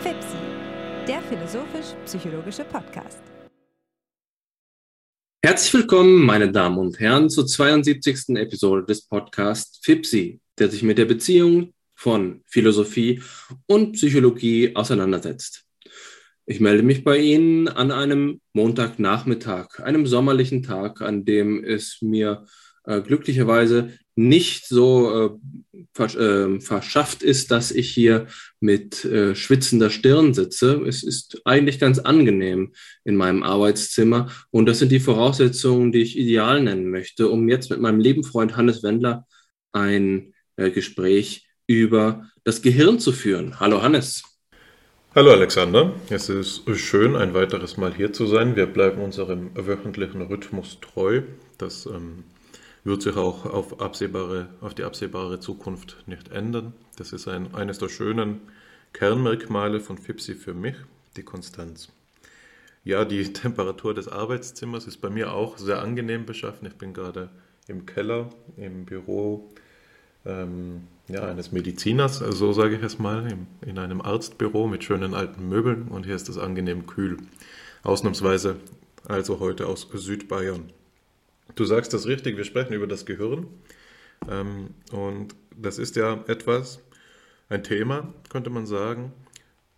FIPSI, der philosophisch-psychologische Podcast. Herzlich willkommen, meine Damen und Herren, zur 72. Episode des Podcasts FIPSI, der sich mit der Beziehung von Philosophie und Psychologie auseinandersetzt. Ich melde mich bei Ihnen an einem Montagnachmittag, einem sommerlichen Tag, an dem es mir äh, glücklicherweise nicht so äh, versch äh, verschafft ist, dass ich hier mit äh, schwitzender Stirn sitze. Es ist eigentlich ganz angenehm in meinem Arbeitszimmer und das sind die Voraussetzungen, die ich ideal nennen möchte, um jetzt mit meinem lieben Freund Hannes Wendler ein äh, Gespräch über das Gehirn zu führen. Hallo Hannes. Hallo Alexander, es ist schön, ein weiteres Mal hier zu sein. Wir bleiben unserem wöchentlichen Rhythmus treu. Das ähm, wird sich auch auf, absehbare, auf die absehbare Zukunft nicht ändern. Das ist ein, eines der schönen Kernmerkmale von FIPSI für mich, die Konstanz. Ja, die Temperatur des Arbeitszimmers ist bei mir auch sehr angenehm beschaffen. Ich bin gerade im Keller, im Büro ähm, ja, eines Mediziners, so sage ich es mal, im, in einem Arztbüro mit schönen alten Möbeln und hier ist es angenehm kühl. Ausnahmsweise also heute aus Südbayern. Du sagst das richtig, wir sprechen über das Gehirn ähm, und das ist ja etwas, ein Thema, könnte man sagen,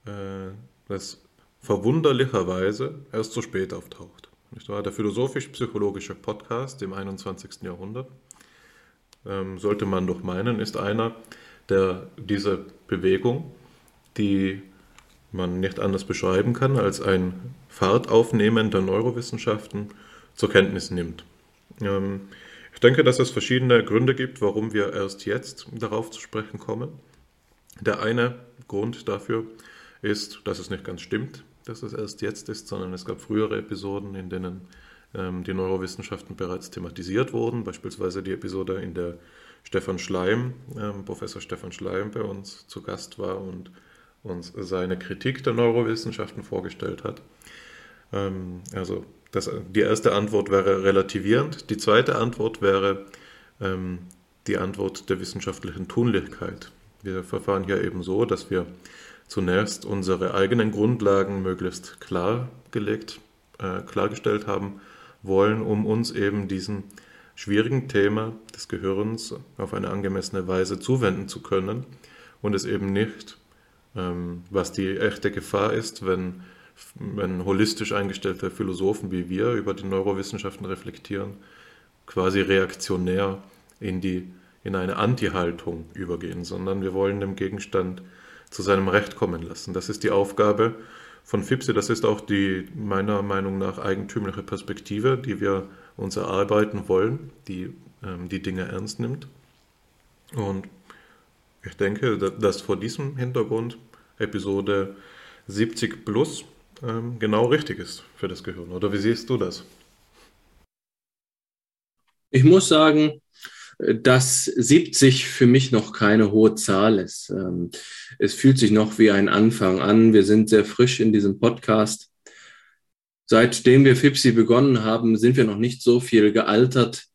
äh, das verwunderlicherweise erst so spät auftaucht. Nicht wahr? Der philosophisch-psychologische Podcast im 21. Jahrhundert ähm, sollte man doch meinen, ist einer, der diese Bewegung, die man nicht anders beschreiben kann als ein Fahrtaufnehmen der Neurowissenschaften, zur Kenntnis nimmt. Ähm, ich denke, dass es verschiedene Gründe gibt, warum wir erst jetzt darauf zu sprechen kommen. Der eine Grund dafür ist, dass es nicht ganz stimmt, dass es erst jetzt ist, sondern es gab frühere Episoden, in denen ähm, die Neurowissenschaften bereits thematisiert wurden, beispielsweise die Episode, in der Stefan Schleim, ähm, Professor Stefan Schleim bei uns zu Gast war und uns seine Kritik der Neurowissenschaften vorgestellt hat. Ähm, also das, die erste Antwort wäre relativierend, die zweite Antwort wäre die Antwort der wissenschaftlichen Tunlichkeit. Wir verfahren hier eben so, dass wir zunächst unsere eigenen Grundlagen möglichst klargelegt, äh, klargestellt haben wollen, um uns eben diesem schwierigen Thema des Gehirns auf eine angemessene Weise zuwenden zu können und es eben nicht, ähm, was die echte Gefahr ist, wenn, wenn holistisch eingestellte Philosophen wie wir über die Neurowissenschaften reflektieren, quasi reaktionär in, die, in eine Anti-Haltung übergehen, sondern wir wollen dem Gegenstand zu seinem Recht kommen lassen. Das ist die Aufgabe von FIPSE. Das ist auch die meiner Meinung nach eigentümliche Perspektive, die wir uns erarbeiten wollen, die ähm, die Dinge ernst nimmt. Und ich denke, dass vor diesem Hintergrund Episode 70 plus ähm, genau richtig ist für das Gehirn. Oder wie siehst du das? Ich muss sagen, dass 70 für mich noch keine hohe Zahl ist. Ähm, es fühlt sich noch wie ein Anfang an. Wir sind sehr frisch in diesem Podcast. Seitdem wir FIPSI begonnen haben, sind wir noch nicht so viel gealtert.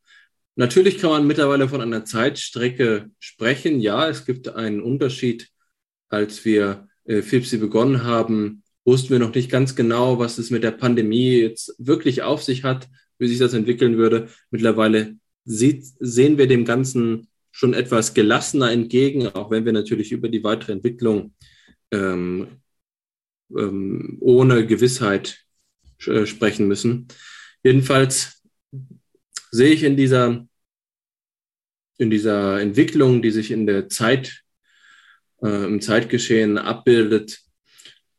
Natürlich kann man mittlerweile von einer Zeitstrecke sprechen. Ja, es gibt einen Unterschied. Als wir äh, FIPSI begonnen haben, wussten wir noch nicht ganz genau, was es mit der Pandemie jetzt wirklich auf sich hat, wie sich das entwickeln würde. Mittlerweile sieht, sehen wir dem Ganzen schon etwas gelassener entgegen, auch wenn wir natürlich über die weitere Entwicklung ähm, ähm, ohne Gewissheit äh, sprechen müssen. Jedenfalls sehe ich in dieser, in dieser Entwicklung, die sich in der Zeit, äh, im Zeitgeschehen abbildet,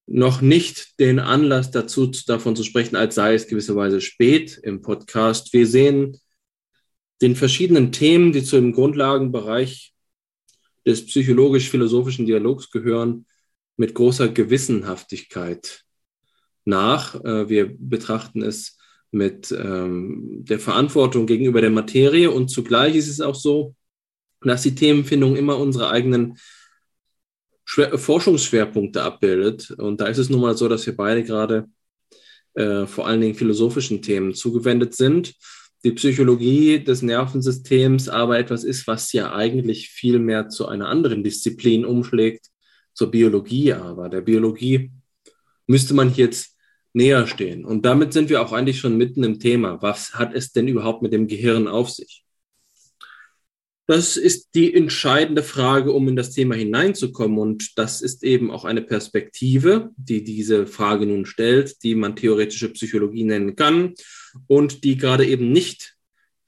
noch nicht den Anlass dazu, davon zu sprechen, als sei es gewisserweise spät im Podcast. Wir sehen den verschiedenen Themen, die zu dem Grundlagenbereich des psychologisch-philosophischen Dialogs gehören, mit großer Gewissenhaftigkeit nach. Äh, wir betrachten es mit ähm, der Verantwortung gegenüber der Materie und zugleich ist es auch so, dass die Themenfindung immer unsere eigenen Forschungsschwerpunkte abbildet. Und da ist es nun mal so, dass wir beide gerade äh, vor allen Dingen philosophischen Themen zugewendet sind die Psychologie des Nervensystems aber etwas ist, was ja eigentlich viel mehr zu einer anderen Disziplin umschlägt, zur Biologie aber. Der Biologie müsste man jetzt näher stehen. Und damit sind wir auch eigentlich schon mitten im Thema. Was hat es denn überhaupt mit dem Gehirn auf sich? Das ist die entscheidende Frage, um in das Thema hineinzukommen. Und das ist eben auch eine Perspektive, die diese Frage nun stellt, die man theoretische Psychologie nennen kann und die gerade eben nicht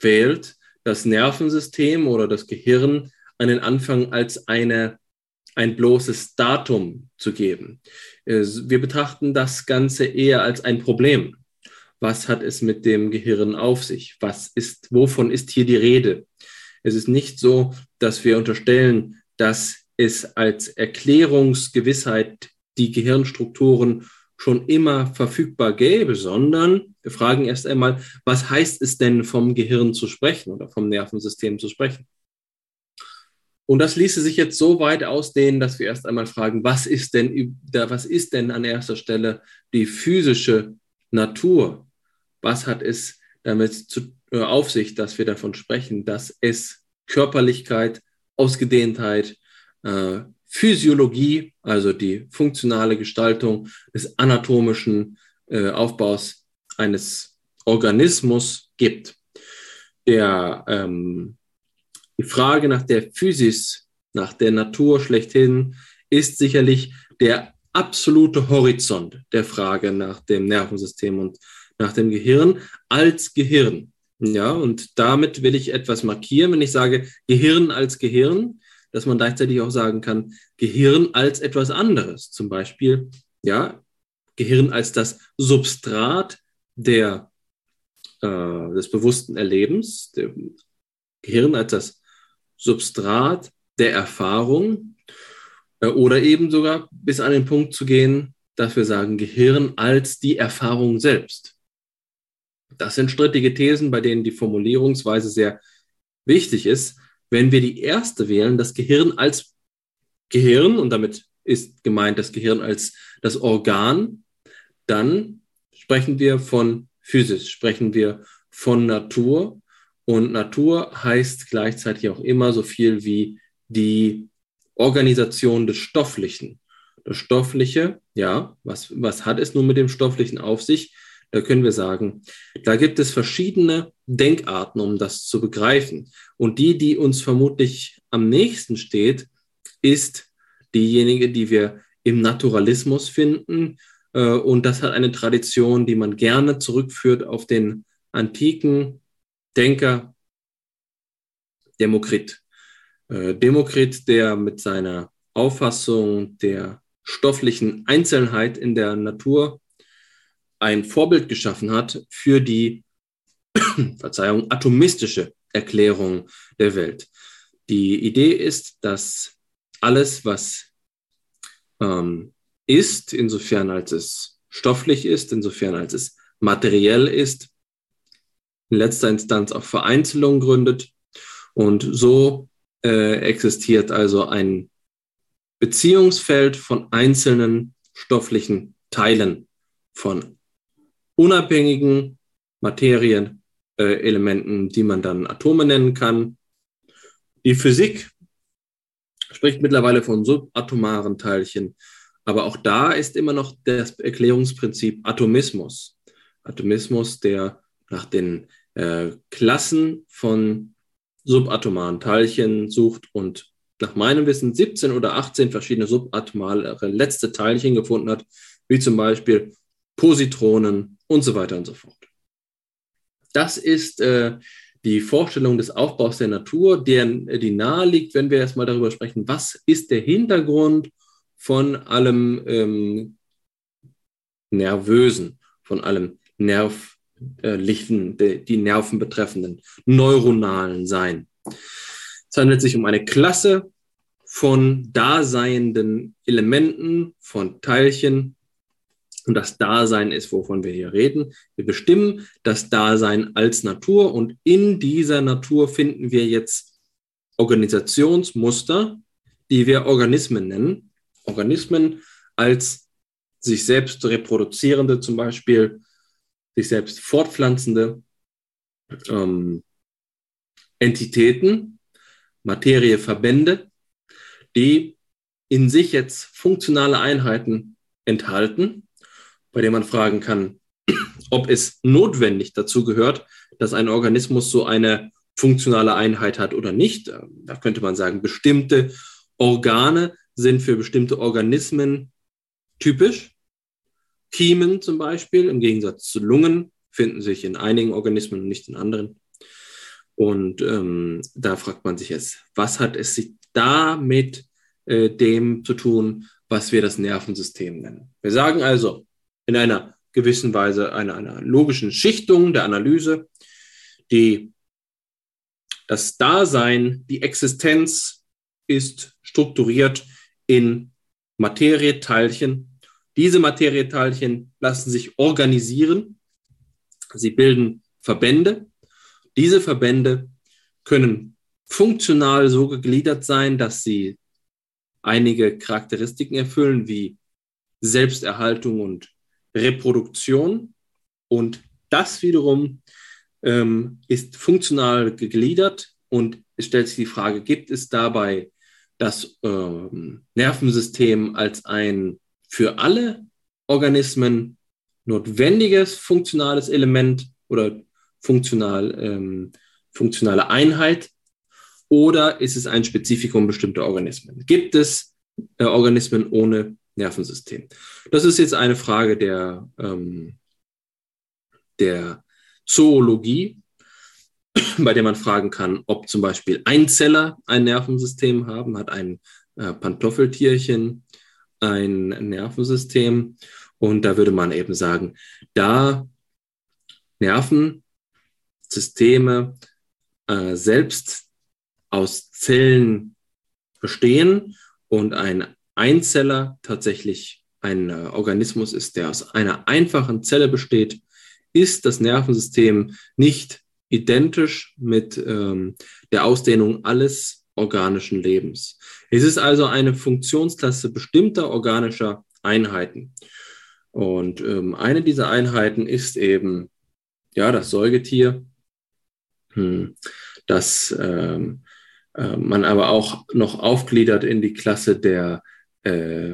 wählt, das Nervensystem oder das Gehirn an den Anfang als eine, ein bloßes Datum zu geben. Wir betrachten das Ganze eher als ein Problem. Was hat es mit dem Gehirn auf sich? Was ist, wovon ist hier die Rede? Es ist nicht so, dass wir unterstellen, dass es als Erklärungsgewissheit die Gehirnstrukturen schon immer verfügbar gäbe, sondern wir fragen erst einmal, was heißt es denn vom Gehirn zu sprechen oder vom Nervensystem zu sprechen? Und das ließe sich jetzt so weit ausdehnen, dass wir erst einmal fragen, was ist denn, was ist denn an erster Stelle die physische Natur? Was hat es damit zu, äh, auf sich, dass wir davon sprechen, dass es Körperlichkeit, Ausgedehntheit, äh, Physiologie, also die funktionale Gestaltung des anatomischen äh, Aufbaus eines Organismus gibt. Der, ähm, die Frage nach der Physis, nach der Natur schlechthin, ist sicherlich der absolute Horizont der Frage nach dem Nervensystem und nach dem Gehirn als Gehirn. Ja, und damit will ich etwas markieren, wenn ich sage Gehirn als Gehirn, dass man gleichzeitig auch sagen kann, Gehirn als etwas anderes. Zum Beispiel, ja, Gehirn als das Substrat der, äh, des bewussten Erlebens, der, Gehirn als das Substrat der Erfahrung äh, oder eben sogar bis an den Punkt zu gehen, dass wir sagen, Gehirn als die Erfahrung selbst. Das sind strittige Thesen, bei denen die Formulierungsweise sehr wichtig ist. Wenn wir die erste wählen, das Gehirn als Gehirn, und damit ist gemeint das Gehirn als das Organ, dann sprechen wir von Physis, sprechen wir von Natur. Und Natur heißt gleichzeitig auch immer so viel wie die Organisation des Stofflichen. Das Stoffliche, ja, was, was hat es nun mit dem Stofflichen auf sich? Da können wir sagen, da gibt es verschiedene Denkarten, um das zu begreifen. Und die, die uns vermutlich am nächsten steht, ist diejenige, die wir im Naturalismus finden. Äh, und das hat eine Tradition, die man gerne zurückführt auf den antiken Denker Demokrit. Äh, Demokrit, der mit seiner Auffassung der stofflichen Einzelheit in der Natur ein Vorbild geschaffen hat für die, Verzeihung, atomistische Erklärung der Welt. Die Idee ist, dass alles, was ähm, ist, insofern als es stofflich ist, insofern als es materiell ist, in letzter Instanz auf Vereinzelung gründet. Und so äh, existiert also ein Beziehungsfeld von einzelnen stofflichen Teilen, von unabhängigen Materienelementen, äh, die man dann Atome nennen kann. Die Physik spricht mittlerweile von subatomaren Teilchen, aber auch da ist immer noch das Erklärungsprinzip Atomismus. Atomismus, der nach den äh, Klassen von subatomaren Teilchen sucht und nach meinem Wissen 17 oder 18 verschiedene subatomare letzte Teilchen gefunden hat, wie zum Beispiel Positronen, und so weiter und so fort. Das ist äh, die Vorstellung des Aufbaus der Natur, der, die nahe liegt, wenn wir erstmal darüber sprechen, was ist der Hintergrund von allem ähm, Nervösen, von allem Nervlichen, die, die Nerven betreffenden, neuronalen Sein. Es handelt sich um eine Klasse von daseienden Elementen, von Teilchen, und das Dasein ist, wovon wir hier reden. Wir bestimmen das Dasein als Natur und in dieser Natur finden wir jetzt Organisationsmuster, die wir Organismen nennen. Organismen als sich selbst reproduzierende zum Beispiel, sich selbst fortpflanzende ähm, Entitäten, Materieverbände, die in sich jetzt funktionale Einheiten enthalten, bei denen man fragen kann, ob es notwendig dazu gehört, dass ein Organismus so eine funktionale Einheit hat oder nicht. Da könnte man sagen, bestimmte Organe sind für bestimmte Organismen typisch. Kiemen zum Beispiel, im Gegensatz zu Lungen, finden sich in einigen Organismen und nicht in anderen. Und ähm, da fragt man sich jetzt, was hat es sich da mit äh, dem zu tun, was wir das Nervensystem nennen? Wir sagen also in einer gewissen Weise, einer, einer logischen Schichtung der Analyse, die, das Dasein, die Existenz ist strukturiert in Materieteilchen. Diese Materieteilchen lassen sich organisieren. Sie bilden Verbände. Diese Verbände können funktional so gegliedert sein, dass sie einige Charakteristiken erfüllen, wie Selbsterhaltung und Reproduktion. Und das wiederum ähm, ist funktional gegliedert und es stellt sich die Frage, gibt es dabei das ähm, Nervensystem als ein für alle Organismen notwendiges funktionales Element oder funktional, ähm, funktionale Einheit oder ist es ein Spezifikum bestimmter Organismen? Gibt es äh, Organismen ohne Nervensystem? Das ist jetzt eine Frage der, ähm, der Zoologie, bei der man fragen kann, ob zum Beispiel Einzeller ein Nervensystem haben, hat ein äh, Pantoffeltierchen ein Nervensystem. Und da würde man eben sagen, da Nervensysteme äh, selbst aus Zellen bestehen und ein Einzeller tatsächlich ein äh, Organismus ist, der aus einer einfachen Zelle besteht, ist das Nervensystem nicht identisch mit ähm, der Ausdehnung alles organischen Lebens. Es ist also eine Funktionsklasse bestimmter organischer Einheiten. Und ähm, eine dieser Einheiten ist eben ja das Säugetier, hm, das ähm, äh, man aber auch noch aufgliedert in die Klasse der äh,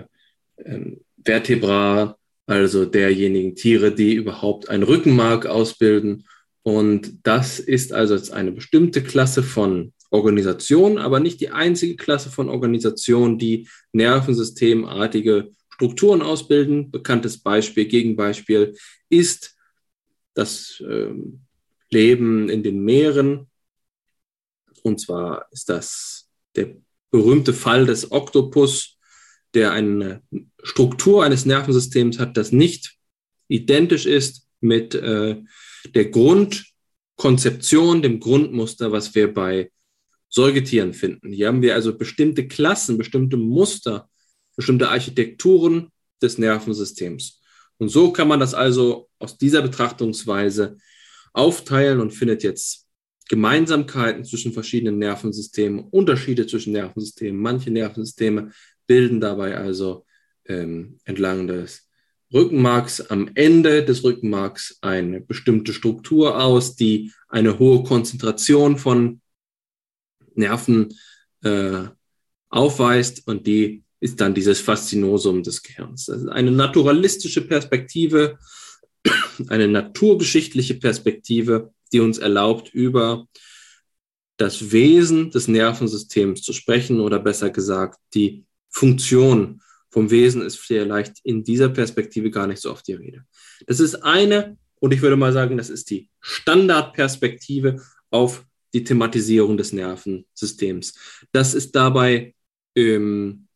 äh, Vertebra, also derjenigen Tiere, die überhaupt ein Rückenmark ausbilden. Und das ist also jetzt eine bestimmte Klasse von Organisation, aber nicht die einzige Klasse von Organisation, die nervensystemartige Strukturen ausbilden. Bekanntes Beispiel, Gegenbeispiel ist das äh, Leben in den Meeren. Und zwar ist das der berühmte Fall des Oktopus, der eine Struktur eines Nervensystems hat, das nicht identisch ist mit äh, der Grundkonzeption, dem Grundmuster, was wir bei Säugetieren finden. Hier haben wir also bestimmte Klassen, bestimmte Muster, bestimmte Architekturen des Nervensystems. Und so kann man das also aus dieser Betrachtungsweise aufteilen und findet jetzt Gemeinsamkeiten zwischen verschiedenen Nervensystemen, Unterschiede zwischen Nervensystemen. Manche Nervensysteme bilden dabei also ähm, entlang des Rückenmarks am Ende des Rückenmarks eine bestimmte Struktur aus, die eine hohe Konzentration von Nerven äh, aufweist und die ist dann dieses Faszinosum des Gehirns. Das ist eine naturalistische Perspektive, eine naturgeschichtliche Perspektive, die uns erlaubt, über das Wesen des Nervensystems zu sprechen oder besser gesagt die Funktion vom Wesen ist vielleicht in dieser Perspektive gar nicht so oft die Rede. Das ist eine, und ich würde mal sagen, das ist die Standardperspektive auf die Thematisierung des Nervensystems. Das ist dabei ähm,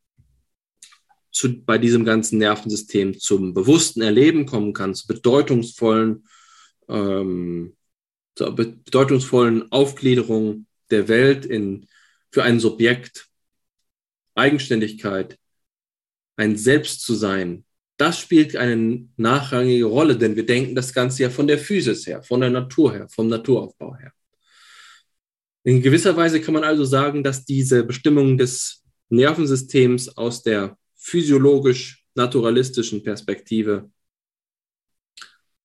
zu, bei diesem ganzen Nervensystem zum bewussten Erleben kommen kann, zu bedeutungsvollen, ähm, zur bedeutungsvollen Aufgliederung der Welt in, für ein Subjekt Eigenständigkeit, ein Selbst zu sein, das spielt eine nachrangige Rolle, denn wir denken das Ganze ja von der Physis her, von der Natur her, vom Naturaufbau her. In gewisser Weise kann man also sagen, dass diese Bestimmung des Nervensystems aus der physiologisch-naturalistischen Perspektive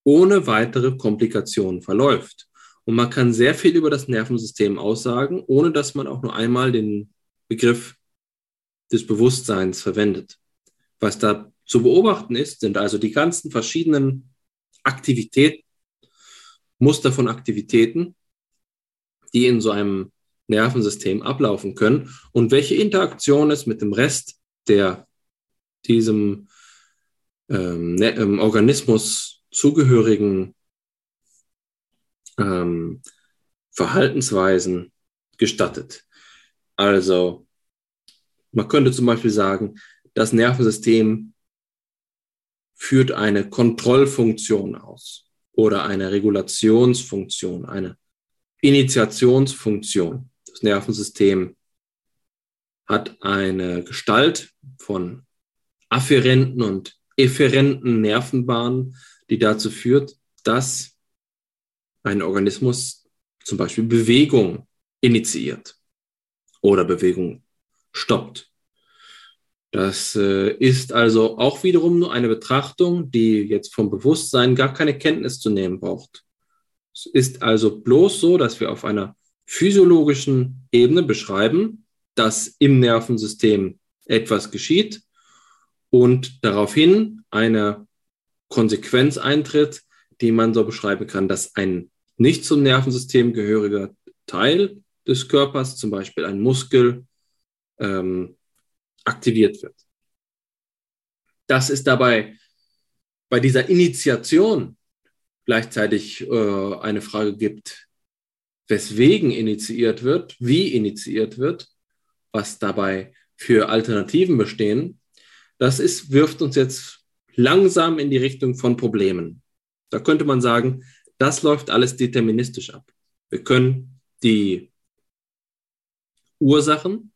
ohne weitere Komplikationen verläuft. Und man kann sehr viel über das Nervensystem aussagen, ohne dass man auch nur einmal den Begriff des Bewusstseins verwendet. Was da zu beobachten ist, sind also die ganzen verschiedenen Aktivitäten, Muster von Aktivitäten, die in so einem Nervensystem ablaufen können und welche Interaktion es mit dem Rest der diesem ähm, ne, ähm, Organismus zugehörigen ähm, Verhaltensweisen gestattet. Also man könnte zum Beispiel sagen, das Nervensystem führt eine Kontrollfunktion aus oder eine Regulationsfunktion, eine Initiationsfunktion. Das Nervensystem hat eine Gestalt von afferenten und efferenten Nervenbahnen, die dazu führt, dass ein Organismus zum Beispiel Bewegung initiiert oder Bewegung stoppt. Das äh, ist also auch wiederum nur eine Betrachtung, die jetzt vom Bewusstsein gar keine Kenntnis zu nehmen braucht. Es ist also bloß so, dass wir auf einer physiologischen Ebene beschreiben, dass im Nervensystem etwas geschieht und daraufhin eine Konsequenz eintritt, die man so beschreiben kann, dass ein nicht zum Nervensystem gehöriger Teil des Körpers, zum Beispiel ein Muskel, ähm, aktiviert wird. Das ist dabei bei dieser Initiation gleichzeitig äh, eine Frage gibt, weswegen initiiert wird, wie initiiert wird, was dabei für Alternativen bestehen, das ist, wirft uns jetzt langsam in die Richtung von Problemen. Da könnte man sagen, das läuft alles deterministisch ab. Wir können die Ursachen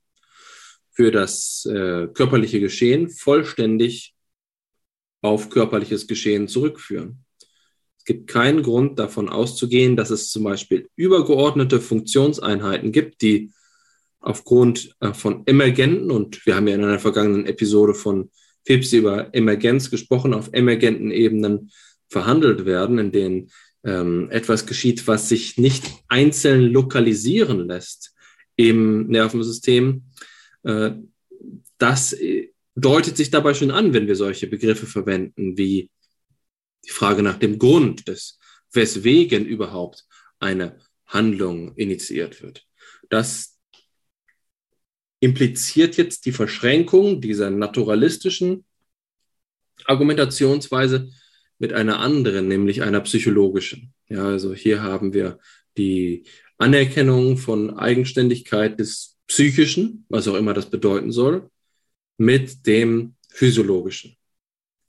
für das äh, körperliche Geschehen vollständig auf körperliches Geschehen zurückführen. Es gibt keinen Grund davon auszugehen, dass es zum Beispiel übergeordnete Funktionseinheiten gibt, die aufgrund äh, von emergenten, und wir haben ja in einer vergangenen Episode von FIPS über Emergenz gesprochen, auf emergenten Ebenen verhandelt werden, in denen ähm, etwas geschieht, was sich nicht einzeln lokalisieren lässt im Nervensystem, das äh, deutet sich dabei schon an, wenn wir solche Begriffe verwenden, wie die Frage nach dem Grund des, weswegen überhaupt eine Handlung initiiert wird. Das impliziert jetzt die Verschränkung dieser naturalistischen Argumentationsweise mit einer anderen, nämlich einer psychologischen. Ja, also hier haben wir die Anerkennung von Eigenständigkeit des psychischen, was auch immer das bedeuten soll, mit dem physiologischen.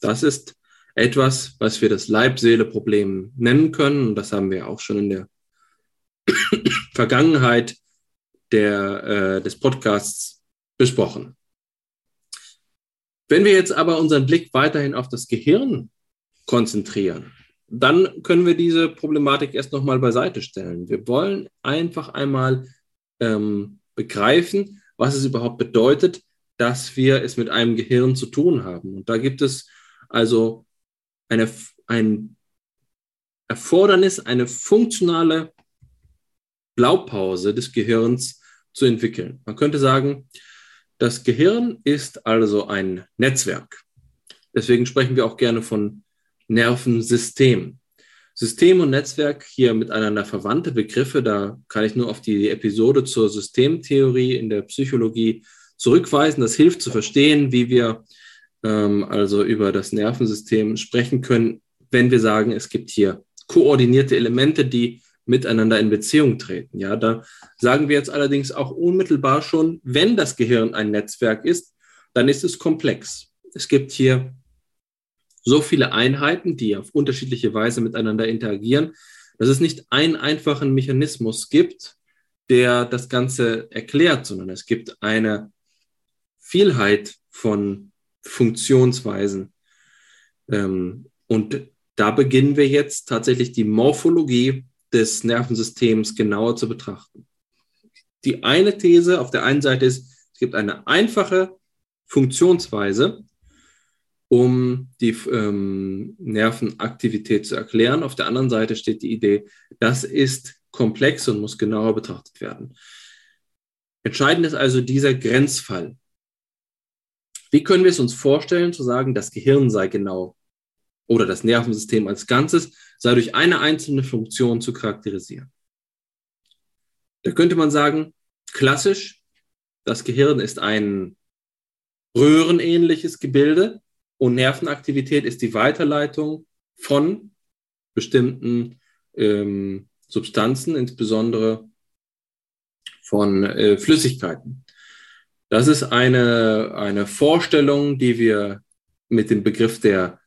Das ist etwas, was wir das Leib-Seele-Problem nennen können. Und das haben wir auch schon in der Vergangenheit der, äh, des Podcasts besprochen. Wenn wir jetzt aber unseren Blick weiterhin auf das Gehirn konzentrieren, dann können wir diese Problematik erst nochmal beiseite stellen. Wir wollen einfach einmal ähm, begreifen, was es überhaupt bedeutet, dass wir es mit einem Gehirn zu tun haben. Und da gibt es also eine, ein Erfordernis, eine funktionale Blaupause des Gehirns zu entwickeln. Man könnte sagen, das Gehirn ist also ein Netzwerk. Deswegen sprechen wir auch gerne von Nervensystem. System und Netzwerk hier miteinander verwandte Begriffe. Da kann ich nur auf die Episode zur Systemtheorie in der Psychologie zurückweisen. Das hilft zu verstehen, wie wir ähm, also über das Nervensystem sprechen können, wenn wir sagen, es gibt hier koordinierte Elemente, die miteinander in Beziehung treten. Ja, da sagen wir jetzt allerdings auch unmittelbar schon, wenn das Gehirn ein Netzwerk ist, dann ist es komplex. Es gibt hier so viele Einheiten, die auf unterschiedliche Weise miteinander interagieren, dass es nicht einen einfachen Mechanismus gibt, der das Ganze erklärt, sondern es gibt eine Vielheit von Funktionsweisen. Ähm, und da beginnen wir jetzt tatsächlich die Morphologie des Nervensystems genauer zu betrachten. Die eine These auf der einen Seite ist, es gibt eine einfache Funktionsweise, um die ähm, Nervenaktivität zu erklären. Auf der anderen Seite steht die Idee, das ist komplex und muss genauer betrachtet werden. Entscheidend ist also dieser Grenzfall. Wie können wir es uns vorstellen, zu sagen, das Gehirn sei genau oder das Nervensystem als Ganzes sei durch eine einzelne Funktion zu charakterisieren? Da könnte man sagen, klassisch, das Gehirn ist ein röhrenähnliches Gebilde und Nervenaktivität ist die Weiterleitung von bestimmten ähm, Substanzen, insbesondere von äh, Flüssigkeiten. Das ist eine, eine Vorstellung, die wir mit dem Begriff der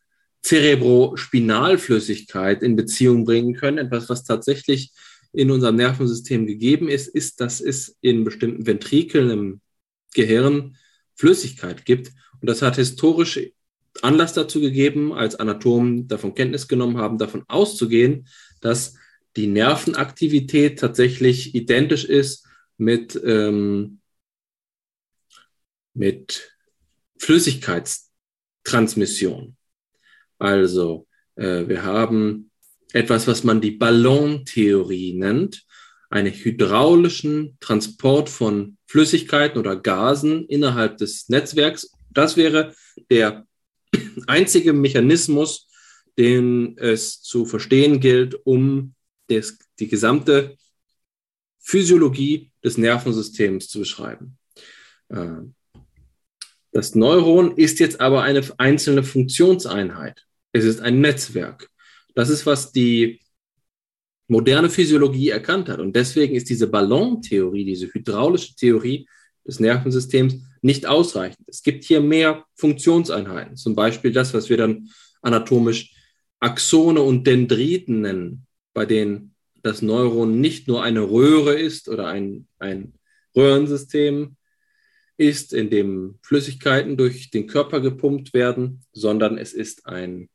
Cerebrospinalflüssigkeit in Beziehung bringen können. Etwas, was tatsächlich in unserem Nervensystem gegeben ist, ist, dass es in bestimmten Ventrikeln im Gehirn Flüssigkeit gibt. Und das hat historisch Anlass dazu gegeben, als Anatomen davon Kenntnis genommen haben, davon auszugehen, dass die Nervenaktivität tatsächlich identisch ist mit, ähm, mit Flüssigkeitstransmission. Also äh, wir haben etwas, was man die Ballontheorie nennt, einen hydraulischen Transport von Flüssigkeiten oder Gasen innerhalb des Netzwerks. Das wäre der einzige Mechanismus, den es zu verstehen gilt, um des, die gesamte Physiologie des Nervensystems zu beschreiben. Äh, das Neuron ist jetzt aber eine einzelne Funktionseinheit. Es ist ein Netzwerk. Das ist, was die moderne Physiologie erkannt hat. Und deswegen ist diese Ballontheorie, diese hydraulische Theorie des Nervensystems nicht ausreichend. Es gibt hier mehr Funktionseinheiten, zum Beispiel das, was wir dann anatomisch Axone und Dendriten nennen, bei denen das Neuron nicht nur eine Röhre ist oder ein, ein Röhrensystem ist, in dem Flüssigkeiten durch den Körper gepumpt werden, sondern es ist ein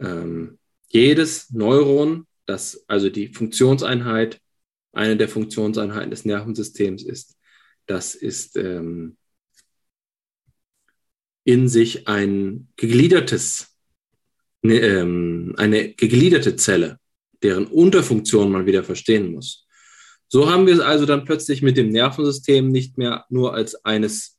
ähm, jedes Neuron, das also die Funktionseinheit, eine der Funktionseinheiten des Nervensystems ist, das ist ähm, in sich ein gegliedertes, ne, ähm, eine gegliederte Zelle, deren Unterfunktion man wieder verstehen muss. So haben wir es also dann plötzlich mit dem Nervensystem nicht mehr nur als eines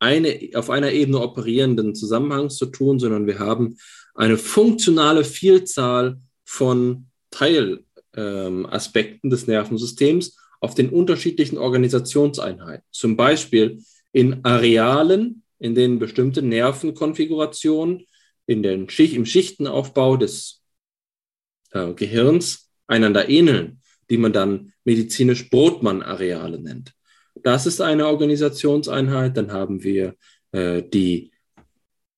eine, auf einer Ebene operierenden Zusammenhangs zu tun, sondern wir haben eine funktionale Vielzahl von Teilaspekten ähm, des Nervensystems auf den unterschiedlichen Organisationseinheiten. Zum Beispiel in Arealen, in denen bestimmte Nervenkonfigurationen in den Schicht, im Schichtenaufbau des äh, Gehirns einander ähneln, die man dann medizinisch Brotmann-Areale nennt. Das ist eine Organisationseinheit. Dann haben wir äh, die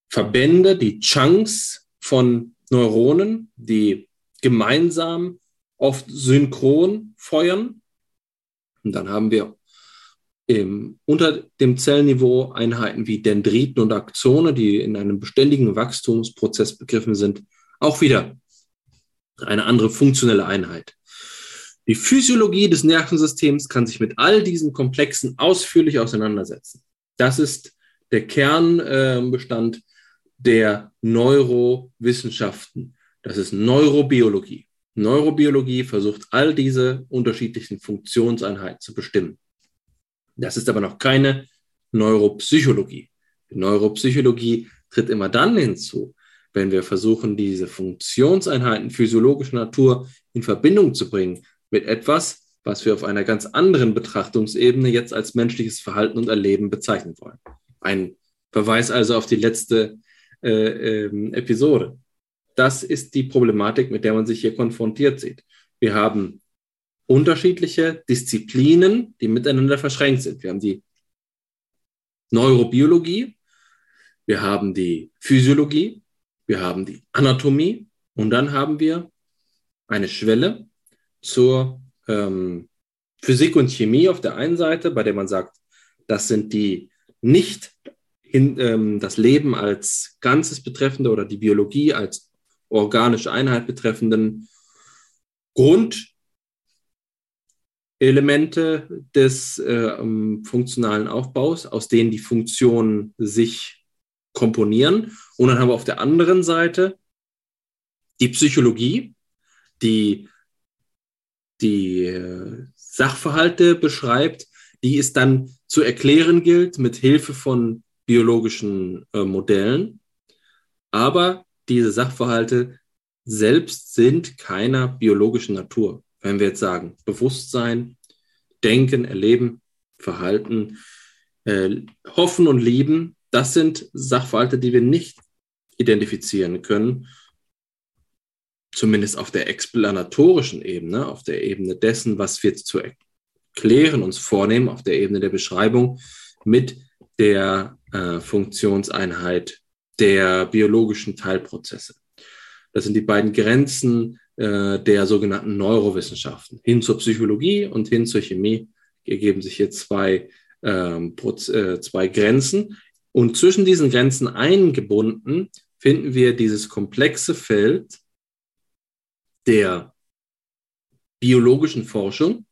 Verbände, die Chunks von Neuronen, die gemeinsam oft synchron feuern. Und dann haben wir im, unter dem Zellniveau Einheiten wie Dendriten und Axone, die in einem beständigen Wachstumsprozess begriffen sind, auch wieder eine andere funktionelle Einheit. Die Physiologie des Nervensystems kann sich mit all diesen Komplexen ausführlich auseinandersetzen. Das ist der Kernbestand äh, der Neurowissenschaften. Das ist Neurobiologie. Neurobiologie versucht all diese unterschiedlichen Funktionseinheiten zu bestimmen. Das ist aber noch keine Neuropsychologie. Die Neuropsychologie tritt immer dann hinzu, wenn wir versuchen, diese Funktionseinheiten physiologischer Natur in Verbindung zu bringen mit etwas, was wir auf einer ganz anderen Betrachtungsebene jetzt als menschliches Verhalten und Erleben bezeichnen wollen. Ein Verweis also auf die letzte äh, äh, Episode. Das ist die Problematik, mit der man sich hier konfrontiert sieht. Wir haben unterschiedliche Disziplinen, die miteinander verschränkt sind. Wir haben die Neurobiologie, wir haben die Physiologie, wir haben die Anatomie und dann haben wir eine Schwelle zur ähm, Physik und Chemie auf der einen Seite, bei der man sagt, das sind die nicht hin, ähm, das Leben als Ganzes betreffende oder die Biologie als organische Einheit betreffenden Grundelemente des äh, funktionalen Aufbaus, aus denen die Funktionen sich komponieren. Und dann haben wir auf der anderen Seite die Psychologie, die die äh, Sachverhalte beschreibt, die es dann zu erklären gilt mit Hilfe von biologischen äh, Modellen. Aber diese Sachverhalte selbst sind keiner biologischen Natur. Wenn wir jetzt sagen, Bewusstsein, Denken, Erleben, Verhalten, äh, Hoffen und Lieben, das sind Sachverhalte, die wir nicht identifizieren können, zumindest auf der explanatorischen Ebene, auf der Ebene dessen, was wir zu erklären, uns vornehmen, auf der Ebene der Beschreibung mit der äh, Funktionseinheit der biologischen Teilprozesse. Das sind die beiden Grenzen äh, der sogenannten Neurowissenschaften. Hin zur Psychologie und hin zur Chemie ergeben sich hier zwei, ähm, äh, zwei Grenzen. Und zwischen diesen Grenzen eingebunden finden wir dieses komplexe Feld der biologischen Forschung.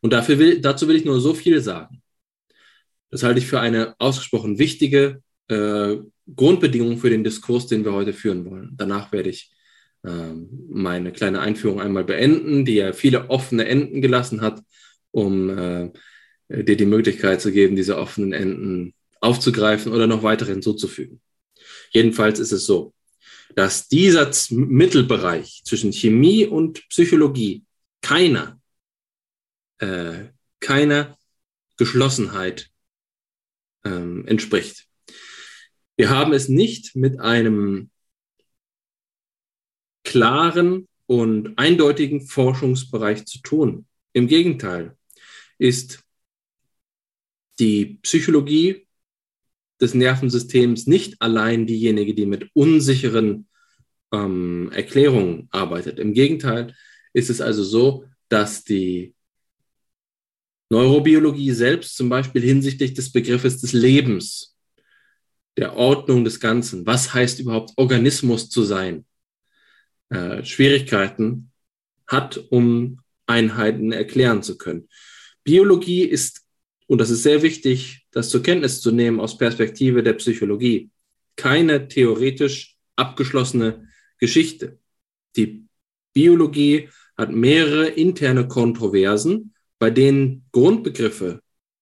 Und dafür will, dazu will ich nur so viel sagen. Das halte ich für eine ausgesprochen wichtige äh, Grundbedingung für den Diskurs, den wir heute führen wollen. Danach werde ich meine kleine Einführung einmal beenden, die ja viele offene Enden gelassen hat, um äh, dir die Möglichkeit zu geben, diese offenen Enden aufzugreifen oder noch weitere hinzuzufügen. Jedenfalls ist es so, dass dieser Mittelbereich zwischen Chemie und Psychologie keiner, äh, keiner Geschlossenheit ähm, entspricht. Wir haben es nicht mit einem klaren und eindeutigen Forschungsbereich zu tun. Im Gegenteil ist die Psychologie des Nervensystems nicht allein diejenige, die mit unsicheren ähm, Erklärungen arbeitet. Im Gegenteil ist es also so, dass die Neurobiologie selbst zum Beispiel hinsichtlich des Begriffes des Lebens, der Ordnung des Ganzen, was heißt überhaupt Organismus zu sein, äh, Schwierigkeiten hat, um Einheiten erklären zu können. Biologie ist und das ist sehr wichtig, das zur Kenntnis zu nehmen aus Perspektive der Psychologie, keine theoretisch abgeschlossene Geschichte. Die Biologie hat mehrere interne Kontroversen, bei denen Grundbegriffe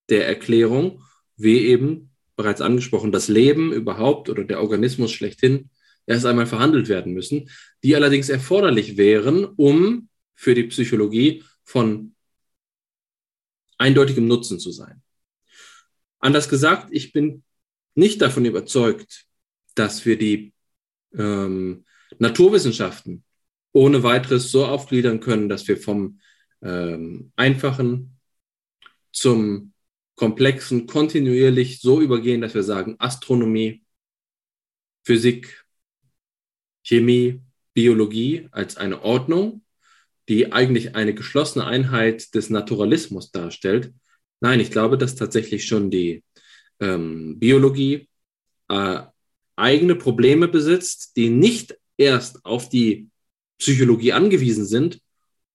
der Erklärung, wie eben bereits angesprochen, das Leben überhaupt oder der Organismus schlechthin, erst einmal verhandelt werden müssen, die allerdings erforderlich wären, um für die Psychologie von eindeutigem Nutzen zu sein. Anders gesagt, ich bin nicht davon überzeugt, dass wir die ähm, Naturwissenschaften ohne weiteres so aufgliedern können, dass wir vom ähm, einfachen zum komplexen kontinuierlich so übergehen, dass wir sagen, Astronomie, Physik, Chemie, Biologie als eine Ordnung die eigentlich eine geschlossene Einheit des Naturalismus darstellt. Nein, ich glaube, dass tatsächlich schon die ähm, Biologie äh, eigene Probleme besitzt, die nicht erst auf die Psychologie angewiesen sind,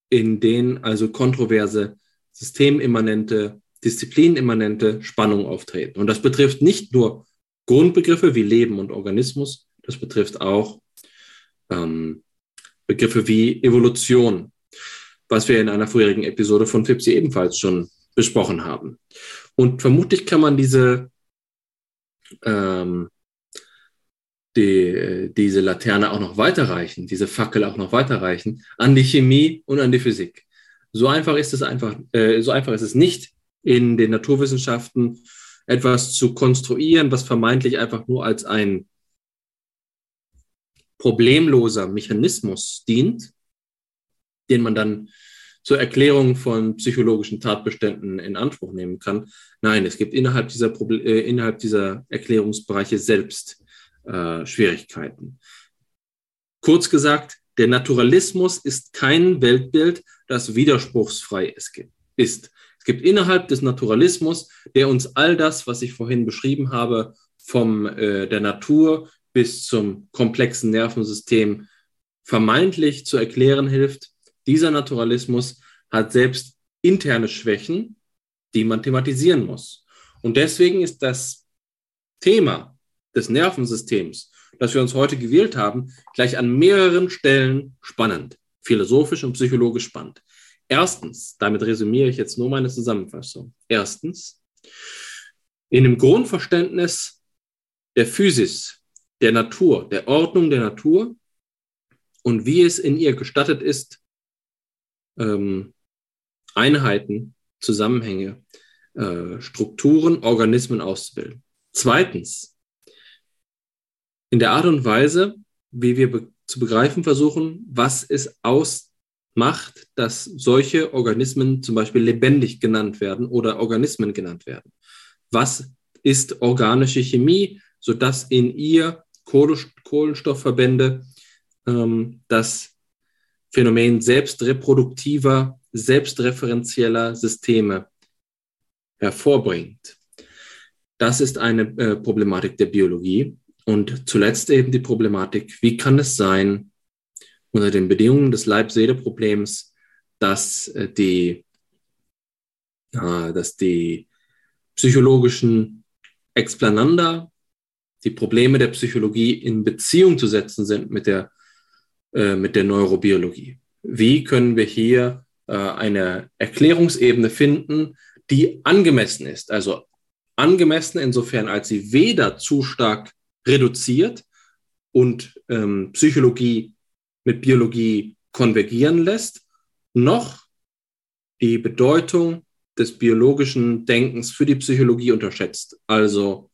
in denen also kontroverse, systemimmanente, disziplinimmanente Spannungen auftreten. Und das betrifft nicht nur Grundbegriffe wie Leben und Organismus, das betrifft auch ähm, Begriffe wie Evolution, was wir in einer vorherigen Episode von FIPSI ebenfalls schon besprochen haben. Und vermutlich kann man diese, ähm, die, diese Laterne auch noch weiterreichen, diese Fackel auch noch weiterreichen an die Chemie und an die Physik. So einfach ist es einfach, äh, so einfach ist es nicht in den Naturwissenschaften etwas zu konstruieren, was vermeintlich einfach nur als ein problemloser Mechanismus dient, den man dann zur Erklärung von psychologischen Tatbeständen in Anspruch nehmen kann. Nein, es gibt innerhalb dieser, Proble äh, innerhalb dieser Erklärungsbereiche selbst äh, Schwierigkeiten. Kurz gesagt, der Naturalismus ist kein Weltbild, das widerspruchsfrei ist. Es gibt innerhalb des Naturalismus, der uns all das, was ich vorhin beschrieben habe, vom äh, der Natur bis zum komplexen Nervensystem vermeintlich zu erklären hilft, dieser Naturalismus hat selbst interne Schwächen, die man thematisieren muss. Und deswegen ist das Thema des Nervensystems, das wir uns heute gewählt haben, gleich an mehreren Stellen spannend, philosophisch und psychologisch spannend. Erstens, damit resümiere ich jetzt nur meine Zusammenfassung. Erstens, in dem Grundverständnis der Physis, der Natur, der Ordnung der Natur und wie es in ihr gestattet ist, ähm, Einheiten, Zusammenhänge, äh, Strukturen, Organismen auszubilden. Zweitens, in der Art und Weise, wie wir be zu begreifen versuchen, was es ausmacht, dass solche Organismen zum Beispiel lebendig genannt werden oder Organismen genannt werden. Was ist organische Chemie, sodass in ihr Kohlenstoffverbände ähm, das Phänomen selbstreproduktiver, selbstreferenzieller Systeme hervorbringt. Das ist eine äh, Problematik der Biologie. Und zuletzt eben die Problematik, wie kann es sein, unter den Bedingungen des Leib-Seele-Problems, dass äh, die, äh, dass die psychologischen Explananda, die Probleme der Psychologie in Beziehung zu setzen sind mit der, äh, mit der Neurobiologie. Wie können wir hier äh, eine Erklärungsebene finden, die angemessen ist? Also angemessen insofern, als sie weder zu stark reduziert und ähm, Psychologie mit Biologie konvergieren lässt, noch die Bedeutung des biologischen Denkens für die Psychologie unterschätzt. Also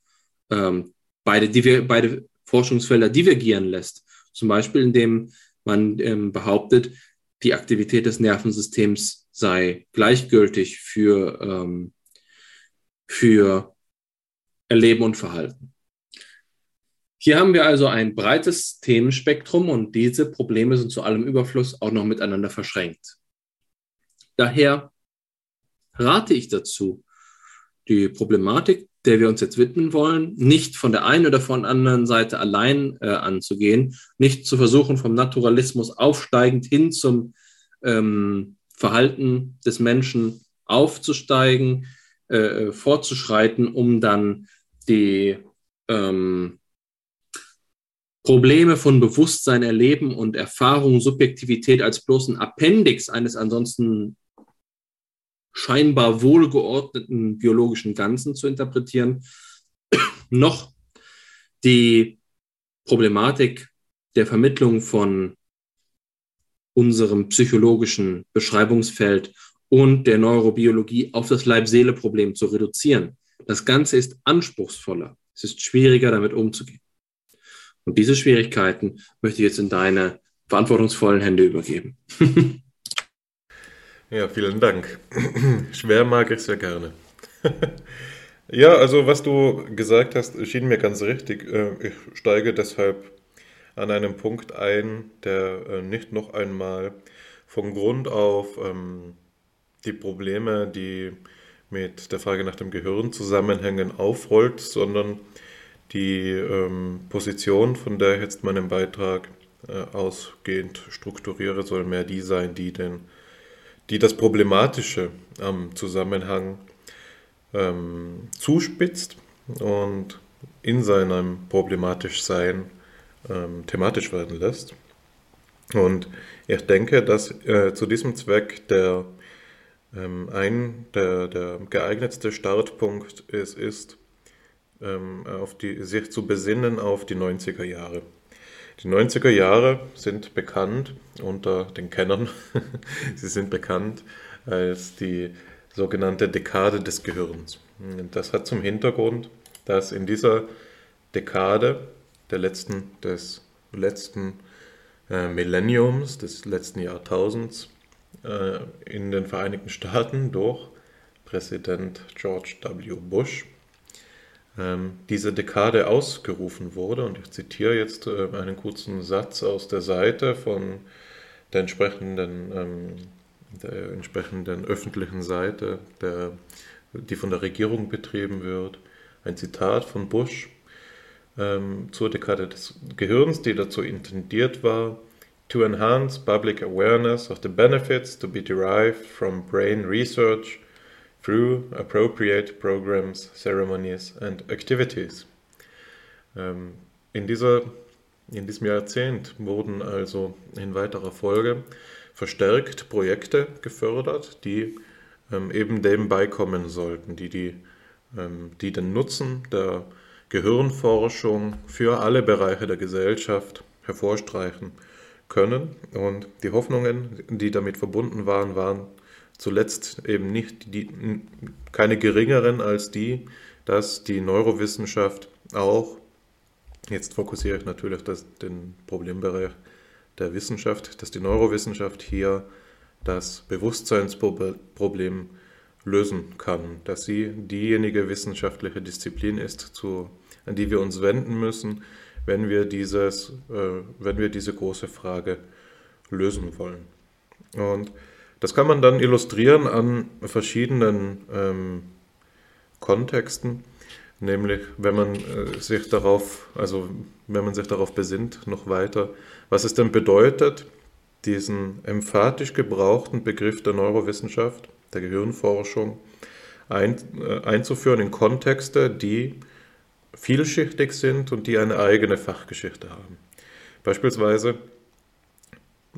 ähm, beide, beide Forschungsfelder divergieren lässt. Zum Beispiel, indem man ähm, behauptet, die Aktivität des Nervensystems sei gleichgültig für, ähm, für Erleben und Verhalten. Hier haben wir also ein breites Themenspektrum und diese Probleme sind zu allem Überfluss auch noch miteinander verschränkt. Daher rate ich dazu, die Problematik, der wir uns jetzt widmen wollen, nicht von der einen oder von der anderen Seite allein äh, anzugehen, nicht zu versuchen, vom Naturalismus aufsteigend hin zum ähm, Verhalten des Menschen aufzusteigen, äh, fortzuschreiten, um dann die ähm, Probleme von Bewusstsein, Erleben und Erfahrung, Subjektivität als bloßen Appendix eines ansonsten scheinbar wohlgeordneten biologischen Ganzen zu interpretieren, noch die Problematik der Vermittlung von unserem psychologischen Beschreibungsfeld und der Neurobiologie auf das Leib-Seele-Problem zu reduzieren. Das Ganze ist anspruchsvoller. Es ist schwieriger, damit umzugehen. Und diese Schwierigkeiten möchte ich jetzt in deine verantwortungsvollen Hände übergeben. ja, vielen Dank. Schwer mag ich sehr gerne. ja, also was du gesagt hast, schien mir ganz richtig. Äh, ich steige deshalb an einem Punkt ein, der äh, nicht noch einmal von Grund auf ähm, die Probleme, die mit der Frage nach dem Gehirn zusammenhängen, aufrollt, sondern die ähm, Position, von der ich jetzt meinen Beitrag äh, ausgehend strukturiere, soll mehr die sein, die, den, die das Problematische am Zusammenhang ähm, zuspitzt und in seinem problematisch Sein ähm, thematisch werden lässt. Und ich denke, dass äh, zu diesem Zweck der ähm, ein der, der geeignetste Startpunkt es ist, ähm, auf die, sich zu besinnen auf die 90er Jahre. Die 90er Jahre sind bekannt unter den Kennern, sie sind bekannt als die sogenannte Dekade des Gehirns. Das hat zum Hintergrund, dass in dieser Dekade der letzten, des letzten äh, Millenniums, des letzten Jahrtausends, äh, in den Vereinigten Staaten durch Präsident George W. Bush diese Dekade ausgerufen wurde. Und ich zitiere jetzt äh, einen kurzen Satz aus der Seite von der entsprechenden, ähm, der entsprechenden öffentlichen Seite, der, die von der Regierung betrieben wird. Ein Zitat von Bush ähm, zur Dekade des Gehirns, die dazu intendiert war, to enhance public awareness of the benefits to be derived from brain research through appropriate programs, ceremonies and activities. Ähm, in, dieser, in diesem Jahrzehnt wurden also in weiterer Folge verstärkt Projekte gefördert, die ähm, eben dem beikommen sollten, die, die, ähm, die den Nutzen der Gehirnforschung für alle Bereiche der Gesellschaft hervorstreichen können. Und die Hoffnungen, die damit verbunden waren, waren zuletzt eben nicht die, keine geringeren als die, dass die Neurowissenschaft auch, jetzt fokussiere ich natürlich das, den Problembereich der Wissenschaft, dass die Neurowissenschaft hier das Bewusstseinsproblem lösen kann, dass sie diejenige wissenschaftliche Disziplin ist, zu, an die wir uns wenden müssen, wenn wir, dieses, äh, wenn wir diese große Frage lösen wollen. Und das kann man dann illustrieren an verschiedenen ähm, Kontexten, nämlich wenn man äh, sich darauf, also wenn man sich darauf besinnt, noch weiter, was es denn bedeutet, diesen emphatisch gebrauchten Begriff der Neurowissenschaft, der Gehirnforschung, ein, äh, einzuführen in Kontexte, die vielschichtig sind und die eine eigene Fachgeschichte haben. Beispielsweise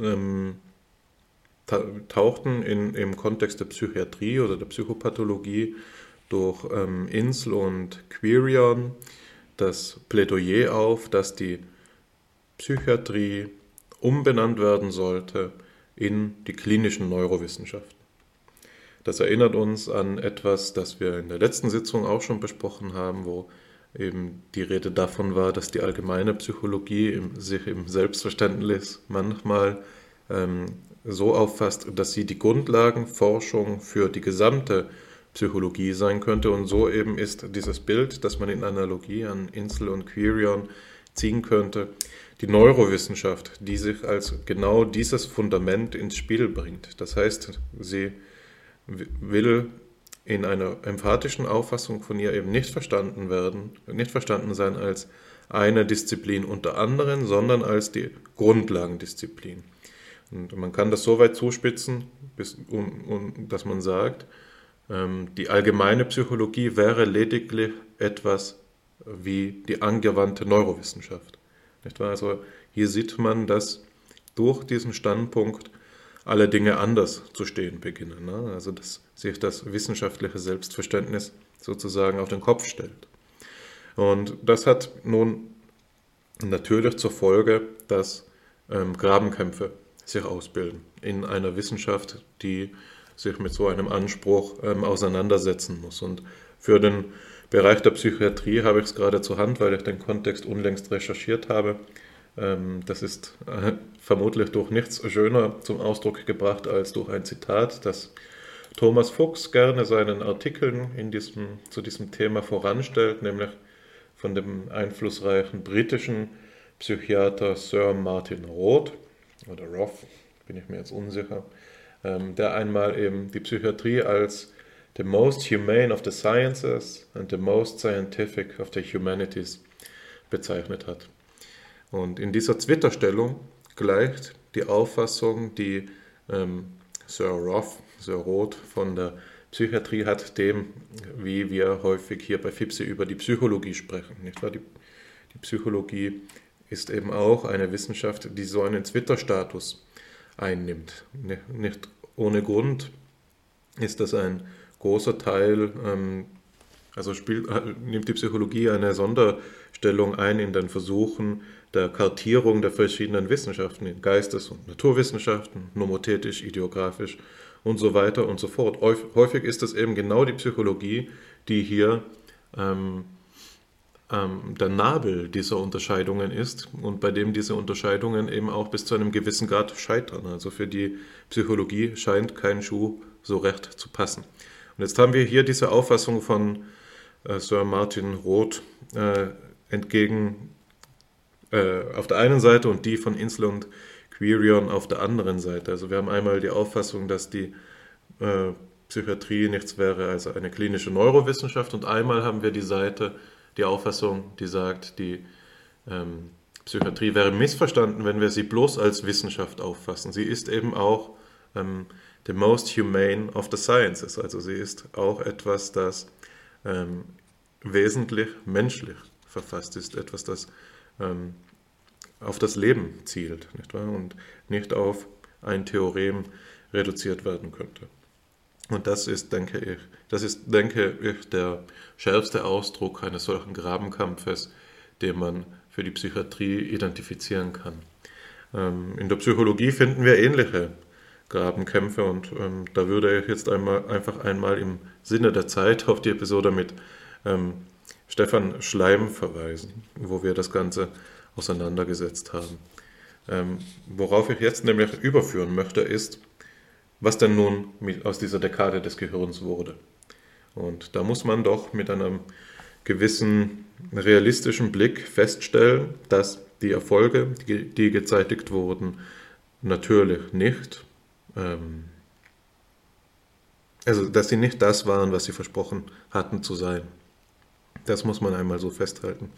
ähm, tauchten in, im Kontext der Psychiatrie oder der Psychopathologie durch ähm, Insel und Quirion das Plädoyer auf, dass die Psychiatrie umbenannt werden sollte in die klinischen Neurowissenschaften. Das erinnert uns an etwas, das wir in der letzten Sitzung auch schon besprochen haben, wo eben die Rede davon war, dass die allgemeine Psychologie im, sich im Selbstverständnis manchmal ähm, so auffasst, dass sie die Grundlagenforschung für die gesamte Psychologie sein könnte. Und so eben ist dieses Bild, das man in Analogie an Insel und Quirion ziehen könnte, die Neurowissenschaft, die sich als genau dieses Fundament ins Spiel bringt. Das heißt, sie will in einer emphatischen Auffassung von ihr eben nicht verstanden werden, nicht verstanden sein als eine Disziplin unter anderen, sondern als die Grundlagendisziplin. Und man kann das so weit zuspitzen, bis, um, um, dass man sagt, ähm, die allgemeine Psychologie wäre lediglich etwas wie die angewandte Neurowissenschaft. Nicht wahr? Also hier sieht man, dass durch diesen Standpunkt alle Dinge anders zu stehen beginnen. Ne? Also dass sich das wissenschaftliche Selbstverständnis sozusagen auf den Kopf stellt. Und das hat nun natürlich zur Folge, dass ähm, Grabenkämpfe sich ausbilden in einer Wissenschaft, die sich mit so einem Anspruch ähm, auseinandersetzen muss. Und für den Bereich der Psychiatrie habe ich es gerade zur Hand, weil ich den Kontext unlängst recherchiert habe. Ähm, das ist äh, vermutlich durch nichts schöner zum Ausdruck gebracht als durch ein Zitat, das Thomas Fuchs gerne seinen Artikeln in diesem, zu diesem Thema voranstellt, nämlich von dem einflussreichen britischen Psychiater Sir Martin Roth oder Roth, bin ich mir jetzt unsicher, ähm, der einmal eben die Psychiatrie als the most humane of the sciences and the most scientific of the humanities bezeichnet hat. Und in dieser Twitter-Stellung gleicht die Auffassung, die ähm, Sir Roth, Sir Roth von der Psychiatrie hat, dem, wie wir häufig hier bei FIPSI über die Psychologie sprechen. Nicht wahr? Die, die Psychologie ist eben auch eine Wissenschaft, die so einen Twitter-Status einnimmt. Nicht ohne Grund ist das ein großer Teil, ähm, also spielt, nimmt die Psychologie eine Sonderstellung ein in den Versuchen der Kartierung der verschiedenen Wissenschaften, in Geistes- und Naturwissenschaften, nomothetisch, ideografisch und so weiter und so fort. Häufig ist es eben genau die Psychologie, die hier ähm, ähm, der Nabel dieser Unterscheidungen ist und bei dem diese Unterscheidungen eben auch bis zu einem gewissen Grad scheitern. Also für die Psychologie scheint kein Schuh so recht zu passen. Und jetzt haben wir hier diese Auffassung von äh, Sir Martin Roth äh, entgegen äh, auf der einen Seite und die von Insel und Quirion auf der anderen Seite. Also wir haben einmal die Auffassung, dass die äh, Psychiatrie nichts wäre als eine klinische Neurowissenschaft und einmal haben wir die Seite, die Auffassung, die sagt, die ähm, Psychiatrie wäre missverstanden, wenn wir sie bloß als Wissenschaft auffassen. Sie ist eben auch ähm, the most humane of the sciences. Also sie ist auch etwas, das ähm, wesentlich menschlich verfasst ist, etwas, das ähm, auf das Leben zielt nicht wahr? und nicht auf ein Theorem reduziert werden könnte. Und das ist, denke ich, das ist, denke ich, der schärfste Ausdruck eines solchen Grabenkampfes, den man für die Psychiatrie identifizieren kann. Ähm, in der Psychologie finden wir ähnliche Grabenkämpfe und ähm, da würde ich jetzt einmal, einfach einmal im Sinne der Zeit auf die Episode mit ähm, Stefan Schleim verweisen, wo wir das Ganze auseinandergesetzt haben. Ähm, worauf ich jetzt nämlich überführen möchte, ist, was denn nun aus dieser Dekade des Gehirns wurde. Und da muss man doch mit einem gewissen realistischen Blick feststellen, dass die Erfolge, die, die gezeitigt wurden, natürlich nicht, ähm, also dass sie nicht das waren, was sie versprochen hatten zu sein. Das muss man einmal so festhalten.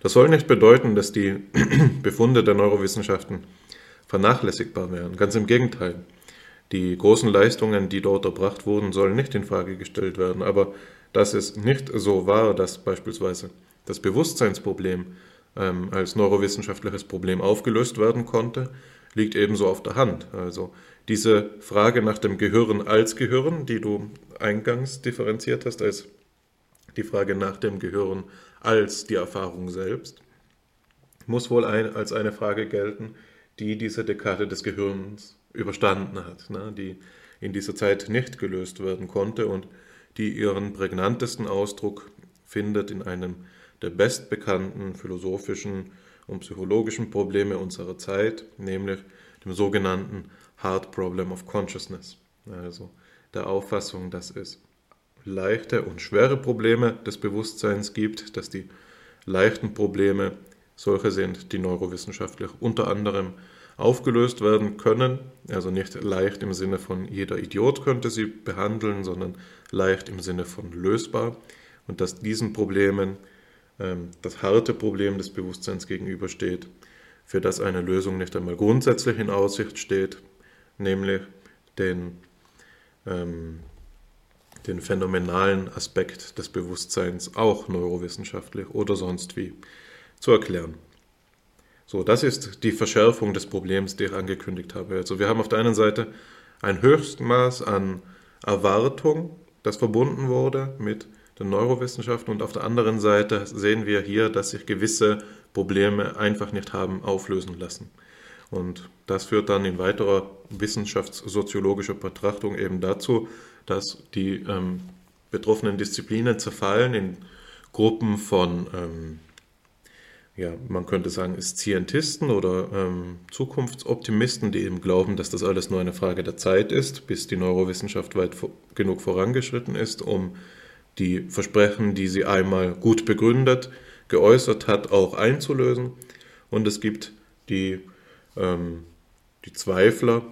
Das soll nicht bedeuten, dass die Befunde der Neurowissenschaften vernachlässigbar wären. Ganz im Gegenteil. Die großen Leistungen, die dort erbracht wurden, sollen nicht in Frage gestellt werden. Aber dass es nicht so war, dass beispielsweise das Bewusstseinsproblem ähm, als neurowissenschaftliches Problem aufgelöst werden konnte, liegt ebenso auf der Hand. Also diese Frage nach dem Gehirn als Gehirn, die du eingangs differenziert hast als die Frage nach dem Gehirn als die Erfahrung selbst, muss wohl ein, als eine Frage gelten, die diese Dekade des Gehirns überstanden hat, ne, die in dieser Zeit nicht gelöst werden konnte und die ihren prägnantesten Ausdruck findet in einem der bestbekannten philosophischen und psychologischen Probleme unserer Zeit, nämlich dem sogenannten Hard Problem of Consciousness, also der Auffassung, dass es leichte und schwere Probleme des Bewusstseins gibt, dass die leichten Probleme solche sind, die neurowissenschaftlich unter anderem aufgelöst werden können. Also nicht leicht im Sinne von jeder Idiot könnte sie behandeln, sondern leicht im Sinne von lösbar. Und dass diesen Problemen ähm, das harte Problem des Bewusstseins gegenübersteht, für das eine Lösung nicht einmal grundsätzlich in Aussicht steht, nämlich den ähm, den phänomenalen Aspekt des Bewusstseins auch neurowissenschaftlich oder sonst wie zu erklären. So, das ist die Verschärfung des Problems, die ich angekündigt habe. Also wir haben auf der einen Seite ein Höchstmaß an Erwartung, das verbunden wurde mit den Neurowissenschaften und auf der anderen Seite sehen wir hier, dass sich gewisse Probleme einfach nicht haben auflösen lassen. Und das führt dann in weiterer wissenschaftssoziologischer Betrachtung eben dazu, dass die ähm, betroffenen Disziplinen zerfallen in Gruppen von, ähm, ja, man könnte sagen, Scientisten oder ähm, Zukunftsoptimisten, die eben glauben, dass das alles nur eine Frage der Zeit ist, bis die Neurowissenschaft weit genug vorangeschritten ist, um die Versprechen, die sie einmal gut begründet, geäußert hat, auch einzulösen. Und es gibt die, ähm, die Zweifler,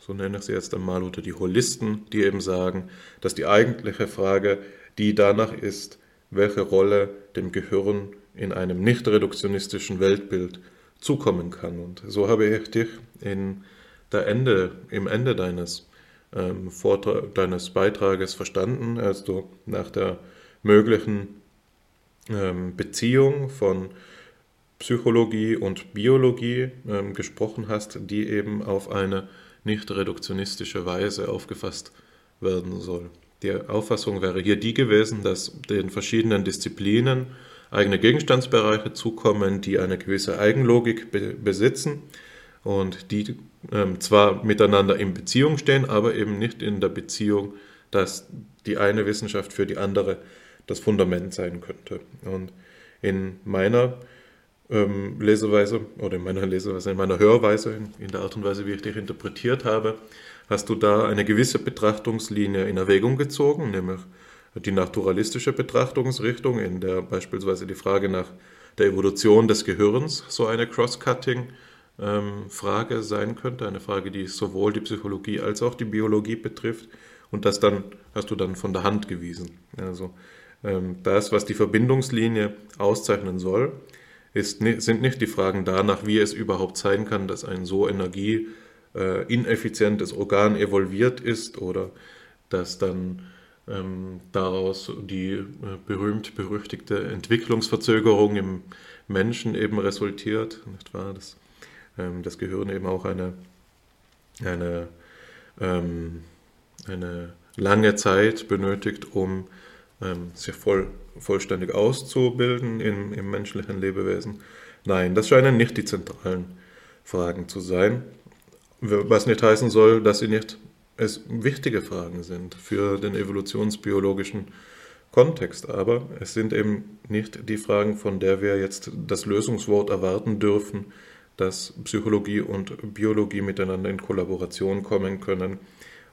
so nenne ich sie jetzt einmal, oder die Holisten, die eben sagen, dass die eigentliche Frage die danach ist, welche Rolle dem Gehirn in einem nicht reduktionistischen Weltbild zukommen kann. Und so habe ich dich in der Ende, im Ende deines, ähm, Vortrag, deines Beitrages verstanden, als du nach der möglichen ähm, Beziehung von Psychologie und Biologie ähm, gesprochen hast, die eben auf eine nicht reduktionistische Weise aufgefasst werden soll. Die Auffassung wäre hier die gewesen, dass den verschiedenen Disziplinen eigene Gegenstandsbereiche zukommen, die eine gewisse Eigenlogik be besitzen und die ähm, zwar miteinander in Beziehung stehen, aber eben nicht in der Beziehung, dass die eine Wissenschaft für die andere das Fundament sein könnte. Und in meiner ähm, Leseweise oder in meiner Leseweise, in meiner Hörweise, in, in der Art und Weise, wie ich dich interpretiert habe, hast du da eine gewisse Betrachtungslinie in Erwägung gezogen, nämlich die naturalistische Betrachtungsrichtung, in der beispielsweise die Frage nach der Evolution des Gehirns so eine Cross-Cutting-Frage ähm, sein könnte, eine Frage, die sowohl die Psychologie als auch die Biologie betrifft. Und das dann hast du dann von der Hand gewiesen. Also ähm, das, was die Verbindungslinie auszeichnen soll, ist, sind nicht die Fragen danach, wie es überhaupt sein kann, dass ein so energieineffizientes äh, Organ evolviert ist oder dass dann ähm, daraus die äh, berühmt-berüchtigte Entwicklungsverzögerung im Menschen eben resultiert, nicht wahr? Dass ähm, das Gehirn eben auch eine eine, ähm, eine lange Zeit benötigt, um ähm, sich voll, vollständig auszubilden im, im menschlichen Lebewesen. Nein, das scheinen nicht die zentralen Fragen zu sein, was nicht heißen soll, dass sie nicht es wichtige Fragen sind für den evolutionsbiologischen Kontext, aber es sind eben nicht die Fragen, von der wir jetzt das Lösungswort erwarten dürfen, dass Psychologie und Biologie miteinander in Kollaboration kommen können,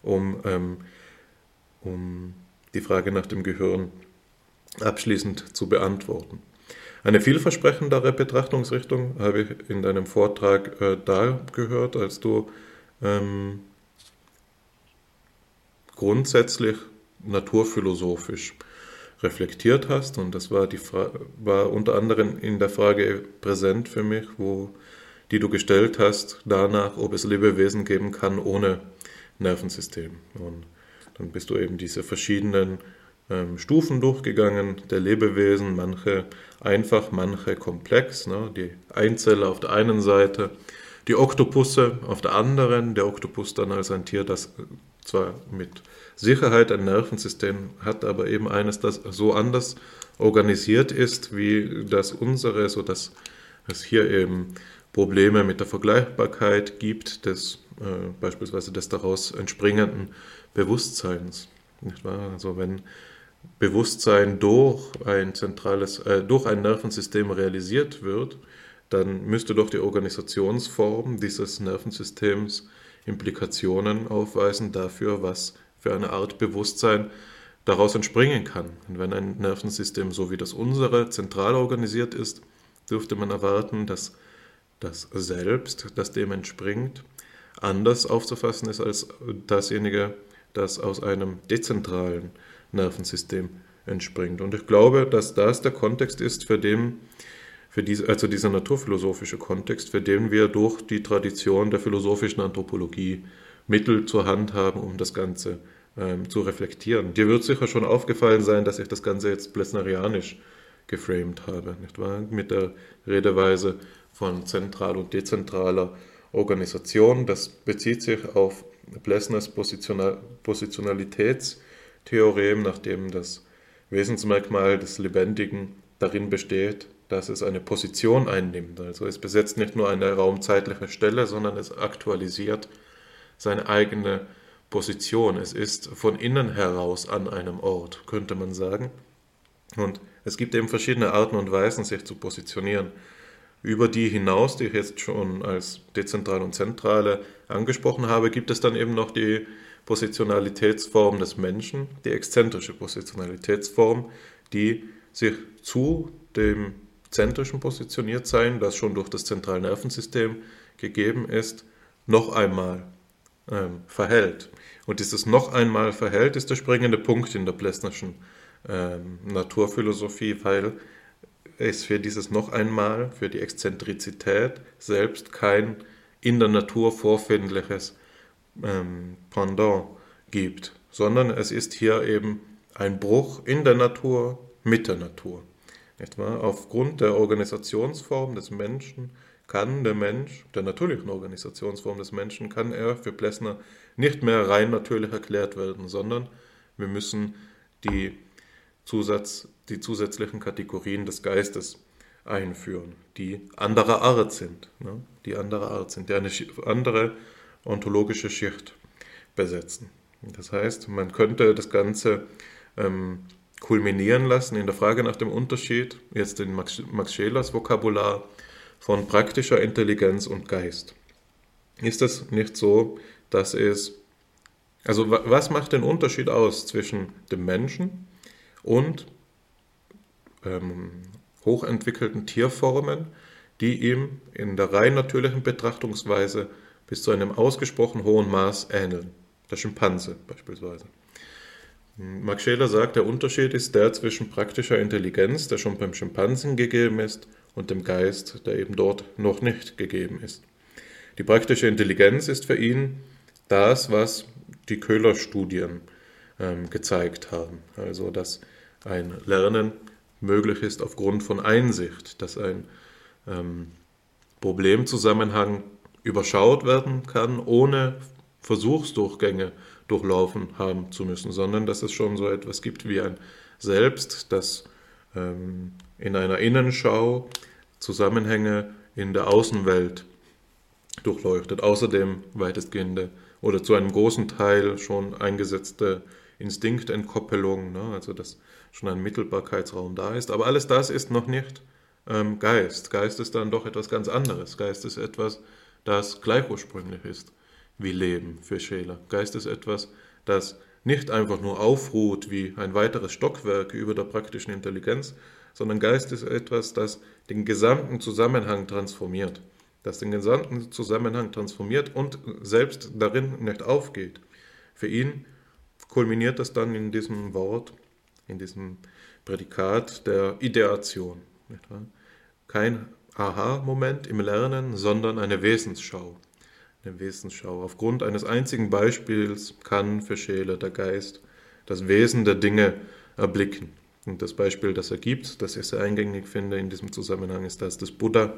um, ähm, um die Frage nach dem Gehirn abschließend zu beantworten. Eine vielversprechendere Betrachtungsrichtung habe ich in deinem Vortrag äh, da gehört, als du ähm, grundsätzlich naturphilosophisch reflektiert hast. Und das war, die war unter anderem in der Frage präsent für mich, wo, die du gestellt hast, danach, ob es Lebewesen geben kann ohne Nervensystem. Und dann bist du eben diese verschiedenen ähm, Stufen durchgegangen der Lebewesen, manche einfach, manche komplex. Ne? Die Einzeller auf der einen Seite, die Oktopusse auf der anderen, der Oktopus dann als ein Tier, das zwar mit Sicherheit ein Nervensystem hat, aber eben eines, das so anders organisiert ist wie das unsere, sodass es hier eben Probleme mit der Vergleichbarkeit gibt, des, äh, beispielsweise des daraus entspringenden Bewusstseins. Also wenn Bewusstsein durch ein zentrales, äh, durch ein Nervensystem realisiert wird, dann müsste doch die Organisationsform dieses Nervensystems Implikationen aufweisen dafür, was für eine Art Bewusstsein daraus entspringen kann. Und wenn ein Nervensystem so wie das unsere zentral organisiert ist, dürfte man erwarten, dass das Selbst, das dem entspringt, anders aufzufassen ist als dasjenige, das aus einem dezentralen Nervensystem entspringt. Und ich glaube, dass das der Kontext ist, für den für diese, also dieser naturphilosophische Kontext, für den wir durch die Tradition der philosophischen Anthropologie Mittel zur Hand haben, um das Ganze ähm, zu reflektieren. Dir wird sicher schon aufgefallen sein, dass ich das Ganze jetzt plessnerianisch geframed habe, nicht wahr? Mit der Redeweise von zentral und dezentraler Organisation. Das bezieht sich auf Plessners Positional Positionalitätstheorem, nachdem das Wesensmerkmal des Lebendigen darin besteht, dass es eine Position einnimmt. Also es besetzt nicht nur eine raumzeitliche Stelle, sondern es aktualisiert seine eigene Position. Es ist von innen heraus an einem Ort, könnte man sagen. Und es gibt eben verschiedene Arten und Weisen, sich zu positionieren. Über die hinaus, die ich jetzt schon als dezentrale und zentrale angesprochen habe, gibt es dann eben noch die Positionalitätsform des Menschen, die exzentrische Positionalitätsform, die sich zu dem zentrischen Positioniertsein, das schon durch das Zentralnervensystem gegeben ist, noch einmal ähm, verhält. Und dieses noch einmal verhält ist der springende Punkt in der Plessnerschen ähm, Naturphilosophie, weil es für dieses noch einmal, für die Exzentrizität selbst kein in der Natur vorfindliches ähm, Pendant gibt, sondern es ist hier eben ein Bruch in der Natur mit der Natur. Nicht wahr? Aufgrund der Organisationsform des Menschen kann der Mensch, der natürlichen Organisationsform des Menschen, kann er für Plessner nicht mehr rein natürlich erklärt werden, sondern wir müssen die, Zusatz, die zusätzlichen Kategorien des Geistes einführen, die anderer Art sind, ne? die anderer Art sind, die eine andere ontologische Schicht besetzen. Das heißt, man könnte das Ganze ähm, kulminieren lassen in der Frage nach dem Unterschied, jetzt in Max, Max Schelers Vokabular, von praktischer Intelligenz und Geist. Ist es nicht so, dass es, also was macht den Unterschied aus zwischen dem Menschen und ähm, hochentwickelten Tierformen, die ihm in der rein natürlichen Betrachtungsweise bis zu einem ausgesprochen hohen Maß ähneln? Der Schimpanse beispielsweise. Max Scheler sagt, der Unterschied ist der zwischen praktischer Intelligenz, der schon beim Schimpansen gegeben ist, und dem Geist, der eben dort noch nicht gegeben ist. Die praktische Intelligenz ist für ihn das, was die Köhler-Studien ähm, gezeigt haben. Also, dass ein Lernen möglich ist aufgrund von Einsicht, dass ein ähm, Problemzusammenhang überschaut werden kann, ohne Versuchsdurchgänge durchlaufen haben zu müssen, sondern dass es schon so etwas gibt wie ein Selbst, das ähm, in einer Innenschau Zusammenhänge in der Außenwelt durchleuchtet. Außerdem weitestgehende oder zu einem großen Teil schon eingesetzte Instinktentkoppelung, ne? also dass schon ein Mittelbarkeitsraum da ist. Aber alles das ist noch nicht ähm, Geist. Geist ist dann doch etwas ganz anderes. Geist ist etwas, das gleich ursprünglich ist wie Leben für Scheler. Geist ist etwas, das nicht einfach nur aufruht wie ein weiteres Stockwerk über der praktischen Intelligenz, sondern Geist ist etwas, das den gesamten Zusammenhang transformiert, das den gesamten Zusammenhang transformiert und selbst darin nicht aufgeht. Für ihn kulminiert das dann in diesem Wort, in diesem Prädikat der Ideation. Kein Aha-Moment im Lernen, sondern eine Wesensschau. Eine Wesensschau. Aufgrund eines einzigen Beispiels kann für Scheele der Geist das Wesen der Dinge erblicken. Und das Beispiel, das er gibt, das ich sehr eingängig finde in diesem Zusammenhang, ist das des Buddha,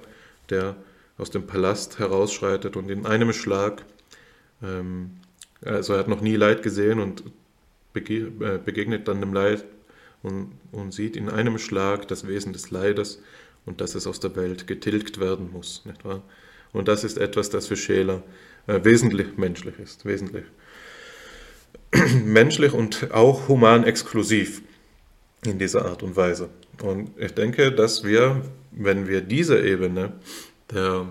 der aus dem Palast herausschreitet und in einem Schlag, ähm, also er hat noch nie Leid gesehen und bege äh, begegnet dann dem Leid und, und, sieht in einem Schlag das Wesen des Leides und dass es aus der Welt getilgt werden muss. Nicht wahr? Und das ist etwas, das für Scheler äh, wesentlich menschlich ist, wesentlich menschlich und auch human exklusiv in dieser Art und Weise. Und ich denke, dass wir, wenn wir diese Ebene der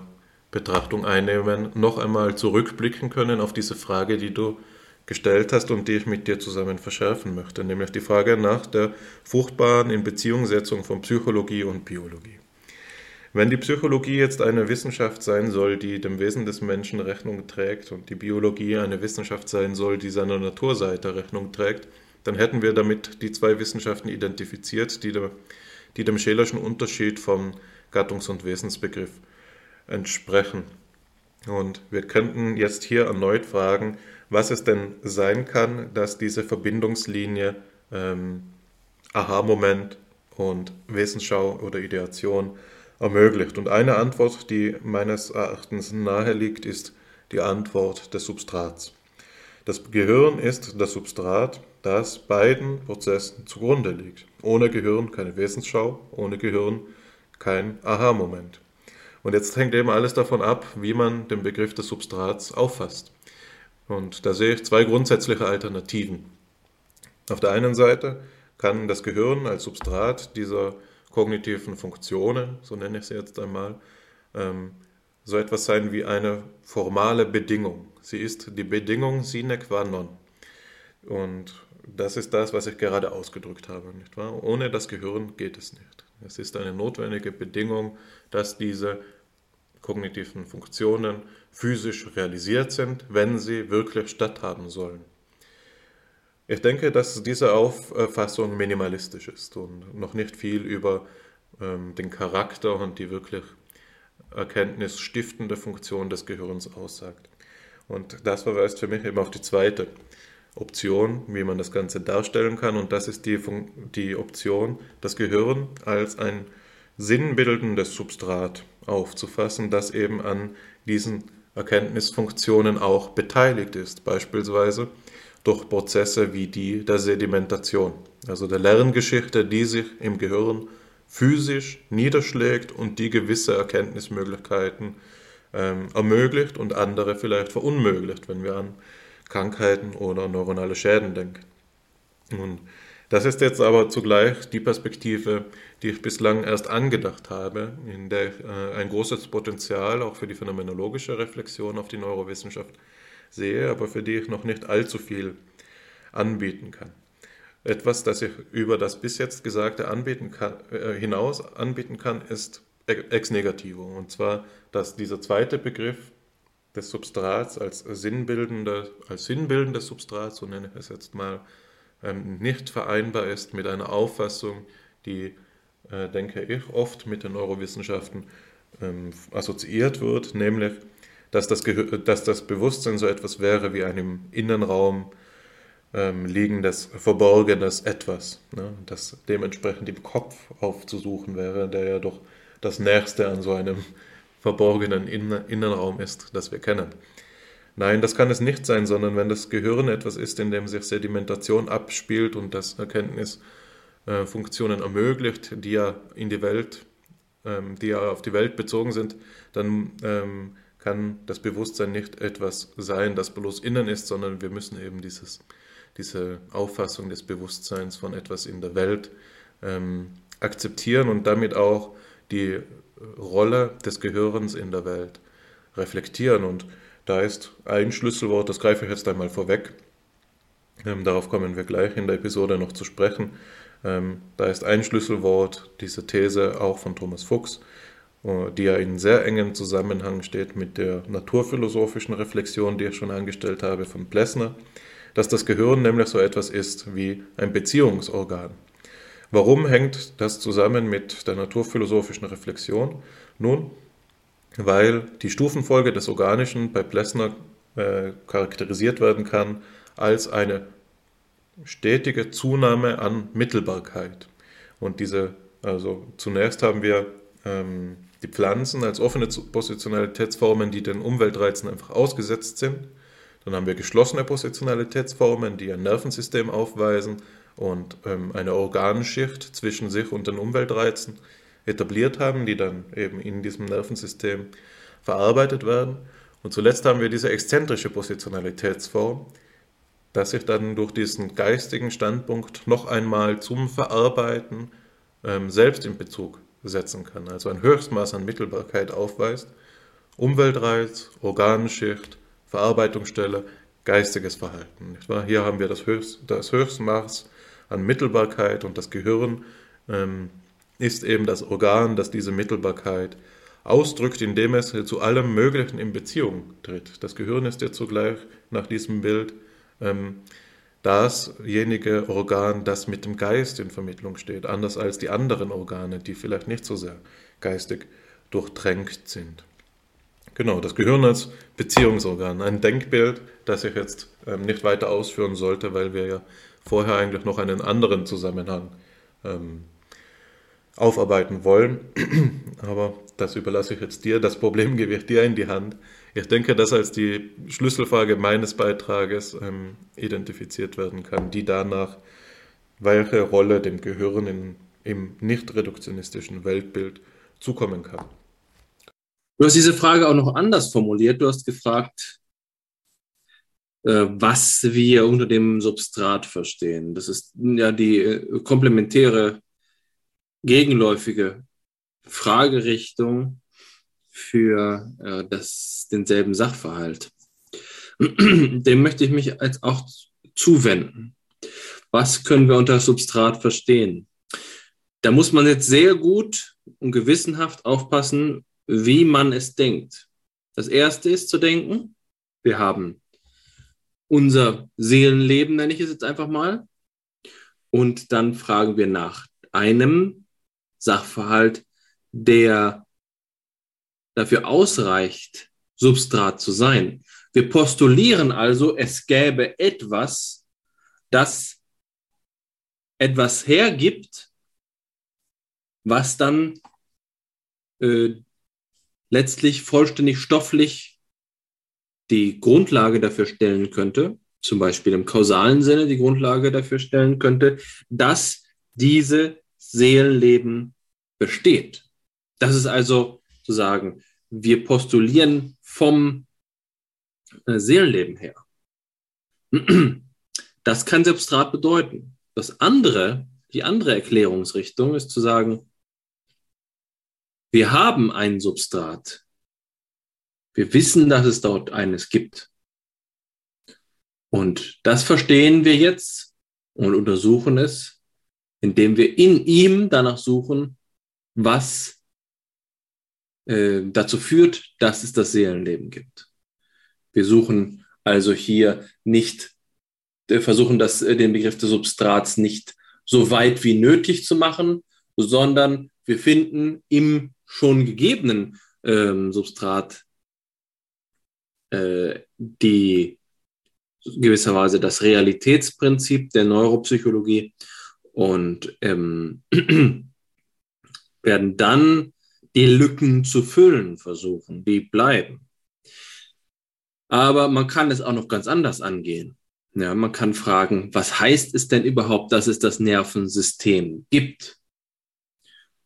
Betrachtung einnehmen, noch einmal zurückblicken können auf diese Frage, die du gestellt hast und die ich mit dir zusammen verschärfen möchte, nämlich die Frage nach der fruchtbaren Inbeziehungssetzung von Psychologie und Biologie. Wenn die Psychologie jetzt eine Wissenschaft sein soll, die dem Wesen des Menschen Rechnung trägt und die Biologie eine Wissenschaft sein soll, die seiner Naturseite Rechnung trägt, dann hätten wir damit die zwei Wissenschaften identifiziert, die, der, die dem Schelerschen Unterschied vom Gattungs- und Wesensbegriff entsprechen. Und wir könnten jetzt hier erneut fragen, was es denn sein kann, dass diese Verbindungslinie ähm, Aha-Moment und Wesensschau oder Ideation ermöglicht. Und eine Antwort, die meines Erachtens nahe liegt, ist die Antwort des Substrats. Das Gehirn ist das Substrat, das beiden Prozessen zugrunde liegt. Ohne Gehirn keine Wesensschau, ohne Gehirn kein Aha-Moment. Und jetzt hängt eben alles davon ab, wie man den Begriff des Substrats auffasst. Und da sehe ich zwei grundsätzliche Alternativen. Auf der einen Seite kann das Gehirn als Substrat dieser kognitiven Funktionen, so nenne ich sie jetzt einmal, ähm, so etwas sein wie eine formale Bedingung. Sie ist die Bedingung sine qua non. Und das ist das, was ich gerade ausgedrückt habe, nicht wahr? Ohne das Gehirn geht es nicht. Es ist eine notwendige Bedingung, dass diese kognitiven Funktionen physisch realisiert sind, wenn sie wirklich statthaben sollen. Ich denke, dass diese Auffassung minimalistisch ist und noch nicht viel über ähm, den Charakter und die wirklich erkenntnisstiftende Funktion des Gehirns aussagt. Und das verweist für mich eben auf die zweite Option, wie man das Ganze darstellen kann. Und das ist die, die Option, das Gehirn als ein sinnbildendes Substrat aufzufassen, das eben an diesen Erkenntnisfunktionen auch beteiligt ist, beispielsweise durch Prozesse wie die der Sedimentation, also der Lerngeschichte, die sich im Gehirn physisch niederschlägt und die gewisse Erkenntnismöglichkeiten ähm, ermöglicht und andere vielleicht verunmöglicht, wenn wir an Krankheiten oder neuronale Schäden denken. Und das ist jetzt aber zugleich die Perspektive, die ich bislang erst angedacht habe, in der ich äh, ein großes Potenzial auch für die phänomenologische Reflexion auf die Neurowissenschaft sehe, aber für die ich noch nicht allzu viel anbieten kann. Etwas, das ich über das bis jetzt Gesagte anbieten kann, äh, hinaus anbieten kann, ist ex negativo. Und zwar, dass dieser zweite Begriff des Substrats als sinnbildender, als sinnbildendes Substrat, so nenne ich es jetzt mal, ähm, nicht vereinbar ist mit einer Auffassung, die, äh, denke ich, oft mit den Neurowissenschaften ähm, assoziiert wird, nämlich, dass das, dass das Bewusstsein so etwas wäre wie ein im Innenraum ähm, liegendes, verborgenes Etwas, ne, das dementsprechend im Kopf aufzusuchen wäre, der ja doch das Nächste an so einem verborgenen Innenraum ist, das wir kennen. Nein, das kann es nicht sein, sondern wenn das Gehirn etwas ist, in dem sich Sedimentation abspielt und das Erkenntnisfunktionen äh, ermöglicht, die ja in die Welt, ähm, die ja auf die Welt bezogen sind, dann ähm, kann das Bewusstsein nicht etwas sein, das bloß innen ist, sondern wir müssen eben dieses, diese Auffassung des Bewusstseins von etwas in der Welt ähm, akzeptieren und damit auch die Rolle des Gehirns in der Welt reflektieren. Und da ist ein Schlüsselwort, das greife ich jetzt einmal vorweg. Ähm, darauf kommen wir gleich in der Episode noch zu sprechen. Ähm, da ist ein Schlüsselwort, diese These auch von Thomas Fuchs, die ja in sehr engem Zusammenhang steht mit der naturphilosophischen Reflexion, die ich schon angestellt habe von Plessner, dass das Gehirn nämlich so etwas ist wie ein Beziehungsorgan. Warum hängt das zusammen mit der naturphilosophischen Reflexion? Nun, weil die Stufenfolge des Organischen bei Plessner äh, charakterisiert werden kann als eine stetige Zunahme an Mittelbarkeit. Und diese, also zunächst haben wir ähm, die Pflanzen als offene Positionalitätsformen, die den Umweltreizen einfach ausgesetzt sind. Dann haben wir geschlossene Positionalitätsformen, die ein Nervensystem aufweisen und ähm, eine Organschicht zwischen sich und den Umweltreizen etabliert haben, die dann eben in diesem Nervensystem verarbeitet werden. Und zuletzt haben wir diese exzentrische Positionalitätsform, dass sich dann durch diesen geistigen Standpunkt noch einmal zum Verarbeiten ähm, selbst in Bezug setzen kann, also ein Höchstmaß an Mittelbarkeit aufweist. Umweltreiz, Organschicht, Verarbeitungsstelle, geistiges Verhalten. Hier haben wir das, Höchst, das Höchstmaß an Mittelbarkeit und das Gehirn ähm, ist eben das Organ, das diese Mittelbarkeit ausdrückt, indem es zu allem Möglichen in Beziehung tritt. Das Gehirn ist jetzt zugleich nach diesem Bild ähm, dasjenige Organ, das mit dem Geist in Vermittlung steht, anders als die anderen Organe, die vielleicht nicht so sehr geistig durchtränkt sind. Genau, das Gehirn als Beziehungsorgan, ein Denkbild, das ich jetzt ähm, nicht weiter ausführen sollte, weil wir ja vorher eigentlich noch einen anderen Zusammenhang ähm, aufarbeiten wollen. Aber das überlasse ich jetzt dir. Das Problem gebe ich dir in die Hand. Ich denke, dass als die Schlüsselfrage meines Beitrages ähm, identifiziert werden kann, die danach, welche Rolle dem Gehirn in, im nicht reduktionistischen Weltbild zukommen kann. Du hast diese Frage auch noch anders formuliert. Du hast gefragt, äh, was wir unter dem Substrat verstehen. Das ist ja die äh, komplementäre, gegenläufige Fragerichtung für äh, das, denselben Sachverhalt. Dem möchte ich mich jetzt auch zuwenden. Was können wir unter Substrat verstehen? Da muss man jetzt sehr gut und gewissenhaft aufpassen, wie man es denkt. Das erste ist zu denken, wir haben unser Seelenleben, nenne ich es jetzt einfach mal. Und dann fragen wir nach einem Sachverhalt, der dafür ausreicht, Substrat zu sein. Wir postulieren also, es gäbe etwas, das etwas hergibt, was dann äh, letztlich vollständig stofflich die Grundlage dafür stellen könnte, zum Beispiel im kausalen Sinne die Grundlage dafür stellen könnte, dass diese Seelenleben besteht. Das ist also zu sagen, wir postulieren vom äh, Seelenleben her. Das kann Substrat bedeuten. Das andere, die andere Erklärungsrichtung ist zu sagen, wir haben ein Substrat. Wir wissen, dass es dort eines gibt. Und das verstehen wir jetzt und untersuchen es, indem wir in ihm danach suchen, was äh, dazu führt, dass es das Seelenleben gibt. Wir suchen also hier nicht, äh, versuchen das, äh, den Begriff des Substrats nicht so weit wie nötig zu machen, sondern wir finden im schon gegebenen ähm, Substrat äh, die gewisserweise das Realitätsprinzip der Neuropsychologie und ähm, werden dann die Lücken zu füllen versuchen, die bleiben. Aber man kann es auch noch ganz anders angehen. Ja, man kann fragen, was heißt es denn überhaupt, dass es das Nervensystem gibt?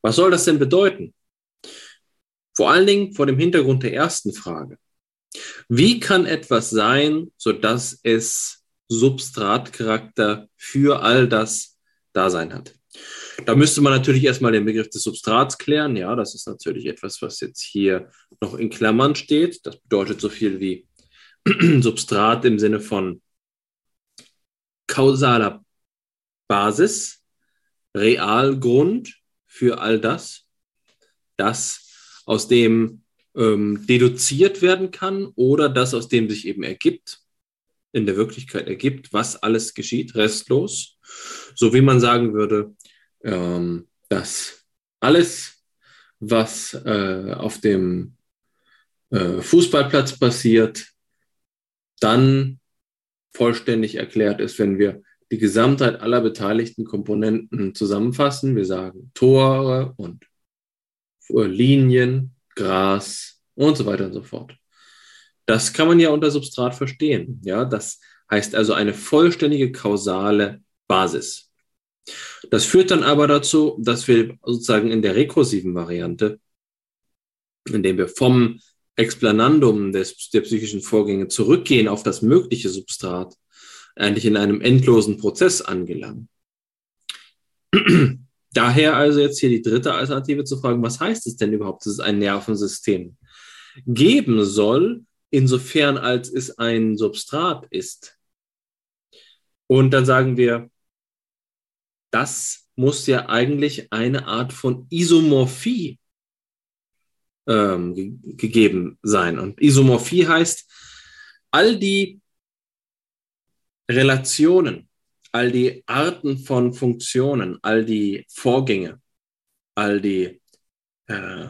Was soll das denn bedeuten? Vor allen Dingen vor dem Hintergrund der ersten Frage. Wie kann etwas sein, sodass es Substratcharakter für all das Dasein hat? Da müsste man natürlich erstmal den Begriff des Substrats klären. Ja, das ist natürlich etwas, was jetzt hier noch in Klammern steht. Das bedeutet so viel wie Substrat im Sinne von kausaler Basis, Realgrund für all das, das aus dem ähm, deduziert werden kann oder das aus dem sich eben ergibt, in der Wirklichkeit ergibt, was alles geschieht, restlos. So wie man sagen würde, ähm, dass alles, was äh, auf dem äh, Fußballplatz passiert, dann vollständig erklärt ist, wenn wir die Gesamtheit aller beteiligten Komponenten zusammenfassen. Wir sagen Tore und Linien, Gras und so weiter und so fort. Das kann man ja unter Substrat verstehen. Ja, das heißt also eine vollständige kausale Basis. Das führt dann aber dazu, dass wir sozusagen in der rekursiven Variante, indem wir vom Explanandum des, der psychischen Vorgänge zurückgehen auf das mögliche Substrat, eigentlich in einem endlosen Prozess angelangen. Daher also jetzt hier die dritte Alternative zu fragen, was heißt es denn überhaupt, dass es ein Nervensystem geben soll, insofern als es ein Substrat ist. Und dann sagen wir, das muss ja eigentlich eine Art von Isomorphie ähm, ge gegeben sein. Und Isomorphie heißt, all die Relationen, all die Arten von Funktionen, all die Vorgänge, all die äh,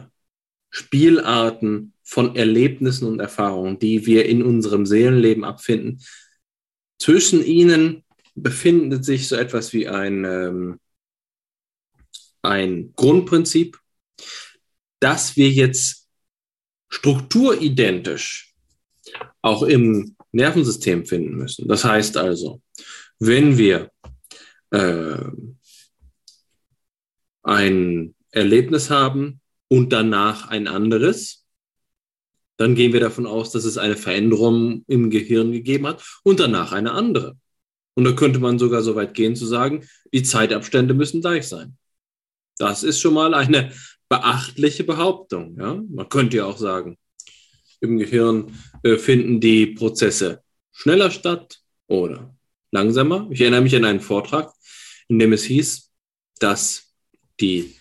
Spielarten von Erlebnissen und Erfahrungen, die wir in unserem Seelenleben abfinden, zwischen ihnen befindet sich so etwas wie ein, ähm, ein Grundprinzip, dass wir jetzt strukturidentisch auch im Nervensystem finden müssen. Das heißt also, wenn wir äh, ein Erlebnis haben und danach ein anderes, dann gehen wir davon aus, dass es eine Veränderung im Gehirn gegeben hat und danach eine andere. Und da könnte man sogar so weit gehen zu sagen, die Zeitabstände müssen gleich sein. Das ist schon mal eine beachtliche Behauptung. Ja? Man könnte ja auch sagen, im Gehirn äh, finden die Prozesse schneller statt oder langsamer. Ich erinnere mich an einen Vortrag, in dem es hieß, dass die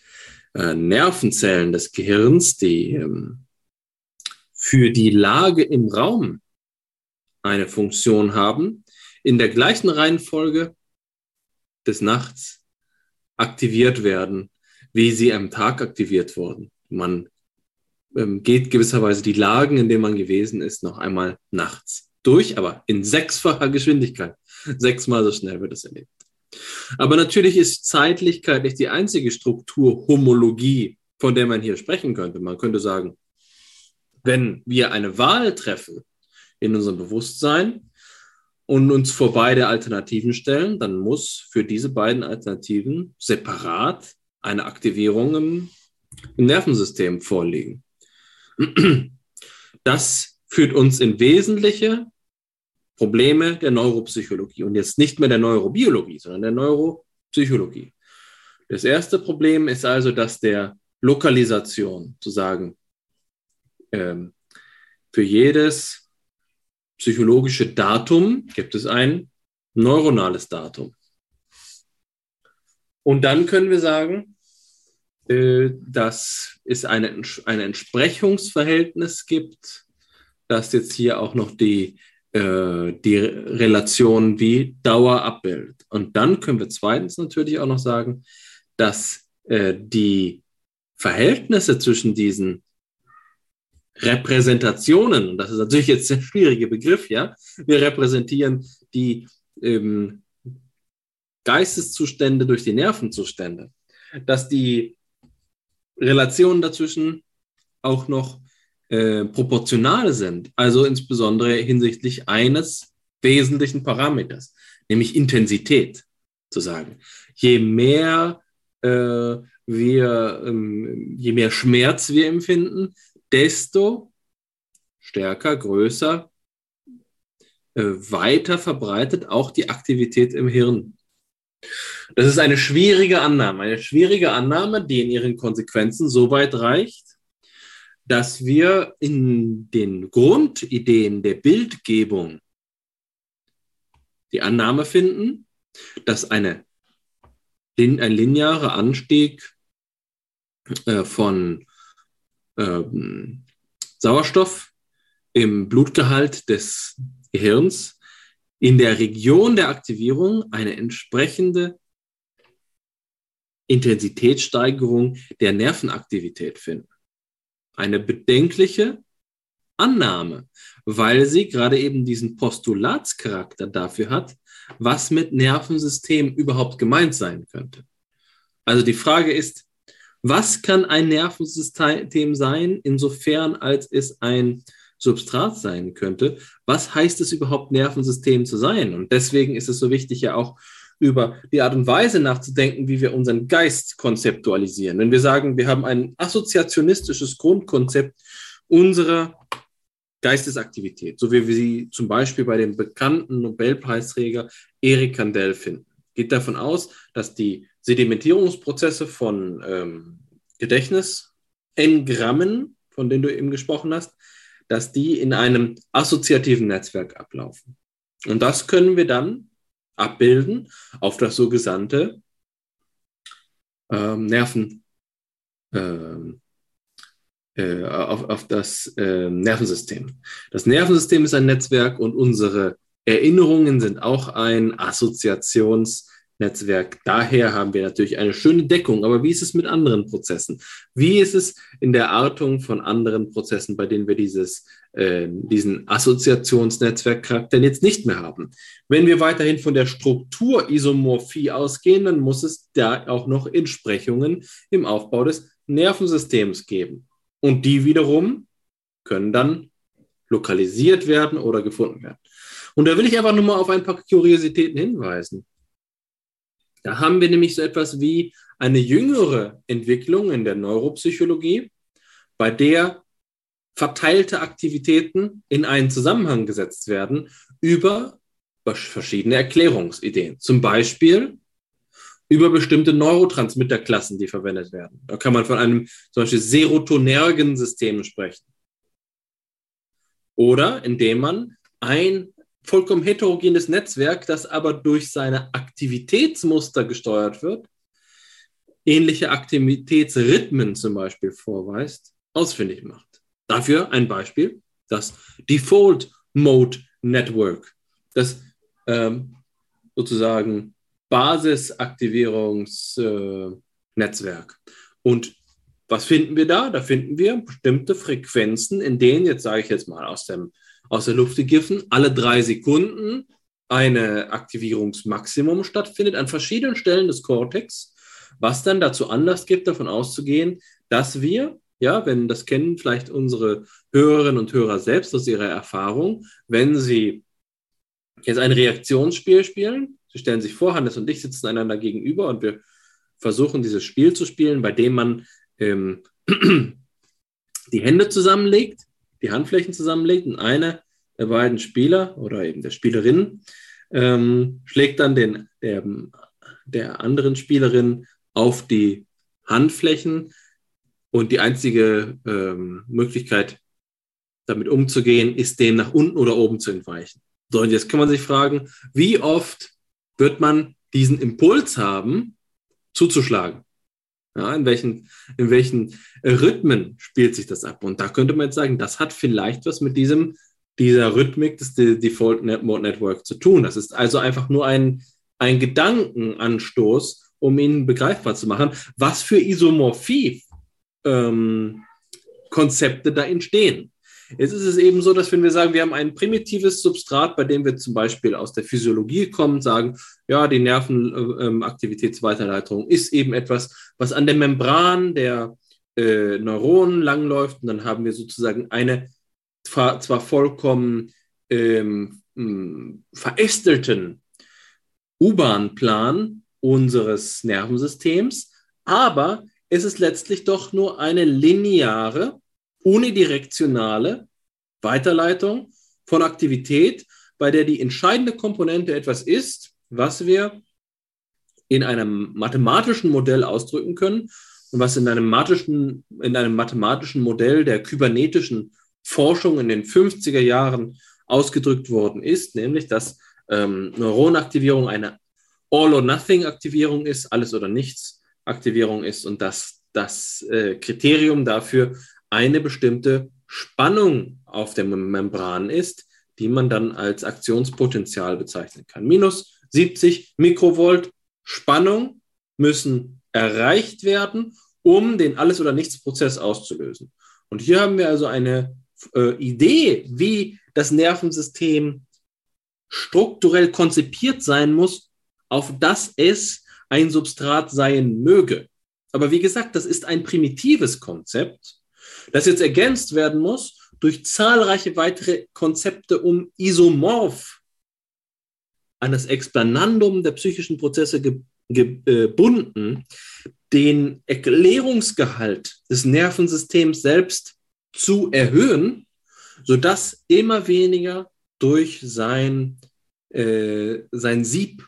äh, Nervenzellen des Gehirns, die ähm, für die Lage im Raum eine Funktion haben, in der gleichen Reihenfolge des Nachts aktiviert werden wie sie am Tag aktiviert wurden. Man ähm, geht gewisserweise die Lagen, in denen man gewesen ist, noch einmal nachts durch, aber in sechsfacher Geschwindigkeit. Sechsmal so schnell wird es erlebt. Aber natürlich ist Zeitlichkeit nicht die einzige Strukturhomologie, von der man hier sprechen könnte. Man könnte sagen, wenn wir eine Wahl treffen in unserem Bewusstsein und uns vor beide Alternativen stellen, dann muss für diese beiden Alternativen separat eine Aktivierung im, im Nervensystem vorliegen. Das führt uns in wesentliche Probleme der Neuropsychologie und jetzt nicht mehr der Neurobiologie, sondern der Neuropsychologie. Das erste Problem ist also das der Lokalisation, zu sagen, ähm, für jedes psychologische Datum gibt es ein neuronales Datum. Und dann können wir sagen, äh, dass es eine, ein Entsprechungsverhältnis gibt, dass jetzt hier auch noch die, äh, die Relation wie Dauer abbildet. Und dann können wir zweitens natürlich auch noch sagen, dass äh, die Verhältnisse zwischen diesen Repräsentationen, und das ist natürlich jetzt der schwierige Begriff, ja, wir repräsentieren die ähm, Geisteszustände durch die Nervenzustände, dass die Relationen dazwischen auch noch äh, proportional sind, also insbesondere hinsichtlich eines wesentlichen Parameters, nämlich Intensität zu sagen. Je mehr äh, wir, ähm, je mehr Schmerz wir empfinden, desto stärker, größer, äh, weiter verbreitet auch die Aktivität im Hirn. Das ist eine schwierige Annahme, eine schwierige Annahme, die in ihren Konsequenzen so weit reicht, dass wir in den Grundideen der Bildgebung die Annahme finden, dass eine, ein linearer Anstieg äh, von ähm, Sauerstoff im Blutgehalt des Gehirns in der Region der Aktivierung eine entsprechende Intensitätssteigerung der Nervenaktivität finden. Eine bedenkliche Annahme, weil sie gerade eben diesen Postulatscharakter dafür hat, was mit Nervensystem überhaupt gemeint sein könnte. Also die Frage ist, was kann ein Nervensystem sein, insofern als es ein Substrat sein könnte? Was heißt es überhaupt, Nervensystem zu sein? Und deswegen ist es so wichtig, ja auch über die Art und Weise nachzudenken, wie wir unseren Geist konzeptualisieren. Wenn wir sagen, wir haben ein assoziationistisches Grundkonzept unserer Geistesaktivität, so wie wir sie zum Beispiel bei dem bekannten Nobelpreisträger Eric Kandel finden, geht davon aus, dass die Sedimentierungsprozesse von ähm, Gedächtnis, Engrammen, von denen du eben gesprochen hast, dass die in einem assoziativen Netzwerk ablaufen. Und das können wir dann abbilden auf das sogenannte ähm, Nerven, ähm, äh, auf, auf das äh, Nervensystem. Das Nervensystem ist ein Netzwerk und unsere Erinnerungen sind auch ein Assoziations- Netzwerk. Daher haben wir natürlich eine schöne Deckung. Aber wie ist es mit anderen Prozessen? Wie ist es in der Artung von anderen Prozessen, bei denen wir dieses, äh, diesen Assoziationsnetzwerkcharakter jetzt nicht mehr haben? Wenn wir weiterhin von der Strukturisomorphie ausgehen, dann muss es da auch noch Entsprechungen im Aufbau des Nervensystems geben. Und die wiederum können dann lokalisiert werden oder gefunden werden. Und da will ich einfach nur mal auf ein paar Kuriositäten hinweisen. Da haben wir nämlich so etwas wie eine jüngere Entwicklung in der Neuropsychologie, bei der verteilte Aktivitäten in einen Zusammenhang gesetzt werden über verschiedene Erklärungsideen. Zum Beispiel über bestimmte Neurotransmitterklassen, die verwendet werden. Da kann man von einem zum Beispiel serotonergen System sprechen. Oder indem man ein vollkommen heterogenes Netzwerk, das aber durch seine Aktivitätsmuster gesteuert wird, ähnliche Aktivitätsrhythmen zum Beispiel vorweist, ausfindig macht. Dafür ein Beispiel, das Default Mode Network, das ähm, sozusagen Basisaktivierungsnetzwerk. Äh, Und was finden wir da? Da finden wir bestimmte Frequenzen, in denen, jetzt sage ich jetzt mal aus dem aus der Luft gegriffen, alle drei Sekunden eine Aktivierungsmaximum stattfindet an verschiedenen Stellen des Cortex, was dann dazu Anlass gibt, davon auszugehen, dass wir, ja, wenn das kennen vielleicht unsere Hörerinnen und Hörer selbst aus ihrer Erfahrung, wenn sie jetzt ein Reaktionsspiel spielen, sie stellen sich vor, Hannes und ich sitzen einander gegenüber und wir versuchen dieses Spiel zu spielen, bei dem man ähm, die Hände zusammenlegt die Handflächen zusammenlegt und einer der beiden Spieler oder eben der Spielerin ähm, schlägt dann den, der, der anderen Spielerin auf die Handflächen und die einzige ähm, Möglichkeit, damit umzugehen, ist, den nach unten oder oben zu entweichen. So, und jetzt kann man sich fragen, wie oft wird man diesen Impuls haben, zuzuschlagen? Ja, in welchen, in welchen Rhythmen spielt sich das ab? Und da könnte man jetzt sagen, das hat vielleicht was mit diesem, dieser Rhythmik des Default Mode Network zu tun. Das ist also einfach nur ein, ein Gedankenanstoß, um ihn begreifbar zu machen, was für Isomorphie ähm, Konzepte da entstehen. Jetzt ist es eben so, dass wenn wir sagen, wir haben ein primitives Substrat, bei dem wir zum Beispiel aus der Physiologie kommen, sagen, ja, die Nervenaktivitätsweiterleitung ist eben etwas, was an der Membran der äh, Neuronen langläuft und dann haben wir sozusagen eine zwar, zwar vollkommen ähm, verästelten U-Bahn-Plan unseres Nervensystems, aber es ist letztlich doch nur eine lineare, unidirektionale Weiterleitung von Aktivität, bei der die entscheidende Komponente etwas ist, was wir in einem mathematischen Modell ausdrücken können und was in einem mathematischen, in einem mathematischen Modell der kybernetischen Forschung in den 50er Jahren ausgedrückt worden ist, nämlich dass ähm, Neuronaktivierung eine All-or-Nothing-Aktivierung ist, alles oder nichts Aktivierung ist und dass das äh, Kriterium dafür eine bestimmte Spannung auf der Membran ist, die man dann als Aktionspotenzial bezeichnen kann. Minus 70 Mikrovolt Spannung müssen erreicht werden, um den Alles- oder Nichts-Prozess auszulösen. Und hier haben wir also eine äh, Idee, wie das Nervensystem strukturell konzipiert sein muss, auf das es ein Substrat sein möge. Aber wie gesagt, das ist ein primitives Konzept, das jetzt ergänzt werden muss durch zahlreiche weitere Konzepte, um isomorph an das Explanandum der psychischen Prozesse ge gebunden, den Erklärungsgehalt des Nervensystems selbst zu erhöhen, sodass immer weniger durch sein, äh, sein Sieb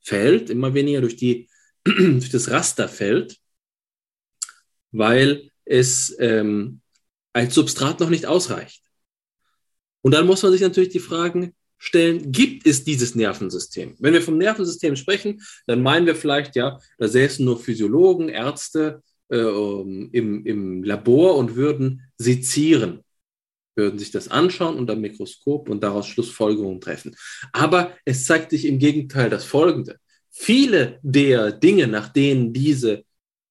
fällt, immer weniger durch, die, durch das Raster fällt, weil es ähm, als Substrat noch nicht ausreicht. Und dann muss man sich natürlich die Fragen stellen, gibt es dieses Nervensystem? Wenn wir vom Nervensystem sprechen, dann meinen wir vielleicht, ja, da säßen nur Physiologen, Ärzte äh, im, im Labor und würden sezieren, würden sich das anschauen unter Mikroskop und daraus Schlussfolgerungen treffen. Aber es zeigt sich im Gegenteil das Folgende. Viele der Dinge, nach denen diese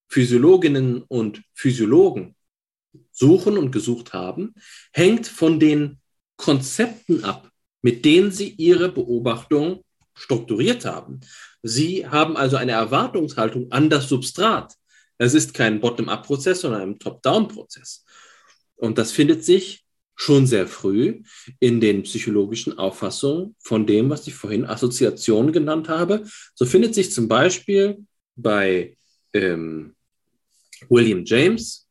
Physiologinnen und Physiologen suchen und gesucht haben, hängt von den Konzepten ab, mit denen sie ihre Beobachtung strukturiert haben. Sie haben also eine Erwartungshaltung an das Substrat. Es ist kein Bottom-up-Prozess, sondern ein Top-down-Prozess. Und das findet sich schon sehr früh in den psychologischen Auffassungen von dem, was ich vorhin Assoziation genannt habe. So findet sich zum Beispiel bei ähm, William James,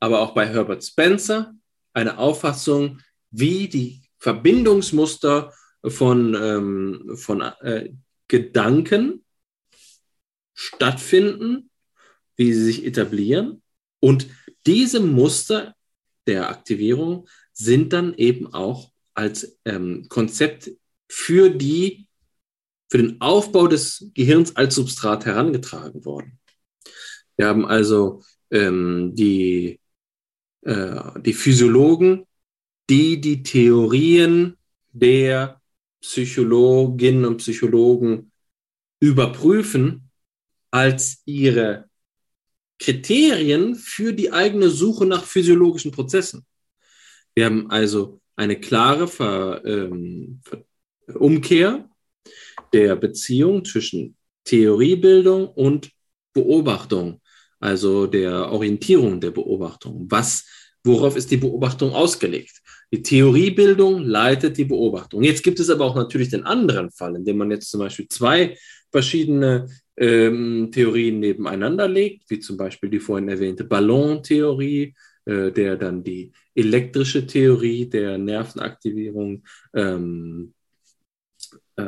aber auch bei Herbert Spencer eine Auffassung, wie die Verbindungsmuster von, ähm, von äh, Gedanken stattfinden, wie sie sich etablieren. Und diese Muster der Aktivierung sind dann eben auch als ähm, Konzept für die für den Aufbau des Gehirns als Substrat herangetragen worden. Wir haben also ähm, die, äh, die Physiologen die die Theorien der Psychologinnen und Psychologen überprüfen als ihre Kriterien für die eigene Suche nach physiologischen Prozessen. Wir haben also eine klare Ver, ähm, Umkehr der Beziehung zwischen Theoriebildung und Beobachtung, also der Orientierung der Beobachtung. Was, worauf ist die Beobachtung ausgelegt? Die Theoriebildung leitet die Beobachtung. Jetzt gibt es aber auch natürlich den anderen Fall, in dem man jetzt zum Beispiel zwei verschiedene ähm, Theorien nebeneinander legt, wie zum Beispiel die vorhin erwähnte Ballontheorie, äh, der dann die elektrische Theorie der Nervenaktivierung ähm,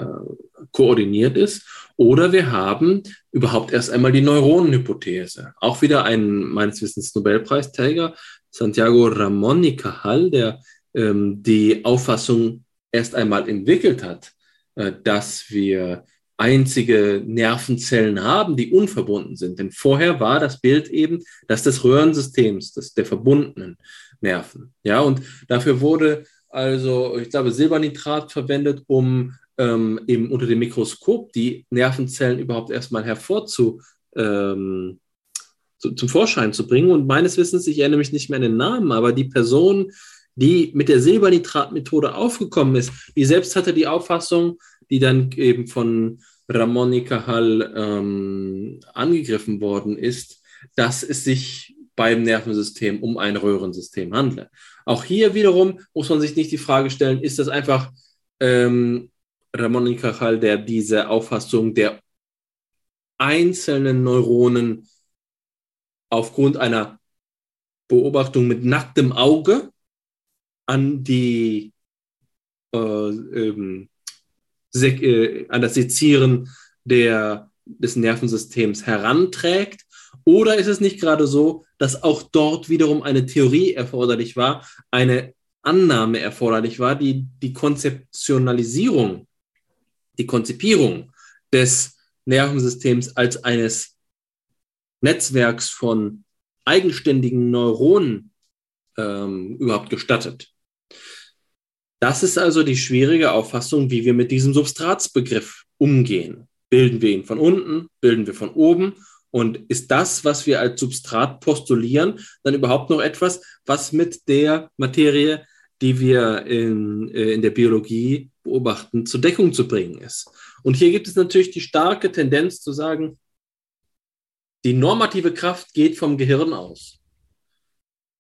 äh, koordiniert ist. Oder wir haben überhaupt erst einmal die Neuronenhypothese. Auch wieder ein meines Wissens Nobelpreisträger, Santiago Ramón y Cajal, der ähm, die Auffassung erst einmal entwickelt hat, äh, dass wir einzige Nervenzellen haben, die unverbunden sind. Denn vorher war das Bild eben das des Röhrensystems, das der verbundenen Nerven. Ja, und dafür wurde also, ich glaube, Silbernitrat verwendet, um ähm, eben unter dem Mikroskop die Nervenzellen überhaupt erstmal hervorzu, ähm, zu, zum Vorschein zu bringen. Und meines Wissens, ich erinnere mich nicht mehr an den Namen, aber die Person, die mit der Silbernitrat-Methode aufgekommen ist, die selbst hatte die Auffassung, die dann eben von Ramon Cajal ähm, angegriffen worden ist, dass es sich beim Nervensystem um ein Röhrensystem handle. Auch hier wiederum muss man sich nicht die Frage stellen, ist das einfach ähm, Ramon y Cajal, der diese Auffassung der einzelnen Neuronen aufgrund einer Beobachtung mit nacktem Auge an die äh, ähm, äh, an das Sezieren der, des Nervensystems heranträgt? Oder ist es nicht gerade so, dass auch dort wiederum eine Theorie erforderlich war, eine Annahme erforderlich war, die die Konzeptionalisierung, die Konzipierung des Nervensystems als eines Netzwerks von eigenständigen Neuronen ähm, überhaupt gestattet. Das ist also die schwierige Auffassung, wie wir mit diesem Substratsbegriff umgehen. Bilden wir ihn von unten, bilden wir von oben und ist das, was wir als Substrat postulieren, dann überhaupt noch etwas, was mit der Materie, die wir in, äh, in der Biologie beobachten, zur Deckung zu bringen ist? Und hier gibt es natürlich die starke Tendenz zu sagen, die normative Kraft geht vom Gehirn aus.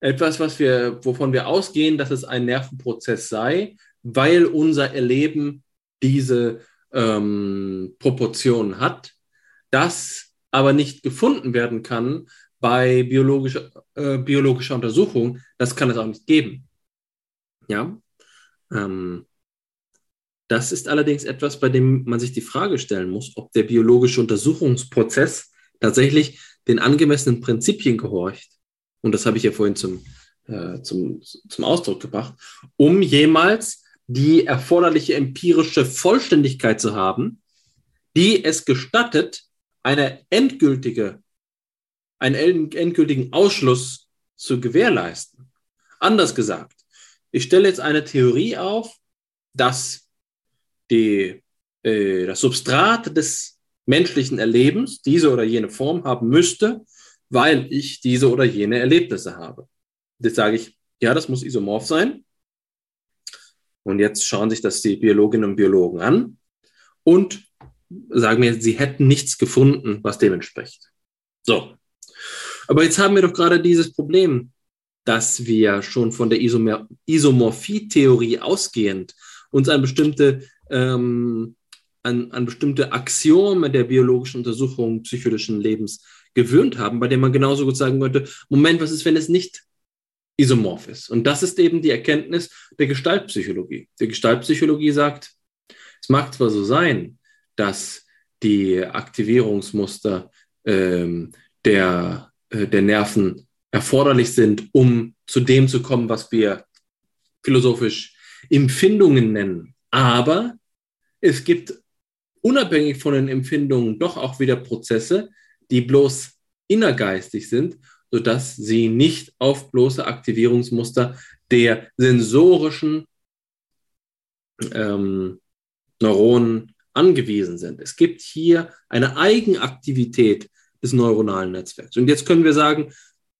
Etwas, was wir, wovon wir ausgehen, dass es ein Nervenprozess sei, weil unser Erleben diese ähm, Proportionen hat, das aber nicht gefunden werden kann bei biologischer, äh, biologischer Untersuchung, das kann es auch nicht geben. Ja. Ähm, das ist allerdings etwas, bei dem man sich die Frage stellen muss, ob der biologische Untersuchungsprozess tatsächlich den angemessenen Prinzipien gehorcht. Und das habe ich ja vorhin zum, äh, zum, zum Ausdruck gebracht, um jemals die erforderliche empirische Vollständigkeit zu haben, die es gestattet, eine endgültige, einen endgültigen Ausschluss zu gewährleisten. Anders gesagt, ich stelle jetzt eine Theorie auf, dass die, äh, das Substrat des menschlichen Erlebens diese oder jene Form haben müsste, weil ich diese oder jene Erlebnisse habe. Jetzt sage ich, ja, das muss isomorph sein. Und jetzt schauen sich das die Biologinnen und Biologen an und sagen mir, sie hätten nichts gefunden, was dem entspricht. So. Aber jetzt haben wir doch gerade dieses Problem, dass wir schon von der Isomorphie-Theorie ausgehend uns an bestimmte ähm, an, an bestimmte Axiome der biologischen Untersuchung psychischen Lebens gewöhnt haben, bei dem man genauso gut sagen könnte, Moment, was ist, wenn es nicht isomorph ist? Und das ist eben die Erkenntnis der Gestaltpsychologie. Die Gestaltpsychologie sagt, es mag zwar so sein, dass die Aktivierungsmuster ähm, der, äh, der Nerven erforderlich sind, um zu dem zu kommen, was wir philosophisch Empfindungen nennen. Aber es gibt unabhängig von den Empfindungen doch auch wieder Prozesse, die bloß innergeistig sind, sodass sie nicht auf bloße Aktivierungsmuster der sensorischen ähm, Neuronen angewiesen sind. Es gibt hier eine Eigenaktivität des neuronalen Netzwerks. Und jetzt können wir sagen,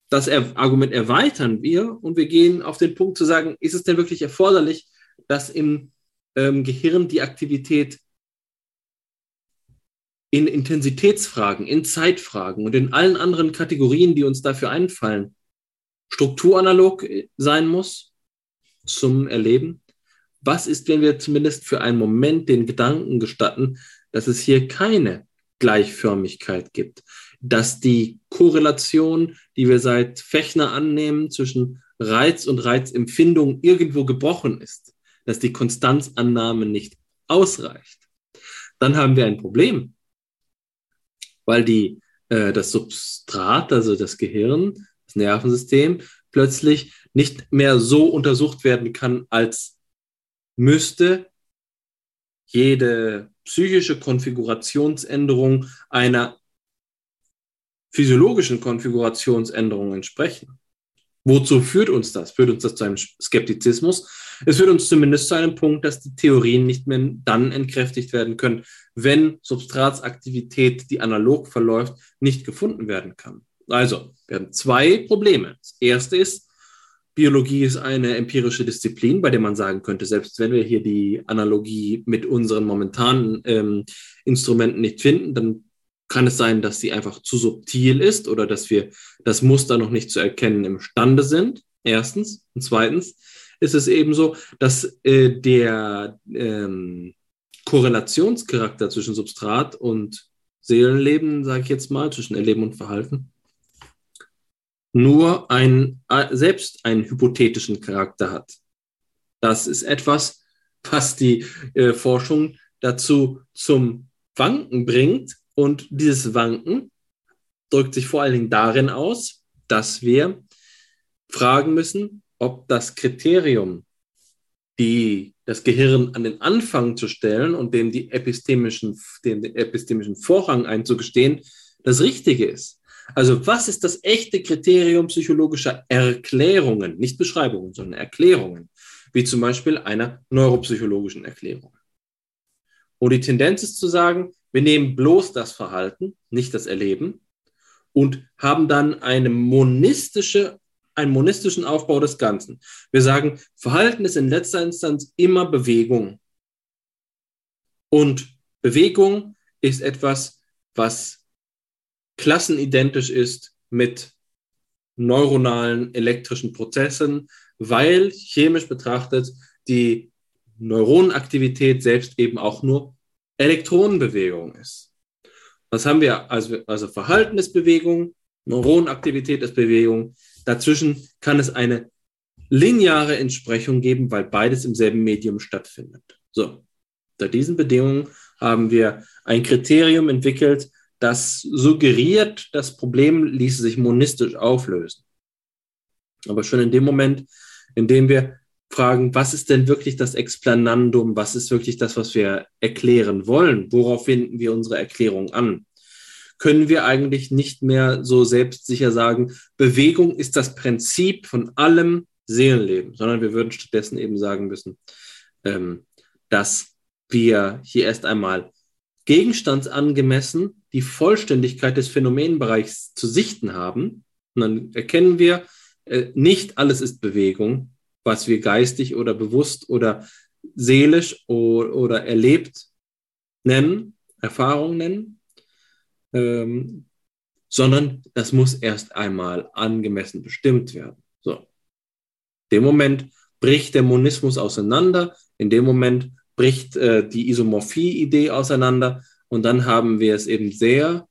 das Argument erweitern wir und wir gehen auf den Punkt zu sagen, ist es denn wirklich erforderlich, dass im ähm, Gehirn die Aktivität in Intensitätsfragen, in Zeitfragen und in allen anderen Kategorien, die uns dafür einfallen, strukturanalog sein muss zum Erleben? Was ist, wenn wir zumindest für einen Moment den Gedanken gestatten, dass es hier keine Gleichförmigkeit gibt, dass die Korrelation, die wir seit Fechner annehmen zwischen Reiz und Reizempfindung irgendwo gebrochen ist, dass die Konstanzannahme nicht ausreicht, dann haben wir ein Problem weil die, äh, das Substrat, also das Gehirn, das Nervensystem, plötzlich nicht mehr so untersucht werden kann, als müsste jede psychische Konfigurationsänderung einer physiologischen Konfigurationsänderung entsprechen. Wozu führt uns das? Führt uns das zu einem Skeptizismus? Es führt uns zumindest zu einem Punkt, dass die Theorien nicht mehr dann entkräftigt werden können, wenn Substratsaktivität, die analog verläuft, nicht gefunden werden kann. Also, wir haben zwei Probleme. Das erste ist, Biologie ist eine empirische Disziplin, bei der man sagen könnte, selbst wenn wir hier die Analogie mit unseren momentanen ähm, Instrumenten nicht finden, dann kann es sein, dass sie einfach zu subtil ist oder dass wir das Muster noch nicht zu erkennen imstande sind. Erstens. Und zweitens ist es eben so, dass äh, der ähm, Korrelationscharakter zwischen Substrat und Seelenleben, sage ich jetzt mal, zwischen Erleben und Verhalten, nur ein, äh, selbst einen hypothetischen Charakter hat. Das ist etwas, was die äh, Forschung dazu zum Wanken bringt. Und dieses Wanken drückt sich vor allen Dingen darin aus, dass wir fragen müssen, ob das Kriterium, die, das Gehirn an den Anfang zu stellen und dem die epistemischen, dem epistemischen Vorrang einzugestehen, das Richtige ist. Also was ist das echte Kriterium psychologischer Erklärungen, nicht Beschreibungen, sondern Erklärungen, wie zum Beispiel einer neuropsychologischen Erklärung. Und die Tendenz ist zu sagen, wir nehmen bloß das Verhalten, nicht das Erleben, und haben dann eine monistische, einen monistischen Aufbau des Ganzen. Wir sagen, Verhalten ist in letzter Instanz immer Bewegung. Und Bewegung ist etwas, was klassenidentisch ist mit neuronalen elektrischen Prozessen, weil chemisch betrachtet die Neuronenaktivität selbst eben auch nur Elektronenbewegung ist. Was haben wir? Also, also Verhalten ist Bewegung, Neuronenaktivität ist Bewegung. Dazwischen kann es eine lineare Entsprechung geben, weil beides im selben Medium stattfindet. So, unter diesen Bedingungen haben wir ein Kriterium entwickelt, das suggeriert, das Problem ließe sich monistisch auflösen. Aber schon in dem Moment, in dem wir fragen, was ist denn wirklich das Explanandum, was ist wirklich das, was wir erklären wollen, worauf wenden wir unsere Erklärung an, können wir eigentlich nicht mehr so selbstsicher sagen, Bewegung ist das Prinzip von allem Seelenleben, sondern wir würden stattdessen eben sagen müssen, ähm, dass wir hier erst einmal gegenstandsangemessen die Vollständigkeit des Phänomenbereichs zu sichten haben. Und dann erkennen wir, äh, nicht alles ist Bewegung, was wir geistig oder bewusst oder seelisch oder, erlebt nennen, Erfahrung nennen, ähm, sondern das muss erst einmal angemessen bestimmt werden. So. In dem Moment bricht der Monismus auseinander, in dem Moment bricht äh, die Isomorphie-Idee auseinander und dann haben wir es eben sehr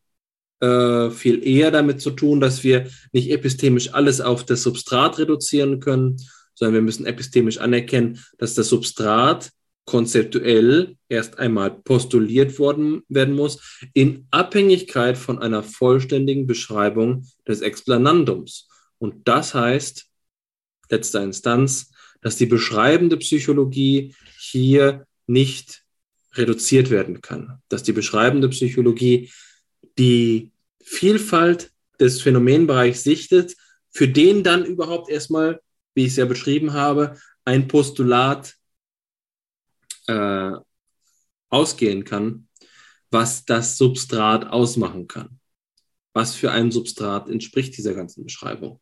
äh, viel eher damit zu tun, dass wir nicht epistemisch alles auf das Substrat reduzieren können, sondern wir müssen epistemisch anerkennen, dass das Substrat konzeptuell erst einmal postuliert worden werden muss, in Abhängigkeit von einer vollständigen Beschreibung des Explanandums. Und das heißt, letzter Instanz, dass die beschreibende Psychologie hier nicht reduziert werden kann, dass die beschreibende Psychologie die Vielfalt des Phänomenbereichs sichtet, für den dann überhaupt erstmal wie ich es ja beschrieben habe, ein Postulat äh, ausgehen kann, was das Substrat ausmachen kann. Was für ein Substrat entspricht dieser ganzen Beschreibung.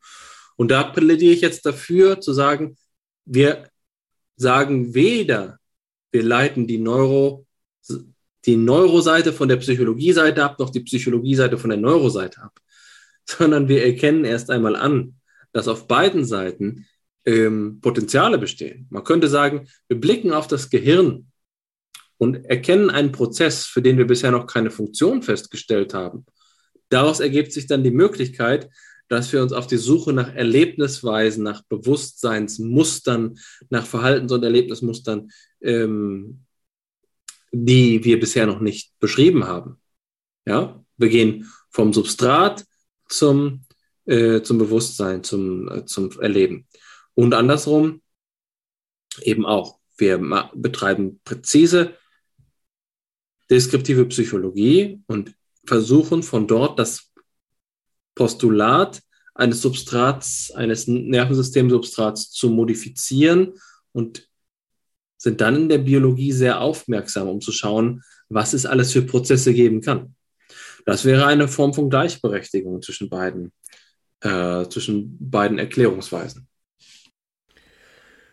Und da plädiere ich jetzt dafür zu sagen, wir sagen weder, wir leiten die Neuro, die Neuroseite von der Psychologie-Seite ab, noch die Psychologie-Seite von der Neuroseite ab, sondern wir erkennen erst einmal an, dass auf beiden Seiten ähm, Potenziale bestehen. Man könnte sagen, wir blicken auf das Gehirn und erkennen einen Prozess, für den wir bisher noch keine Funktion festgestellt haben. Daraus ergibt sich dann die Möglichkeit, dass wir uns auf die Suche nach Erlebnisweisen, nach Bewusstseinsmustern, nach Verhaltens- und Erlebnismustern, ähm, die wir bisher noch nicht beschrieben haben. Ja, wir gehen vom Substrat zum, äh, zum Bewusstsein, zum, äh, zum Erleben. Und andersrum eben auch. Wir betreiben präzise deskriptive Psychologie und versuchen von dort das Postulat eines Substrats, eines Nervensystemsubstrats zu modifizieren und sind dann in der Biologie sehr aufmerksam, um zu schauen, was es alles für Prozesse geben kann. Das wäre eine Form von Gleichberechtigung zwischen beiden, äh, zwischen beiden Erklärungsweisen.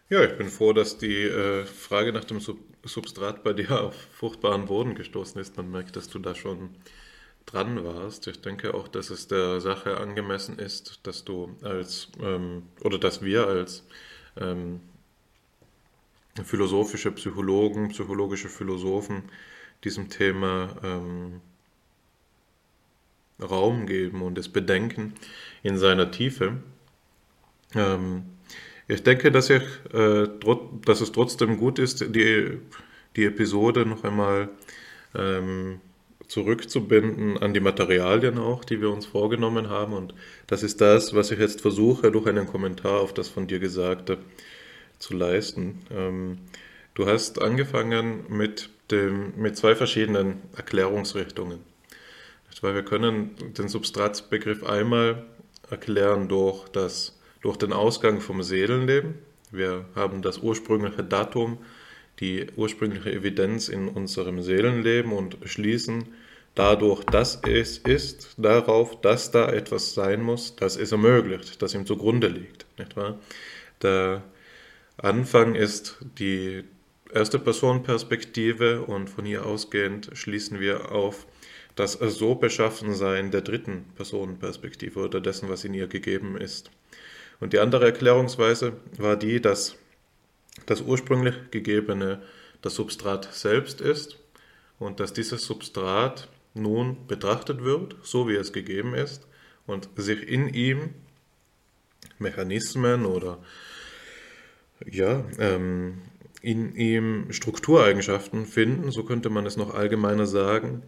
Ja, ich bin froh, dass die äh, Frage nach dem Sub Substrat bei dir auf fruchtbaren Boden gestoßen ist. Man merkt, dass du da schon dran warst. Ich denke auch, dass es der Sache angemessen ist, dass du als ähm, oder dass wir als ähm, philosophische Psychologen, psychologische Philosophen diesem Thema ähm, Raum geben und es bedenken in seiner Tiefe. Ähm, ich denke, dass, ich, äh, dass es trotzdem gut ist, die, die Episode noch einmal ähm, zurückzubinden an die Materialien auch, die wir uns vorgenommen haben. Und das ist das, was ich jetzt versuche, durch einen Kommentar auf das von dir Gesagte zu leisten. Ähm, du hast angefangen mit, dem, mit zwei verschiedenen Erklärungsrichtungen. Weil wir können den Substratsbegriff einmal erklären durch, das, durch den Ausgang vom Seelenleben. Wir haben das ursprüngliche Datum, die ursprüngliche Evidenz in unserem Seelenleben und schließen dadurch, dass es ist, darauf, dass da etwas sein muss, das es ermöglicht, das ihm zugrunde liegt. Nicht wahr? Der Anfang ist die erste Personenperspektive und von hier ausgehend schließen wir auf das so Beschaffensein der dritten Personenperspektive oder dessen, was in ihr gegeben ist. Und die andere Erklärungsweise war die, dass das ursprünglich gegebene das Substrat selbst ist und dass dieses Substrat nun betrachtet wird, so wie es gegeben ist, und sich in ihm Mechanismen oder ja, ähm, in ihm Struktureigenschaften finden, so könnte man es noch allgemeiner sagen,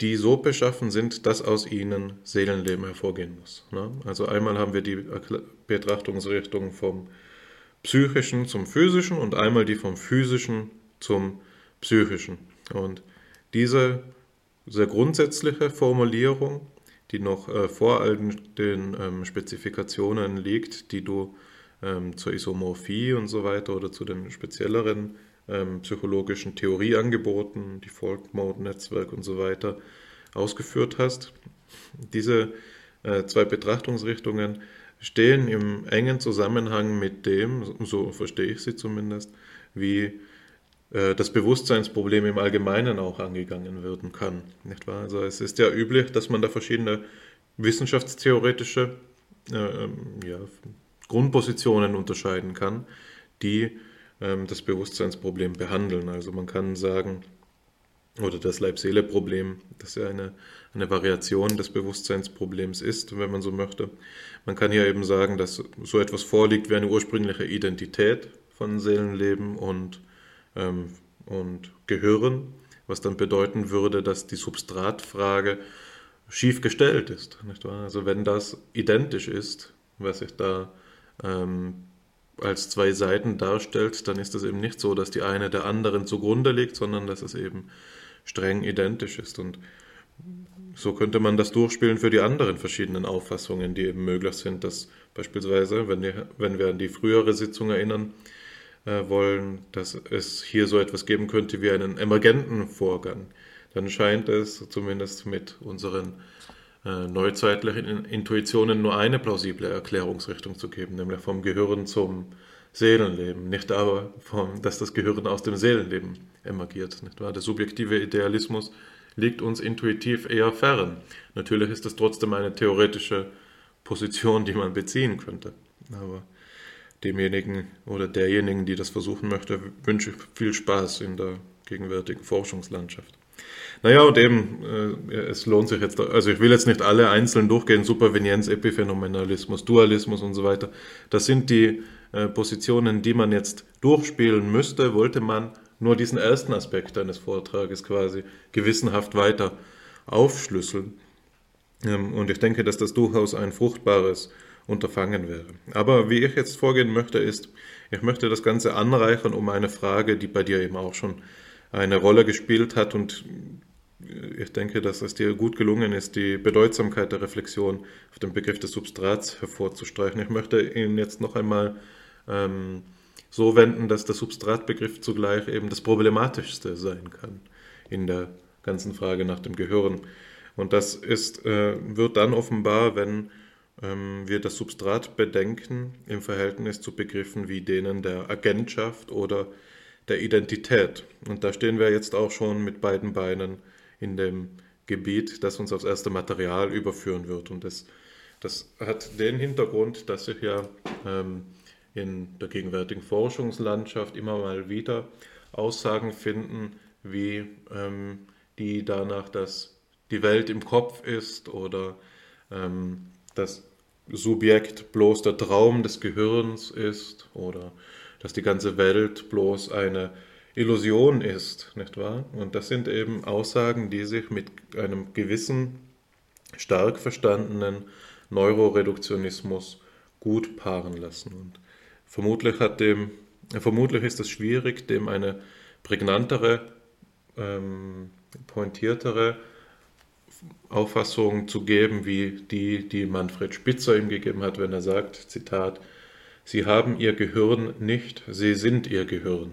die so beschaffen sind, dass aus ihnen Seelenleben hervorgehen muss. Ne? Also einmal haben wir die Betrachtungsrichtung vom psychischen zum physischen und einmal die vom physischen zum psychischen. Und diese sehr grundsätzliche Formulierung, die noch äh, vor all den ähm, Spezifikationen liegt, die du ähm, zur Isomorphie und so weiter oder zu den spezielleren ähm, psychologischen Theorieangeboten, die Folk-Mode-Netzwerk und so weiter ausgeführt hast. Diese äh, zwei Betrachtungsrichtungen stehen im engen Zusammenhang mit dem, so verstehe ich sie zumindest, wie äh, das Bewusstseinsproblem im Allgemeinen auch angegangen werden kann. Nicht wahr? Also es ist ja üblich, dass man da verschiedene wissenschaftstheoretische äh, ähm, ja, Grundpositionen unterscheiden kann, die das Bewusstseinsproblem behandeln. Also man kann sagen, oder das Leib-Seele-Problem, das ja eine, eine Variation des Bewusstseinsproblems ist, wenn man so möchte. Man kann hier eben sagen, dass so etwas vorliegt wie eine ursprüngliche Identität von Seelenleben und, ähm, und Gehirn, was dann bedeuten würde, dass die Substratfrage schief gestellt ist. Also wenn das identisch ist, was ich da ähm, als zwei Seiten darstellt, dann ist es eben nicht so, dass die eine der anderen zugrunde liegt, sondern dass es eben streng identisch ist. Und so könnte man das durchspielen für die anderen verschiedenen Auffassungen, die eben möglich sind, dass beispielsweise, wenn, die, wenn wir an die frühere Sitzung erinnern äh, wollen, dass es hier so etwas geben könnte wie einen emergenten Vorgang, dann scheint es zumindest mit unseren neuzeitlichen Intuitionen nur eine plausible Erklärungsrichtung zu geben, nämlich vom Gehirn zum Seelenleben, nicht aber, vom, dass das Gehirn aus dem Seelenleben emergiert. Nicht wahr? Der subjektive Idealismus liegt uns intuitiv eher fern. Natürlich ist das trotzdem eine theoretische Position, die man beziehen könnte. Aber demjenigen oder derjenigen, die das versuchen möchte, wünsche ich viel Spaß in der gegenwärtigen Forschungslandschaft. Naja, und eben, äh, es lohnt sich jetzt, also ich will jetzt nicht alle einzeln durchgehen, Supervenienz, Epiphänomenalismus, Dualismus und so weiter. Das sind die äh, Positionen, die man jetzt durchspielen müsste, wollte man nur diesen ersten Aspekt eines Vortrages quasi gewissenhaft weiter aufschlüsseln. Ähm, und ich denke, dass das durchaus ein fruchtbares Unterfangen wäre. Aber wie ich jetzt vorgehen möchte, ist, ich möchte das Ganze anreichern um eine Frage, die bei dir eben auch schon eine Rolle gespielt hat und ich denke, dass es dir gut gelungen ist, die Bedeutsamkeit der Reflexion auf den Begriff des Substrats hervorzustreichen. Ich möchte ihn jetzt noch einmal ähm, so wenden, dass der Substratbegriff zugleich eben das Problematischste sein kann in der ganzen Frage nach dem Gehirn. Und das ist, äh, wird dann offenbar, wenn ähm, wir das Substrat bedenken im Verhältnis zu Begriffen wie denen der Agentschaft oder der Identität. Und da stehen wir jetzt auch schon mit beiden Beinen in dem Gebiet, das uns aufs erste Material überführen wird. Und das, das hat den Hintergrund, dass sich ja ähm, in der gegenwärtigen Forschungslandschaft immer mal wieder Aussagen finden, wie ähm, die danach, dass die Welt im Kopf ist oder ähm, das Subjekt bloß der Traum des Gehirns ist oder dass die ganze Welt bloß eine Illusion ist, nicht wahr? Und das sind eben Aussagen, die sich mit einem gewissen, stark verstandenen Neuroreduktionismus gut paaren lassen. Und vermutlich, hat dem, vermutlich ist es schwierig, dem eine prägnantere, ähm, pointiertere Auffassung zu geben, wie die, die Manfred Spitzer ihm gegeben hat, wenn er sagt, Zitat, Sie haben Ihr Gehirn nicht, Sie sind Ihr Gehirn.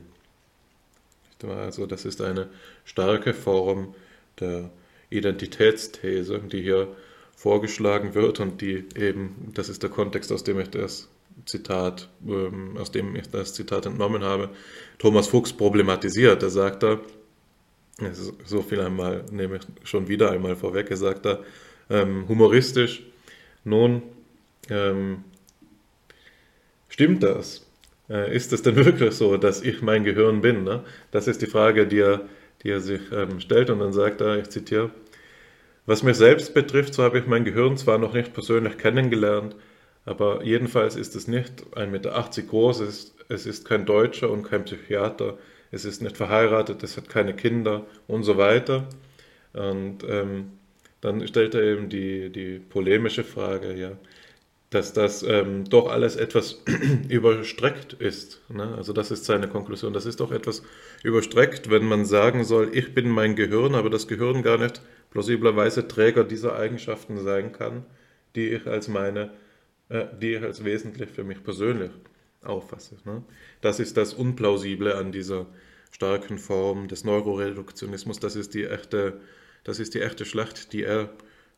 Also das ist eine starke Form der Identitätsthese, die hier vorgeschlagen wird und die eben, das ist der Kontext, aus dem ich das Zitat, ähm, aus dem ich das Zitat entnommen habe, Thomas Fuchs problematisiert. Er sagt da, so viel einmal nehme ich schon wieder einmal vorweg, er sagt da, ähm, humoristisch, nun, ähm, stimmt das? Äh, ist es denn wirklich so, dass ich mein Gehirn bin? Ne? Das ist die Frage, die er, die er sich ähm, stellt und dann sagt er, ich zitiere, was mich selbst betrifft, so habe ich mein Gehirn zwar noch nicht persönlich kennengelernt, aber jedenfalls ist es nicht 1,80 Meter groß, es ist, es ist kein Deutscher und kein Psychiater, es ist nicht verheiratet, es hat keine Kinder und so weiter. Und ähm, dann stellt er eben die, die polemische Frage, ja, dass das ähm, doch alles etwas überstreckt ist. Ne? Also das ist seine Konklusion. Das ist doch etwas überstreckt, wenn man sagen soll, ich bin mein Gehirn, aber das Gehirn gar nicht plausiblerweise Träger dieser Eigenschaften sein kann, die ich als meine, äh, die ich als wesentlich für mich persönlich auffasse. Ne? Das ist das Unplausible an dieser starken Form des Neuroreduktionismus. Das ist die echte, das ist die echte Schlacht, die er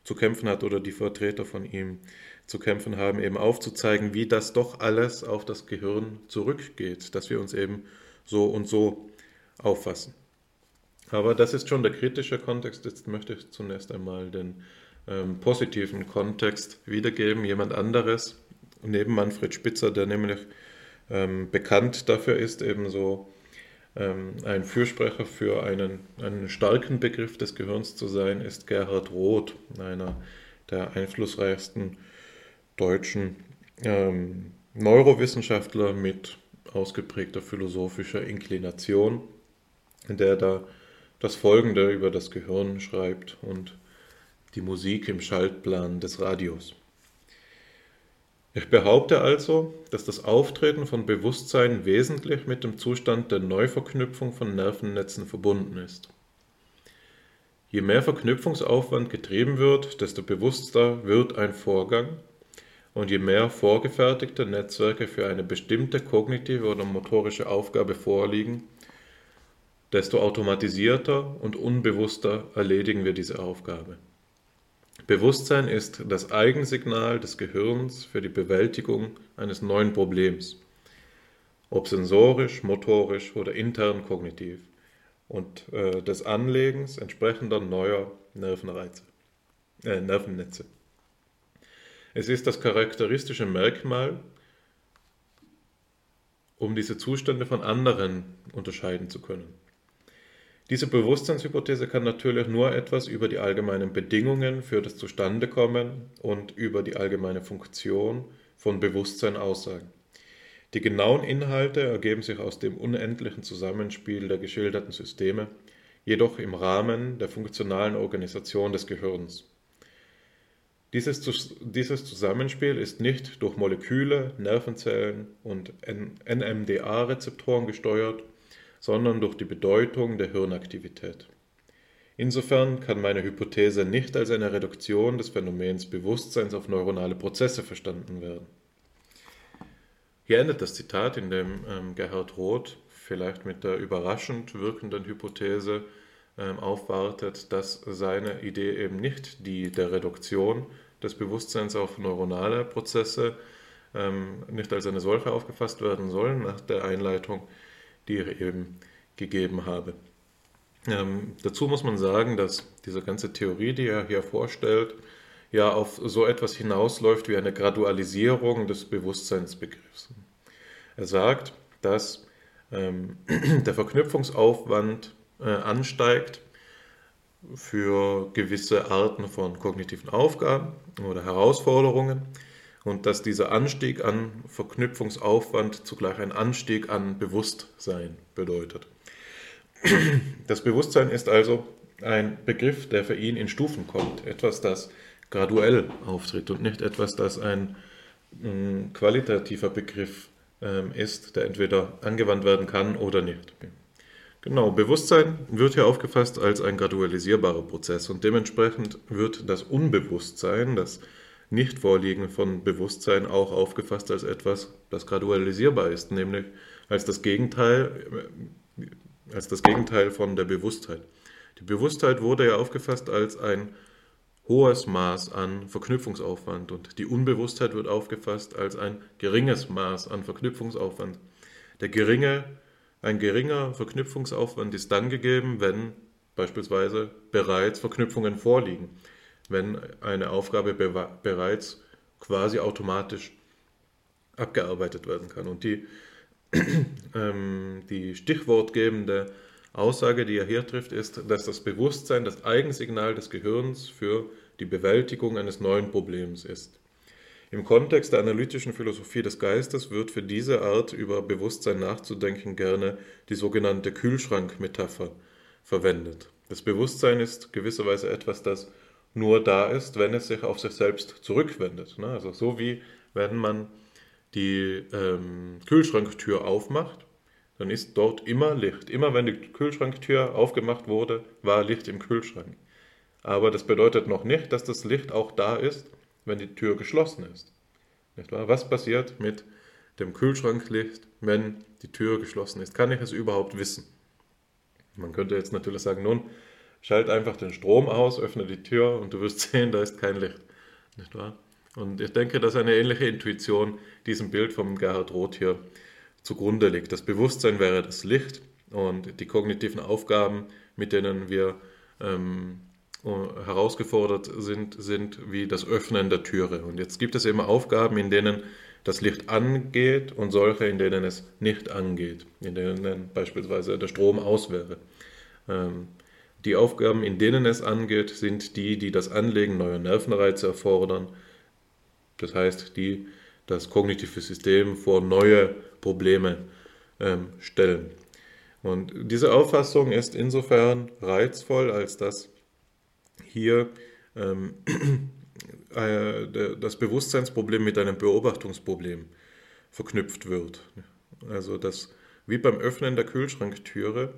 zu kämpfen hat oder die Vertreter von ihm zu kämpfen haben, eben aufzuzeigen, wie das doch alles auf das Gehirn zurückgeht, dass wir uns eben so und so auffassen. Aber das ist schon der kritische Kontext. Jetzt möchte ich zunächst einmal den ähm, positiven Kontext wiedergeben. Jemand anderes, neben Manfred Spitzer, der nämlich ähm, bekannt dafür ist, eben so ähm, ein Fürsprecher für einen, einen starken Begriff des Gehirns zu sein, ist Gerhard Roth, einer der einflussreichsten deutschen ähm, Neurowissenschaftler mit ausgeprägter philosophischer Inklination, der da das Folgende über das Gehirn schreibt und die Musik im Schaltplan des Radios. Ich behaupte also, dass das Auftreten von Bewusstsein wesentlich mit dem Zustand der Neuverknüpfung von Nervennetzen verbunden ist. Je mehr Verknüpfungsaufwand getrieben wird, desto bewusster wird ein Vorgang und je mehr vorgefertigte Netzwerke für eine bestimmte kognitive oder motorische Aufgabe vorliegen, desto automatisierter und unbewusster erledigen wir diese Aufgabe. Bewusstsein ist das Eigensignal des Gehirns für die Bewältigung eines neuen Problems, ob sensorisch, motorisch oder intern kognitiv, und äh, des Anlegens entsprechender neuer Nervenreize, äh, Nervennetze. Es ist das charakteristische Merkmal, um diese Zustände von anderen unterscheiden zu können. Diese Bewusstseinshypothese kann natürlich nur etwas über die allgemeinen Bedingungen für das Zustandekommen und über die allgemeine Funktion von Bewusstsein aussagen. Die genauen Inhalte ergeben sich aus dem unendlichen Zusammenspiel der geschilderten Systeme, jedoch im Rahmen der funktionalen Organisation des Gehirns. Dieses, dieses Zusammenspiel ist nicht durch Moleküle, Nervenzellen und NMDA-Rezeptoren gesteuert, sondern durch die Bedeutung der Hirnaktivität. Insofern kann meine Hypothese nicht als eine Reduktion des Phänomens Bewusstseins auf neuronale Prozesse verstanden werden. Hier endet das Zitat, in dem ähm, Gerhard Roth vielleicht mit der überraschend wirkenden Hypothese aufwartet, dass seine Idee eben nicht die der Reduktion des Bewusstseins auf neuronale Prozesse ähm, nicht als eine solche aufgefasst werden soll nach der Einleitung, die ich eben gegeben habe. Ähm, dazu muss man sagen, dass diese ganze Theorie, die er hier vorstellt, ja auf so etwas hinausläuft wie eine Gradualisierung des Bewusstseinsbegriffs. Er sagt, dass ähm, der Verknüpfungsaufwand äh, ansteigt für gewisse Arten von kognitiven Aufgaben oder Herausforderungen und dass dieser Anstieg an Verknüpfungsaufwand zugleich ein Anstieg an Bewusstsein bedeutet. Das Bewusstsein ist also ein Begriff, der für ihn in Stufen kommt, etwas, das graduell auftritt und nicht etwas, das ein äh, qualitativer Begriff äh, ist, der entweder angewandt werden kann oder nicht. Genau, Bewusstsein wird hier aufgefasst als ein gradualisierbarer Prozess und dementsprechend wird das Unbewusstsein, das Nichtvorliegen von Bewusstsein auch aufgefasst als etwas, das gradualisierbar ist, nämlich als das Gegenteil, äh, als das Gegenteil von der Bewusstheit. Die Bewusstheit wurde ja aufgefasst als ein hohes Maß an Verknüpfungsaufwand und die Unbewusstheit wird aufgefasst als ein geringes Maß an Verknüpfungsaufwand. Der geringe, ein geringer Verknüpfungsaufwand ist dann gegeben, wenn beispielsweise bereits Verknüpfungen vorliegen, wenn eine Aufgabe be bereits quasi automatisch abgearbeitet werden kann. Und die, ähm, die stichwortgebende Aussage, die er hier trifft, ist, dass das Bewusstsein das Eigensignal des Gehirns für die Bewältigung eines neuen Problems ist. Im Kontext der analytischen Philosophie des Geistes wird für diese Art über Bewusstsein nachzudenken gerne die sogenannte Kühlschrankmetapher verwendet. Das Bewusstsein ist gewisserweise etwas, das nur da ist, wenn es sich auf sich selbst zurückwendet. Ne? Also so wie wenn man die ähm, Kühlschranktür aufmacht dann ist dort immer Licht. Immer wenn die Kühlschranktür aufgemacht wurde, war Licht im Kühlschrank. Aber das bedeutet noch nicht, dass das Licht auch da ist, wenn die Tür geschlossen ist. Was passiert mit dem Kühlschranklicht, wenn die Tür geschlossen ist? Kann ich es überhaupt wissen? Man könnte jetzt natürlich sagen, nun, schalt einfach den Strom aus, öffne die Tür und du wirst sehen, da ist kein Licht. Nicht wahr? Und ich denke, dass eine ähnliche Intuition diesem Bild vom Gerhard Roth hier zugrunde liegt. Das Bewusstsein wäre das Licht und die kognitiven Aufgaben, mit denen wir ähm, herausgefordert sind, sind wie das Öffnen der Türe. Und jetzt gibt es eben Aufgaben, in denen das Licht angeht und solche, in denen es nicht angeht, in denen beispielsweise der Strom aus wäre. Ähm, die Aufgaben, in denen es angeht, sind die, die das Anlegen neuer Nervenreize erfordern. Das heißt, die das kognitive System vor neue Probleme ähm, stellen. Und diese Auffassung ist insofern reizvoll, als dass hier ähm, äh, das Bewusstseinsproblem mit einem Beobachtungsproblem verknüpft wird. Also das, wie beim Öffnen der Kühlschranktüre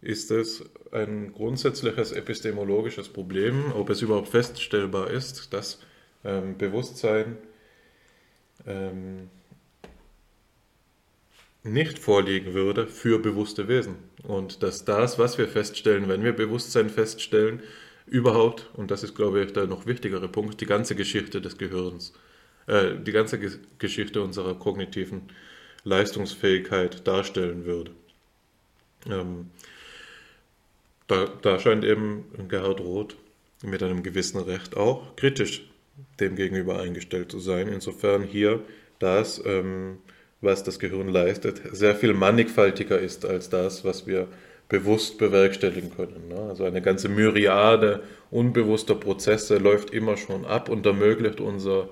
ist es ein grundsätzliches epistemologisches Problem, ob es überhaupt feststellbar ist, dass ähm, Bewusstsein ähm, nicht vorliegen würde für bewusste Wesen. Und dass das, was wir feststellen, wenn wir Bewusstsein feststellen, überhaupt, und das ist, glaube ich, der noch wichtigere Punkt, die ganze Geschichte des Gehirns, äh, die ganze Ge Geschichte unserer kognitiven Leistungsfähigkeit darstellen würde. Ähm, da, da scheint eben Gerhard Roth mit einem gewissen Recht auch kritisch dem gegenüber eingestellt zu sein. Insofern hier das, ähm, was das Gehirn leistet, sehr viel mannigfaltiger ist als das, was wir bewusst bewerkstelligen können. Ne? Also eine ganze Myriade unbewusster Prozesse läuft immer schon ab und ermöglicht unser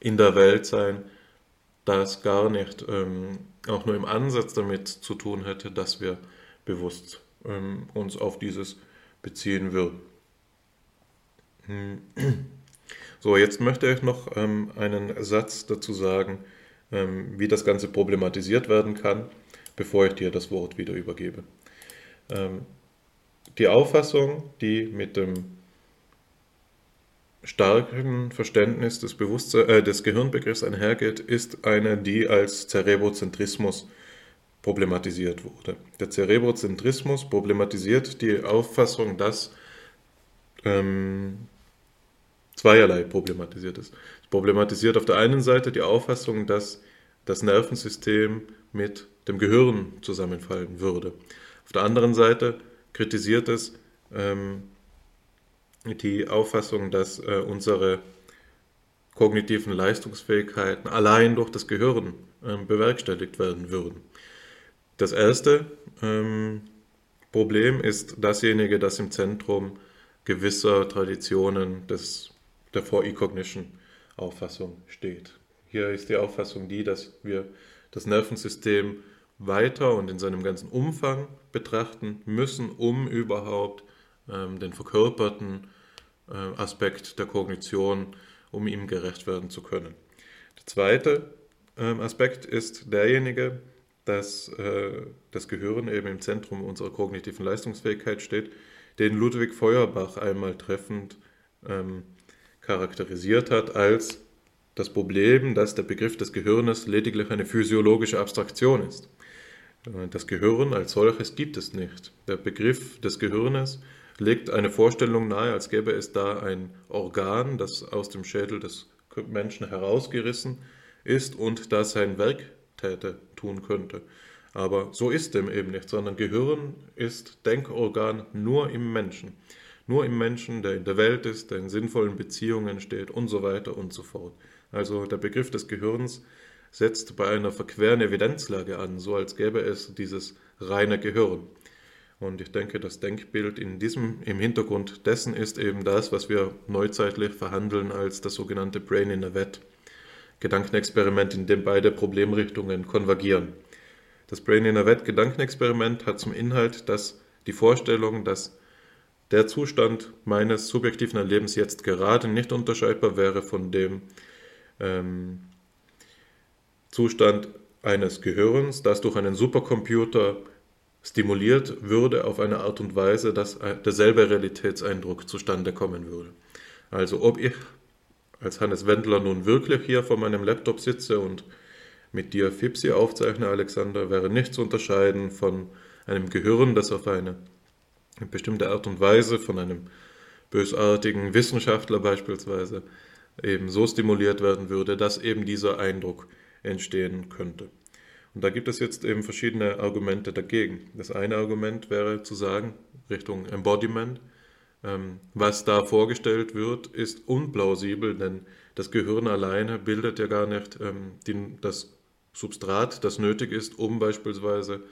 in der Welt sein, das gar nicht ähm, auch nur im Ansatz damit zu tun hätte, dass wir bewusst ähm, uns auf dieses beziehen würden. Hm. So, jetzt möchte ich noch ähm, einen Satz dazu sagen, ähm, wie das Ganze problematisiert werden kann, bevor ich dir das Wort wieder übergebe. Ähm, die Auffassung, die mit dem starken Verständnis des, Bewusstsein, äh, des Gehirnbegriffs einhergeht, ist eine, die als Cerebrozentrismus problematisiert wurde. Der Cerebrozentrismus problematisiert die Auffassung, dass ähm, zweierlei problematisiert ist. Es problematisiert auf der einen Seite die Auffassung, dass das Nervensystem mit dem Gehirn zusammenfallen würde. Auf der anderen Seite kritisiert es ähm, die Auffassung, dass äh, unsere kognitiven Leistungsfähigkeiten allein durch das Gehirn ähm, bewerkstelligt werden würden. Das erste ähm, Problem ist dasjenige, das im Zentrum gewisser Traditionen des, der For-E-Cognition-Auffassung steht. Hier ist die Auffassung die, dass wir das Nervensystem weiter und in seinem ganzen Umfang betrachten müssen, um überhaupt ähm, den verkörperten äh, Aspekt der Kognition, um ihm gerecht werden zu können. Der zweite ähm, Aspekt ist derjenige, dass äh, das Gehirn eben im Zentrum unserer kognitiven Leistungsfähigkeit steht, den Ludwig Feuerbach einmal treffend ähm, charakterisiert hat als das Problem, dass der Begriff des Gehirnes lediglich eine physiologische Abstraktion ist. Äh, das Gehirn als solches gibt es nicht. Der Begriff des Gehirnes legt eine Vorstellung nahe, als gäbe es da ein Organ, das aus dem Schädel des Menschen herausgerissen ist und das sein Werk täte, tun könnte. Aber so ist dem eben nicht, sondern Gehirn ist Denkorgan nur im Menschen. Nur im Menschen, der in der Welt ist, der in sinnvollen Beziehungen steht und so weiter und so fort. Also der Begriff des Gehirns setzt bei einer verqueren Evidenzlage an, so als gäbe es dieses reine Gehirn. Und ich denke, das Denkbild in diesem, im Hintergrund dessen ist eben das, was wir neuzeitlich verhandeln als das sogenannte Brain in a Vet. Gedankenexperiment, in dem beide Problemrichtungen konvergieren. Das Brain in a Vet Gedankenexperiment hat zum Inhalt, dass die Vorstellung, dass der Zustand meines subjektiven Erlebens jetzt gerade nicht unterscheidbar wäre von dem ähm, Zustand eines Gehirns, das durch einen Supercomputer stimuliert würde auf eine Art und Weise, dass derselbe Realitätseindruck zustande kommen würde. Also ob ich als Hannes Wendler nun wirklich hier vor meinem Laptop sitze und mit dir Fipsi aufzeichne, Alexander, wäre nicht zu unterscheiden von einem Gehirn, das auf eine bestimmte Art und Weise von einem bösartigen Wissenschaftler beispielsweise eben so stimuliert werden würde, dass eben dieser Eindruck entstehen könnte. Und da gibt es jetzt eben verschiedene Argumente dagegen. Das eine Argument wäre zu sagen, Richtung Embodiment, ähm, was da vorgestellt wird, ist unplausibel, denn das Gehirn alleine bildet ja gar nicht ähm, das Substrat, das nötig ist, um beispielsweise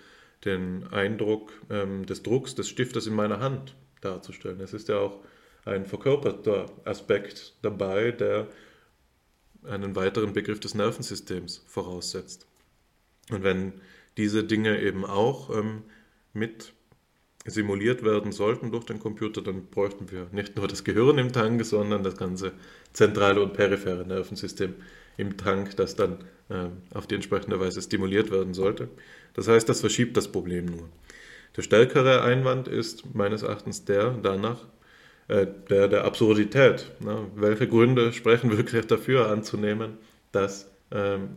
den Eindruck ähm, des Drucks des Stiftes in meiner Hand darzustellen. Es ist ja auch ein verkörperter Aspekt dabei, der einen weiteren Begriff des Nervensystems voraussetzt. Und wenn diese Dinge eben auch ähm, mit simuliert werden sollten durch den Computer, dann bräuchten wir nicht nur das Gehirn im Tank, sondern das ganze zentrale und periphere Nervensystem im Tank, das dann äh, auf die entsprechende Weise stimuliert werden sollte. Das heißt, das verschiebt das Problem nur. Der stärkere Einwand ist meines Erachtens der danach, der der Absurdität. Ne? Welche Gründe sprechen wirklich dafür anzunehmen, dass ähm,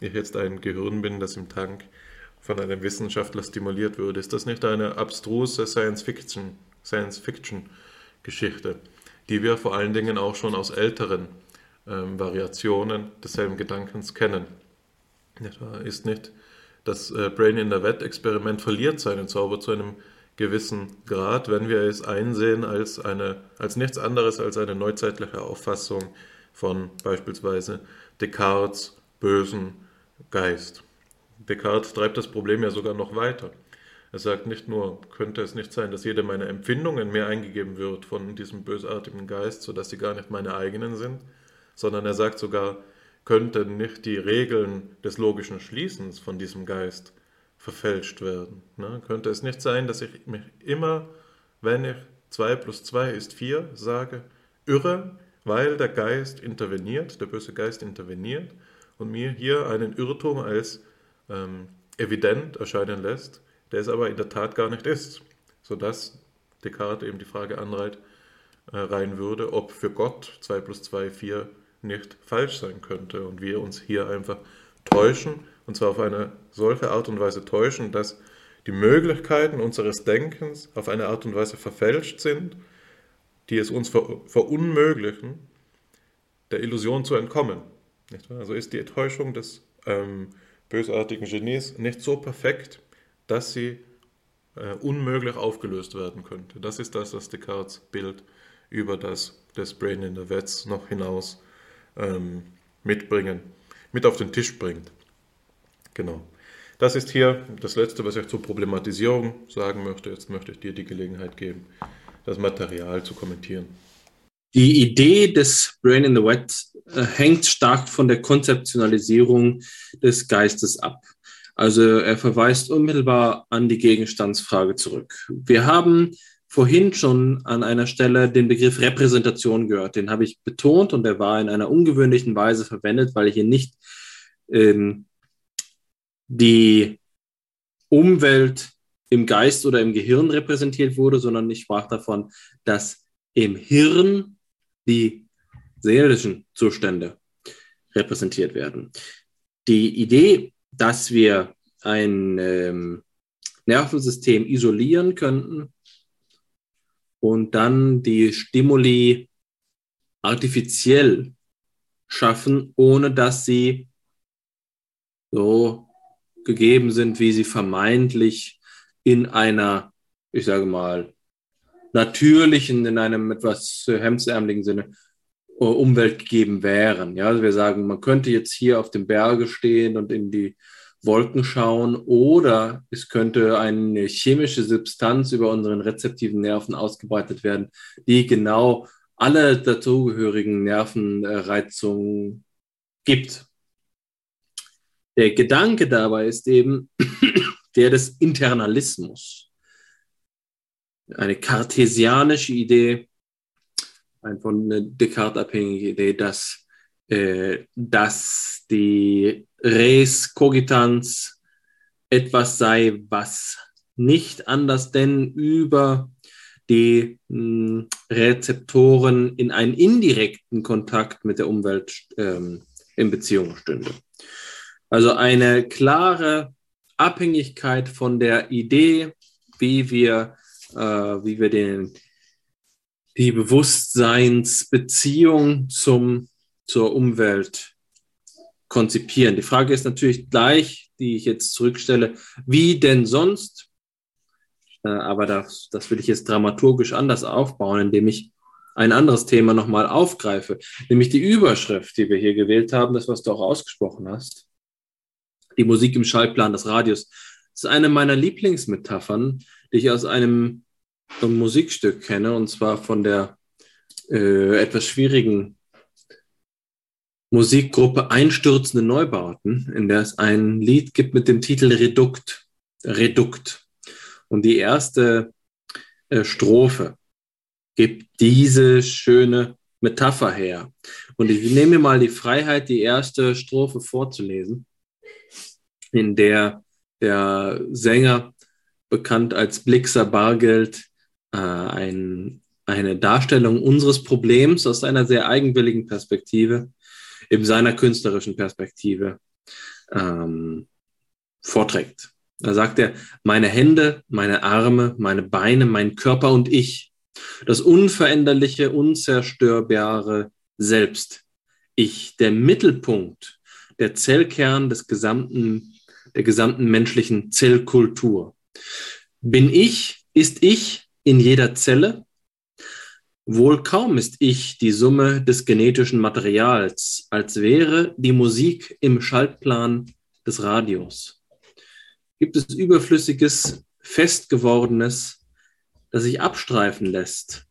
ich jetzt ein Gehirn bin, das im Tank von einem Wissenschaftler stimuliert würde. Ist das nicht eine abstruse Science-Fiction, Science-Fiction-Geschichte, die wir vor allen Dingen auch schon aus älteren ähm, Variationen desselben Gedankens kennen? Ist nicht das äh, Brain in der Wet-Experiment verliert seinen Zauber zu einem gewissen Grad, wenn wir es einsehen als, eine, als nichts anderes als eine neuzeitliche Auffassung von beispielsweise Descartes bösen Geist. Descartes treibt das Problem ja sogar noch weiter. Er sagt nicht nur, könnte es nicht sein, dass jede meiner Empfindungen mir eingegeben wird von diesem bösartigen Geist, sodass sie gar nicht meine eigenen sind, sondern er sagt sogar, könnten nicht die Regeln des logischen Schließens von diesem Geist verfälscht werden. Ne? Könnte es nicht sein, dass ich mich immer, wenn ich 2 plus 2 ist 4 sage, irre, weil der Geist interveniert, der böse Geist interveniert und mir hier einen Irrtum als ähm, evident erscheinen lässt, der es aber in der Tat gar nicht ist, sodass Descartes eben die Frage anreiht, äh, rein würde, ob für Gott 2 plus 2 4 nicht falsch sein könnte und wir uns hier einfach täuschen und zwar auf eine solche Art und Weise täuschen, dass die Möglichkeiten unseres Denkens auf eine Art und Weise verfälscht sind, die es uns verunmöglichen, der Illusion zu entkommen. Also ist die Täuschung des ähm, bösartigen Genies nicht so perfekt, dass sie äh, unmöglich aufgelöst werden könnte. Das ist das, was Descartes Bild über das des Brain in the Vets noch hinaus ähm, mitbringen, mit auf den Tisch bringt. Genau. Das ist hier das Letzte, was ich zur Problematisierung sagen möchte. Jetzt möchte ich dir die Gelegenheit geben, das Material zu kommentieren. Die Idee des Brain in the Wet äh, hängt stark von der Konzeptionalisierung des Geistes ab. Also er verweist unmittelbar an die Gegenstandsfrage zurück. Wir haben vorhin schon an einer Stelle den Begriff Repräsentation gehört. Den habe ich betont und der war in einer ungewöhnlichen Weise verwendet, weil hier nicht ähm, die Umwelt im Geist oder im Gehirn repräsentiert wurde, sondern ich sprach davon, dass im Hirn die seelischen Zustände repräsentiert werden. Die Idee, dass wir ein ähm, Nervensystem isolieren könnten und dann die Stimuli artifiziell schaffen, ohne dass sie so gegeben sind, wie sie vermeintlich in einer, ich sage mal, natürlichen, in einem etwas hemdsärmeligen Sinne äh, Umwelt gegeben wären. Ja, also wir sagen, man könnte jetzt hier auf dem Berge stehen und in die Wolken schauen oder es könnte eine chemische Substanz über unseren rezeptiven Nerven ausgebreitet werden, die genau alle dazugehörigen Nervenreizungen gibt. Der Gedanke dabei ist eben der des Internalismus. Eine kartesianische Idee, eine von Descartes abhängige Idee, dass, äh, dass die Res Cogitans etwas sei, was nicht anders denn über die mh, hm, Rezeptoren in einen indirekten Kontakt mit der Umwelt ähm, in Beziehung stünde. Also eine klare Abhängigkeit von der Idee, wie wir, äh, wie wir den, die Bewusstseinsbeziehung zum, zur Umwelt konzipieren. Die Frage ist natürlich gleich, die ich jetzt zurückstelle, wie denn sonst? Äh, aber das, das will ich jetzt dramaturgisch anders aufbauen, indem ich ein anderes Thema nochmal aufgreife, nämlich die Überschrift, die wir hier gewählt haben, das, was du auch ausgesprochen hast die Musik im Schallplan des Radios. Das ist eine meiner Lieblingsmetaphern, die ich aus einem, einem Musikstück kenne, und zwar von der äh, etwas schwierigen Musikgruppe Einstürzende Neubauten, in der es ein Lied gibt mit dem Titel Redukt. Redukt. Und die erste äh, Strophe gibt diese schöne Metapher her. Und ich nehme mir mal die Freiheit, die erste Strophe vorzulesen in der der Sänger, bekannt als Blixer Bargeld, äh, ein, eine Darstellung unseres Problems aus einer sehr eigenwilligen Perspektive, in seiner künstlerischen Perspektive ähm, vorträgt. Da sagt er, meine Hände, meine Arme, meine Beine, mein Körper und ich, das unveränderliche, unzerstörbare Selbst, ich, der Mittelpunkt, der Zellkern des gesamten der gesamten menschlichen Zellkultur. Bin ich, ist ich in jeder Zelle? Wohl kaum ist ich die Summe des genetischen Materials, als wäre die Musik im Schaltplan des Radios. Gibt es Überflüssiges, Festgewordenes, das sich abstreifen lässt,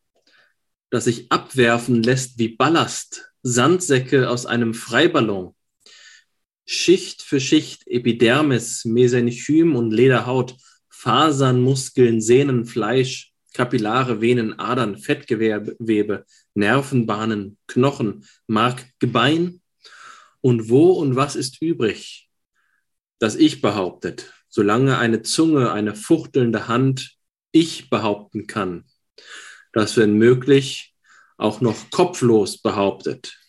das sich abwerfen lässt wie Ballast, Sandsäcke aus einem Freiballon, Schicht für Schicht Epidermis, Mesenchym und Lederhaut, Fasern, Muskeln, Sehnen, Fleisch, Kapillare, Venen, Adern, Fettgewebe, Nervenbahnen, Knochen, Mark, Gebein. Und wo und was ist übrig? Das Ich behauptet, solange eine Zunge, eine fuchtelnde Hand Ich behaupten kann. Das, wenn möglich, auch noch kopflos behauptet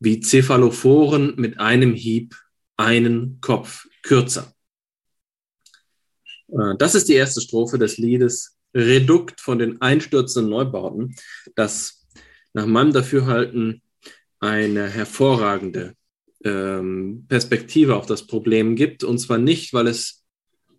wie Cephalophoren mit einem Hieb einen Kopf kürzer. Äh, das ist die erste Strophe des Liedes Redukt von den einstürzenden Neubauten, das nach meinem Dafürhalten eine hervorragende ähm, Perspektive auf das Problem gibt. Und zwar nicht, weil es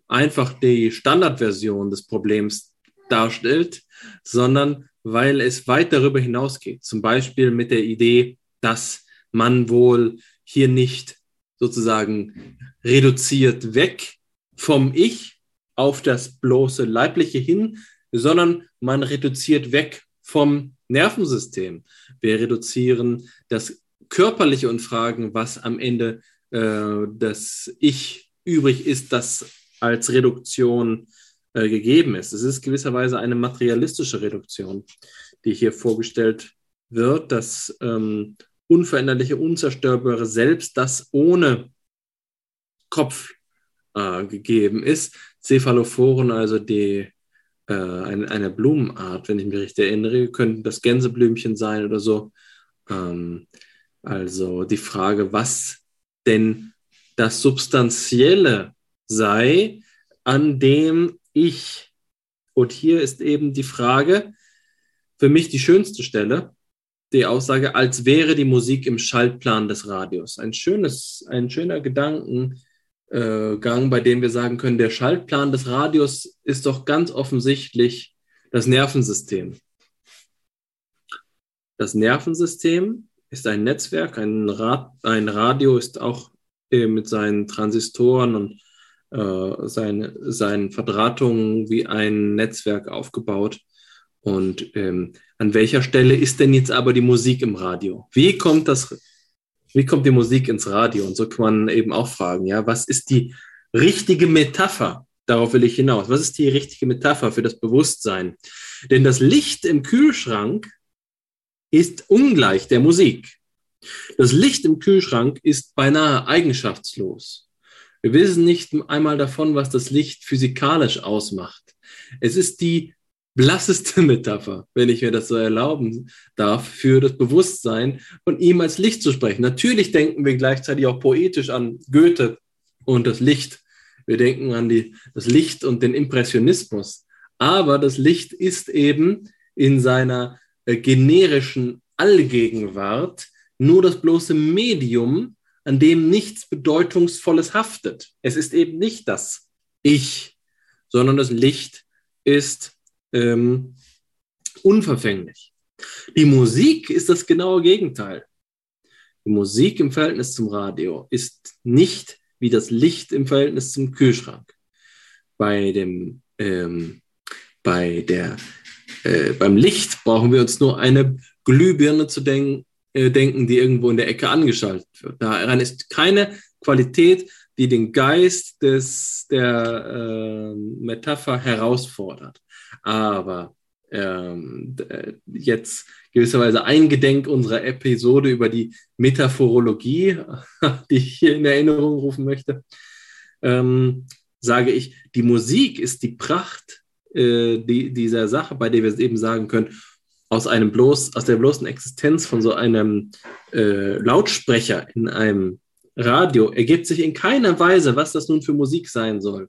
einfach die Standardversion des Problems darstellt, sondern weil es weit darüber hinausgeht. Zum Beispiel mit der Idee, dass man wohl hier nicht sozusagen reduziert weg vom Ich auf das bloße Leibliche hin, sondern man reduziert weg vom Nervensystem. Wir reduzieren das Körperliche und fragen, was am Ende äh, das Ich übrig ist, das als Reduktion äh, gegeben ist. Es ist gewisserweise eine materialistische Reduktion, die hier vorgestellt wird, das ähm, unveränderliche, unzerstörbare Selbst, das ohne Kopf äh, gegeben ist. Cephalophoren, also die, äh, eine, eine, Blumenart, wenn ich mich richtig erinnere, könnten das Gänseblümchen sein oder so. Ähm, also die Frage, was denn das Substanzielle sei, an dem ich, und hier ist eben die Frage, für mich die schönste Stelle, die Aussage, als wäre die Musik im Schaltplan des Radios. Ein schönes, ein schöner Gedankengang, bei dem wir sagen können, der Schaltplan des Radios ist doch ganz offensichtlich das Nervensystem. Das Nervensystem ist ein Netzwerk, ein, Rad, ein Radio ist auch äh, mit seinen Transistoren und äh, seine, seinen Verdrahtungen wie ein Netzwerk aufgebaut. Und ähm, an welcher Stelle ist denn jetzt aber die Musik im Radio? Wie kommt das, wie kommt die Musik ins Radio? Und so kann man eben auch fragen, ja, was ist die richtige Metapher? Darauf will ich hinaus. Was ist die richtige Metapher für das Bewusstsein? Denn das Licht im Kühlschrank ist ungleich der Musik. Das Licht im Kühlschrank ist beinahe eigenschaftslos. Wir wissen nicht einmal davon, was das Licht physikalisch ausmacht. Es ist die blasseste Metapher, wenn ich mir das so erlauben darf, für das Bewusstsein von ihm als Licht zu sprechen. Natürlich denken wir gleichzeitig auch poetisch an Goethe und das Licht. Wir denken an die, das Licht und den Impressionismus. Aber das Licht ist eben in seiner äh, generischen Allgegenwart nur das bloße Medium, an dem nichts Bedeutungsvolles haftet. Es ist eben nicht das Ich, sondern das Licht ist ähm, unverfänglich. Die Musik ist das genaue Gegenteil. Die Musik im Verhältnis zum Radio ist nicht wie das Licht im Verhältnis zum Kühlschrank. Bei dem, ähm, bei der äh, beim Licht brauchen wir uns nur eine Glühbirne zu denken, äh, denken, die irgendwo in der Ecke angeschaltet wird. Daran ist keine Qualität, die den Geist des, der äh, Metapher herausfordert. Aber ähm, jetzt gewisserweise eingedenk unserer Episode über die Metaphorologie, die ich hier in Erinnerung rufen möchte, ähm, sage ich, die Musik ist die Pracht äh, die, dieser Sache, bei der wir eben sagen können, aus einem bloß, aus der bloßen Existenz von so einem äh, Lautsprecher in einem Radio ergibt sich in keiner Weise, was das nun für Musik sein soll.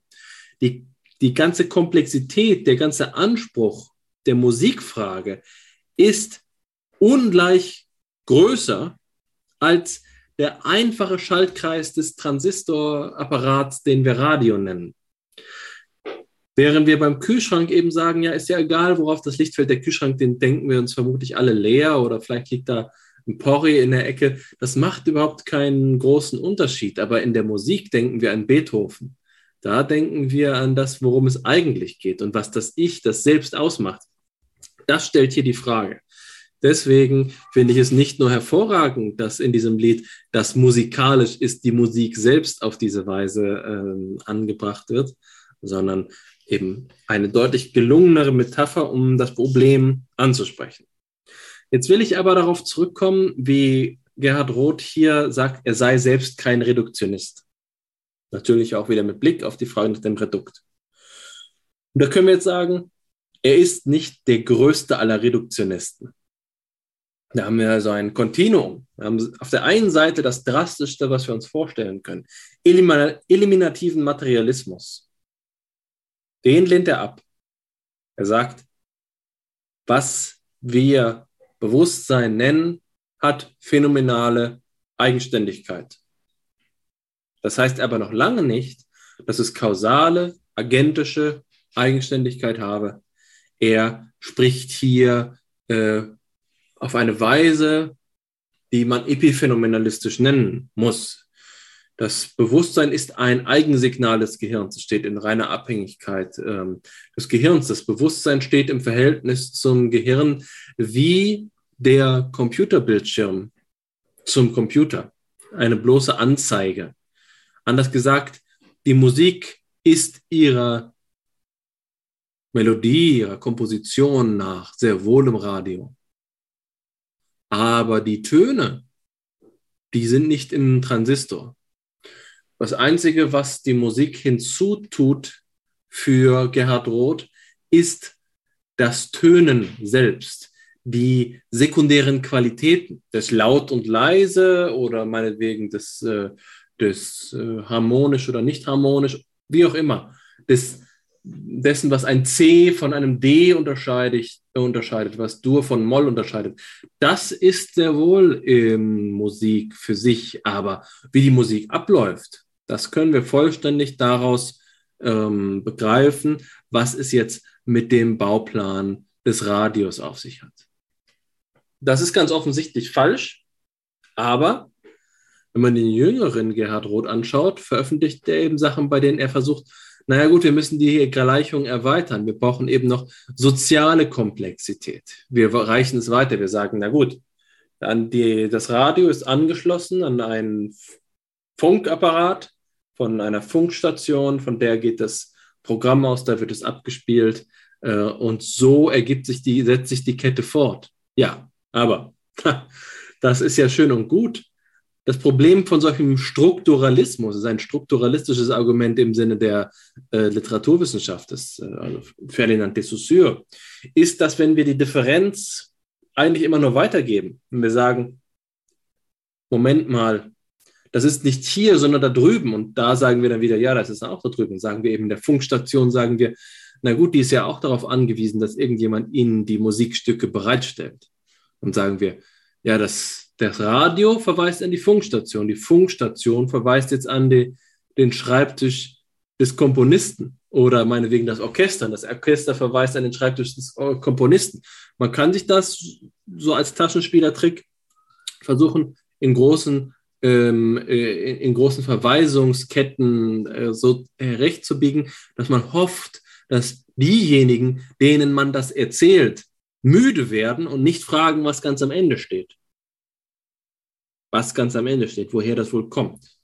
Die, die ganze Komplexität, der ganze Anspruch der Musikfrage ist ungleich größer als der einfache Schaltkreis des Transistorapparats, den wir Radio nennen. Während wir beim Kühlschrank eben sagen, ja, ist ja egal, worauf das Licht fällt, der Kühlschrank, den denken wir uns vermutlich alle leer oder vielleicht liegt da ein Porri in der Ecke. Das macht überhaupt keinen großen Unterschied. Aber in der Musik denken wir an Beethoven. Da denken wir an das, worum es eigentlich geht und was das Ich, das Selbst ausmacht. Das stellt hier die Frage. Deswegen finde ich es nicht nur hervorragend, dass in diesem Lied das musikalisch ist, die Musik selbst auf diese Weise äh, angebracht wird, sondern eben eine deutlich gelungenere Metapher, um das Problem anzusprechen. Jetzt will ich aber darauf zurückkommen, wie Gerhard Roth hier sagt, er sei selbst kein Reduktionist. Natürlich auch wieder mit Blick auf die Frage nach dem Redukt. Und da können wir jetzt sagen, er ist nicht der größte aller Reduktionisten. Da haben wir also ein Kontinuum. Wir haben auf der einen Seite das Drastischste, was wir uns vorstellen können. Eliminativen Materialismus. Den lehnt er ab. Er sagt, was wir Bewusstsein nennen, hat phänomenale Eigenständigkeit. Das heißt aber noch lange nicht, dass es kausale, agentische Eigenständigkeit habe. Er spricht hier äh, auf eine Weise, die man epiphänomenalistisch nennen muss. Das Bewusstsein ist ein Eigensignal des Gehirns. Es steht in reiner Abhängigkeit ähm, des Gehirns. Das Bewusstsein steht im Verhältnis zum Gehirn wie der Computerbildschirm zum Computer. Eine bloße Anzeige. Anders gesagt, die Musik ist ihrer Melodie, ihrer Komposition nach sehr wohl im Radio. Aber die Töne, die sind nicht im Transistor. Das Einzige, was die Musik hinzutut für Gerhard Roth, ist das Tönen selbst. Die sekundären Qualitäten des Laut und Leise oder meinetwegen des, äh, des äh, harmonisch oder nicht harmonisch, wie auch immer, des, dessen, was ein C von einem D unterscheidet, unterscheidet, was Dur von Moll unterscheidet. Das ist sehr wohl ähm, Musik für sich, aber wie die Musik abläuft, das können wir vollständig daraus ähm, begreifen, was es jetzt mit dem Bauplan des Radios auf sich hat. Das ist ganz offensichtlich falsch, aber wenn man den jüngeren Gerhard Roth anschaut, veröffentlicht er eben Sachen, bei denen er versucht, naja gut, wir müssen die Gleichung erweitern. Wir brauchen eben noch soziale Komplexität. Wir reichen es weiter. Wir sagen, na gut, die, das Radio ist angeschlossen an einen Funkapparat von einer Funkstation, von der geht das Programm aus, da wird es abgespielt äh, und so ergibt sich die, setzt sich die Kette fort. Ja, aber das ist ja schön und gut, das Problem von solchem Strukturalismus, ist ein strukturalistisches Argument im Sinne der äh, Literaturwissenschaft, des, äh, also Ferdinand de Saussure, ist, dass wenn wir die Differenz eigentlich immer nur weitergeben, wenn wir sagen, Moment mal, das ist nicht hier, sondern da drüben. Und da sagen wir dann wieder, ja, das ist auch da drüben. Sagen wir eben der Funkstation, sagen wir, na gut, die ist ja auch darauf angewiesen, dass irgendjemand ihnen die Musikstücke bereitstellt. Und sagen wir, ja, das, das Radio verweist an die Funkstation. Die Funkstation verweist jetzt an die, den Schreibtisch des Komponisten oder meinetwegen das Orchester. Das Orchester verweist an den Schreibtisch des Komponisten. Man kann sich das so als Taschenspielertrick versuchen, in großen, ähm, äh, in großen Verweisungsketten äh, so recht zu biegen, dass man hofft, dass diejenigen, denen man das erzählt, müde werden und nicht fragen, was ganz am Ende steht was ganz am Ende steht, woher das wohl kommt.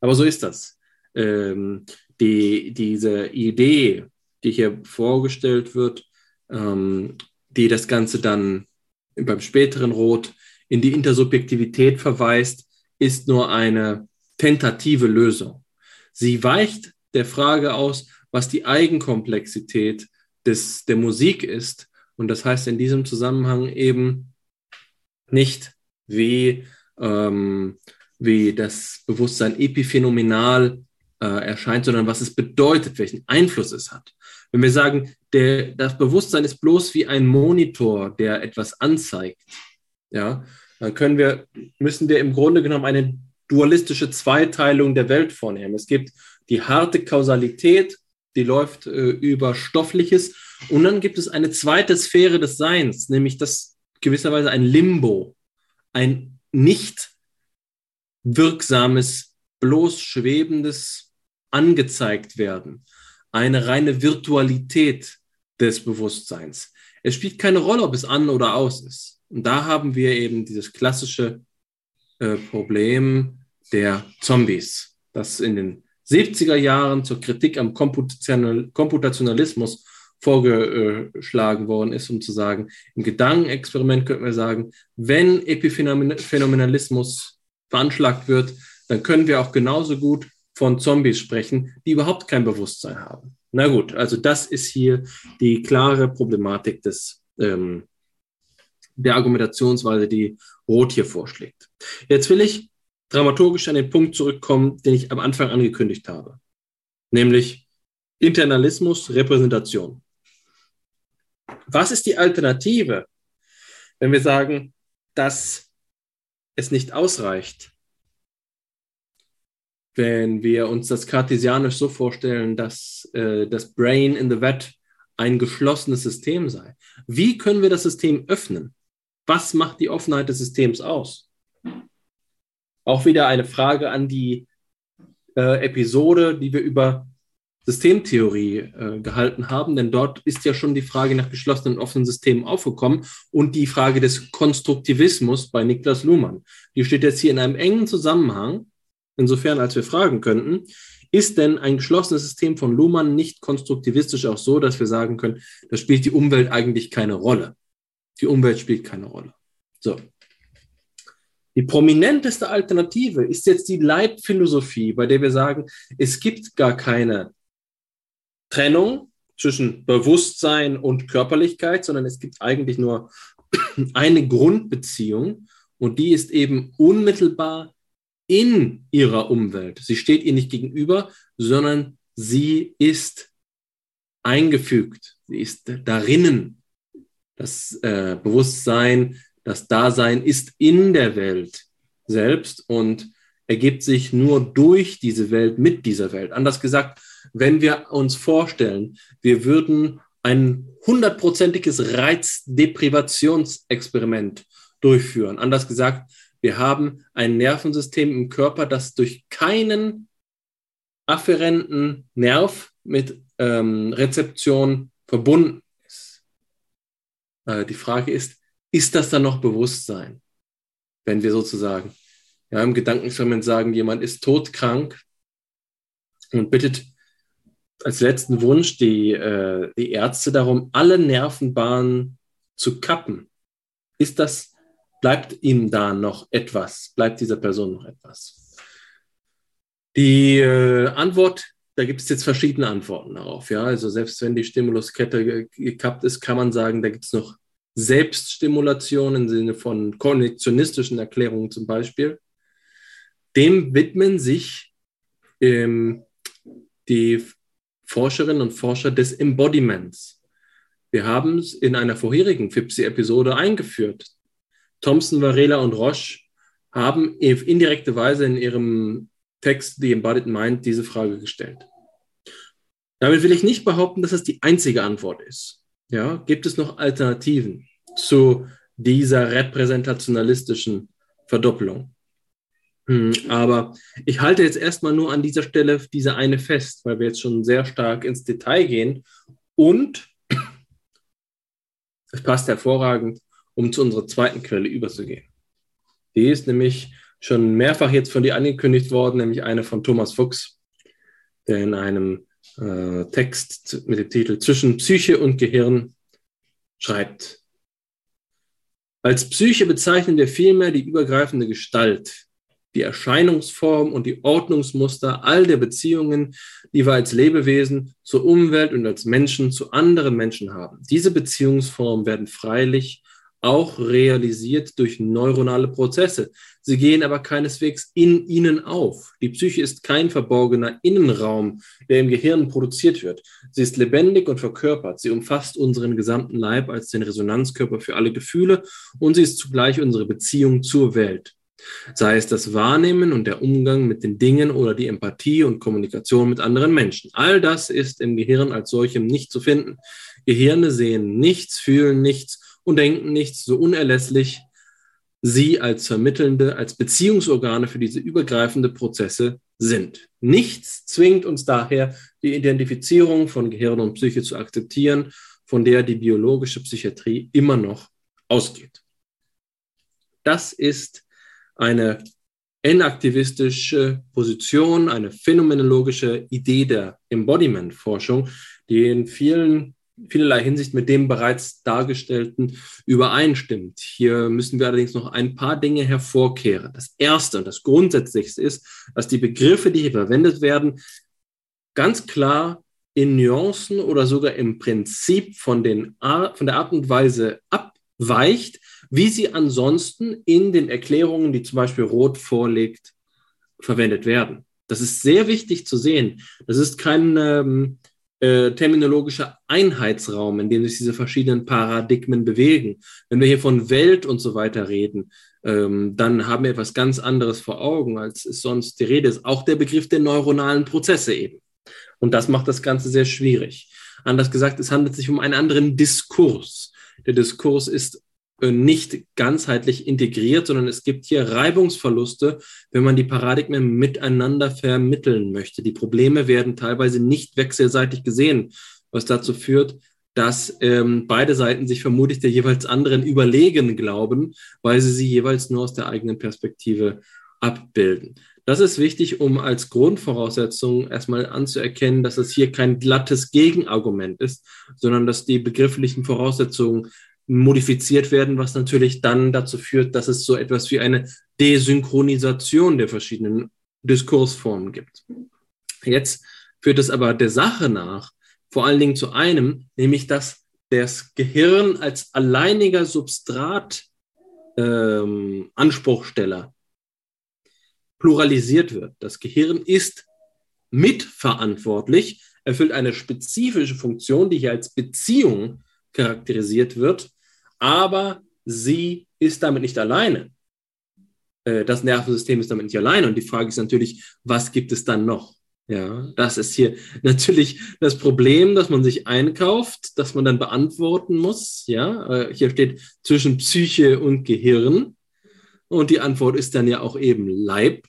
Aber so ist das. Ähm, die, diese Idee, die hier vorgestellt wird, ähm, die das Ganze dann beim späteren Rot in die Intersubjektivität verweist, ist nur eine tentative Lösung. Sie weicht der Frage aus, was die Eigenkomplexität des, der Musik ist. Und das heißt in diesem Zusammenhang eben nicht wie, ähm, wie das Bewusstsein epiphänomenal äh, erscheint, sondern was es bedeutet, welchen Einfluss es hat. Wenn wir sagen, der, das Bewusstsein ist bloß wie ein Monitor, der etwas anzeigt, ja, dann können wir, müssen wir im Grunde genommen eine dualistische Zweiteilung der Welt vornehmen. Es gibt die harte Kausalität, die läuft äh, über Stoffliches. Und dann gibt es eine zweite Sphäre des Seins, nämlich das gewisserweise ein Limbo, ein nicht wirksames, bloß schwebendes angezeigt werden. Eine reine Virtualität des Bewusstseins. Es spielt keine Rolle, ob es an oder aus ist. Und da haben wir eben dieses klassische äh, Problem der Zombies, das in den 70er Jahren zur Kritik am Komputationalismus vorgeschlagen worden ist, um zu sagen, im Gedankenexperiment könnten wir sagen, wenn Epiphänomenalismus veranschlagt wird, dann können wir auch genauso gut von Zombies sprechen, die überhaupt kein Bewusstsein haben. Na gut, also das ist hier die klare Problematik des, ähm, der Argumentationsweise, die Roth hier vorschlägt. Jetzt will ich dramaturgisch an den Punkt zurückkommen, den ich am Anfang angekündigt habe, nämlich Internalismus, Repräsentation. Was ist die Alternative, wenn wir sagen, dass es nicht ausreicht, wenn wir uns das kartesianisch so vorstellen, dass äh, das Brain in the Vat ein geschlossenes System sei. Wie können wir das System öffnen? Was macht die Offenheit des Systems aus? Auch wieder eine Frage an die äh, Episode, die wir über Systemtheorie äh, gehalten haben, denn dort ist ja schon die Frage nach geschlossenen und offenen Systemen aufgekommen und die Frage des Konstruktivismus bei Niklas Luhmann. Die steht jetzt hier in einem engen Zusammenhang, insofern als wir fragen könnten, ist denn ein geschlossenes System von Luhmann nicht konstruktivistisch auch so, dass wir sagen können, da spielt die Umwelt eigentlich keine Rolle? Die Umwelt spielt keine Rolle. So. Die prominenteste Alternative ist jetzt die Leitphilosophie, bei der wir sagen, es gibt gar keine Trennung zwischen Bewusstsein und Körperlichkeit, sondern es gibt eigentlich nur eine Grundbeziehung und die ist eben unmittelbar in ihrer Umwelt. Sie steht ihr nicht gegenüber, sondern sie ist eingefügt. Sie ist darinnen. Das äh, Bewusstsein, das Dasein ist in der Welt selbst und ergibt sich nur durch diese Welt, mit dieser Welt. Anders gesagt, wenn wir uns vorstellen, wir würden ein hundertprozentiges Reizdeprivationsexperiment durchführen. Anders gesagt, wir haben ein Nervensystem im Körper, das durch keinen afferenten Nerv mit ähm, Rezeption verbunden ist. Äh, die Frage ist, ist das dann noch Bewusstsein? Wenn wir sozusagen ja, im Gedankenexperiment sagen, jemand ist todkrank und bittet als letzten Wunsch die, äh, die Ärzte darum, alle Nervenbahnen zu kappen. Ist das, bleibt ihm da noch etwas? Bleibt dieser Person noch etwas? Die äh, Antwort, da gibt es jetzt verschiedene Antworten darauf. Ja, also selbst wenn die Stimuluskette gekappt ist, kann man sagen, da gibt es noch Selbststimulation im Sinne von kognitionistischen Erklärungen zum Beispiel. Dem widmen sich ähm, die Forscherinnen und Forscher des Embodiments. Wir haben es in einer vorherigen FIPSI-Episode eingeführt. Thompson, Varela und Roche haben auf indirekte Weise in ihrem Text The Embodied Mind diese Frage gestellt. Damit will ich nicht behaupten, dass es die einzige Antwort ist. Ja, gibt es noch Alternativen zu dieser repräsentationalistischen Verdoppelung? Hm, aber ich halte jetzt erstmal nur an dieser Stelle diese eine fest, weil wir jetzt schon sehr stark ins Detail gehen. Und es passt hervorragend, um zu unserer zweiten Quelle überzugehen. Die ist nämlich schon mehrfach jetzt von dir angekündigt worden, nämlich eine von Thomas Fuchs, der in einem äh, Text mit dem Titel Zwischen Psyche und Gehirn schreibt. Als Psyche bezeichnen wir vielmehr die übergreifende Gestalt, die Erscheinungsform und die Ordnungsmuster all der Beziehungen, die wir als Lebewesen zur Umwelt und als Menschen zu anderen Menschen haben. Diese Beziehungsformen werden freilich auch realisiert durch neuronale Prozesse. Sie gehen aber keineswegs in ihnen auf. Die Psyche ist kein verborgener Innenraum, der im Gehirn produziert wird. Sie ist lebendig und verkörpert. Sie umfasst unseren gesamten Leib als den Resonanzkörper für alle Gefühle und sie ist zugleich unsere Beziehung zur Welt sei es das Wahrnehmen und der Umgang mit den Dingen oder die Empathie und Kommunikation mit anderen Menschen. All das ist im Gehirn als solchem nicht zu finden. Gehirne sehen nichts, fühlen nichts und denken nichts so unerlässlich sie als vermittelnde, als Beziehungsorgane für diese übergreifende Prozesse sind. Nichts zwingt uns daher, die Identifizierung von Gehirn und Psyche zu akzeptieren, von der die biologische Psychiatrie immer noch ausgeht. Das ist eine enaktivistische Position, eine phänomenologische Idee der Embodiment-Forschung, die in vielen, vielerlei Hinsicht mit dem bereits dargestellten übereinstimmt. Hier müssen wir allerdings noch ein paar Dinge hervorkehren. Das Erste und das Grundsätzlichste ist, dass die Begriffe, die hier verwendet werden, ganz klar in Nuancen oder sogar im Prinzip von, den von der Art und Weise abweicht, wie sie ansonsten in den Erklärungen, die zum Beispiel Roth vorlegt, verwendet werden. Das ist sehr wichtig zu sehen. Das ist kein ähm, äh, terminologischer Einheitsraum, in dem sich diese verschiedenen Paradigmen bewegen. Wenn wir hier von Welt und so weiter reden, ähm, dann haben wir etwas ganz anderes vor Augen, als es sonst die Rede ist. Auch der Begriff der neuronalen Prozesse eben. Und das macht das Ganze sehr schwierig. Anders gesagt, es handelt sich um einen anderen Diskurs. Der Diskurs ist nicht ganzheitlich integriert, sondern es gibt hier Reibungsverluste, wenn man die Paradigmen miteinander vermitteln möchte. Die Probleme werden teilweise nicht wechselseitig gesehen, was dazu führt, dass ähm, beide Seiten sich vermutlich der jeweils anderen überlegen glauben, weil sie sie jeweils nur aus der eigenen Perspektive abbilden. Das ist wichtig, um als Grundvoraussetzung erstmal anzuerkennen, dass es hier kein glattes Gegenargument ist, sondern dass die begrifflichen Voraussetzungen modifiziert werden, was natürlich dann dazu führt, dass es so etwas wie eine Desynchronisation der verschiedenen Diskursformen gibt. Jetzt führt es aber der Sache nach vor allen Dingen zu einem, nämlich dass das Gehirn als alleiniger Substrat ähm, pluralisiert wird. Das Gehirn ist mitverantwortlich, erfüllt eine spezifische Funktion, die hier als Beziehung charakterisiert wird, aber sie ist damit nicht alleine. Äh, das Nervensystem ist damit nicht alleine. Und die Frage ist natürlich, was gibt es dann noch? Ja, das ist hier natürlich das Problem, dass man sich einkauft, dass man dann beantworten muss. Ja, äh, hier steht zwischen Psyche und Gehirn. Und die Antwort ist dann ja auch eben Leib.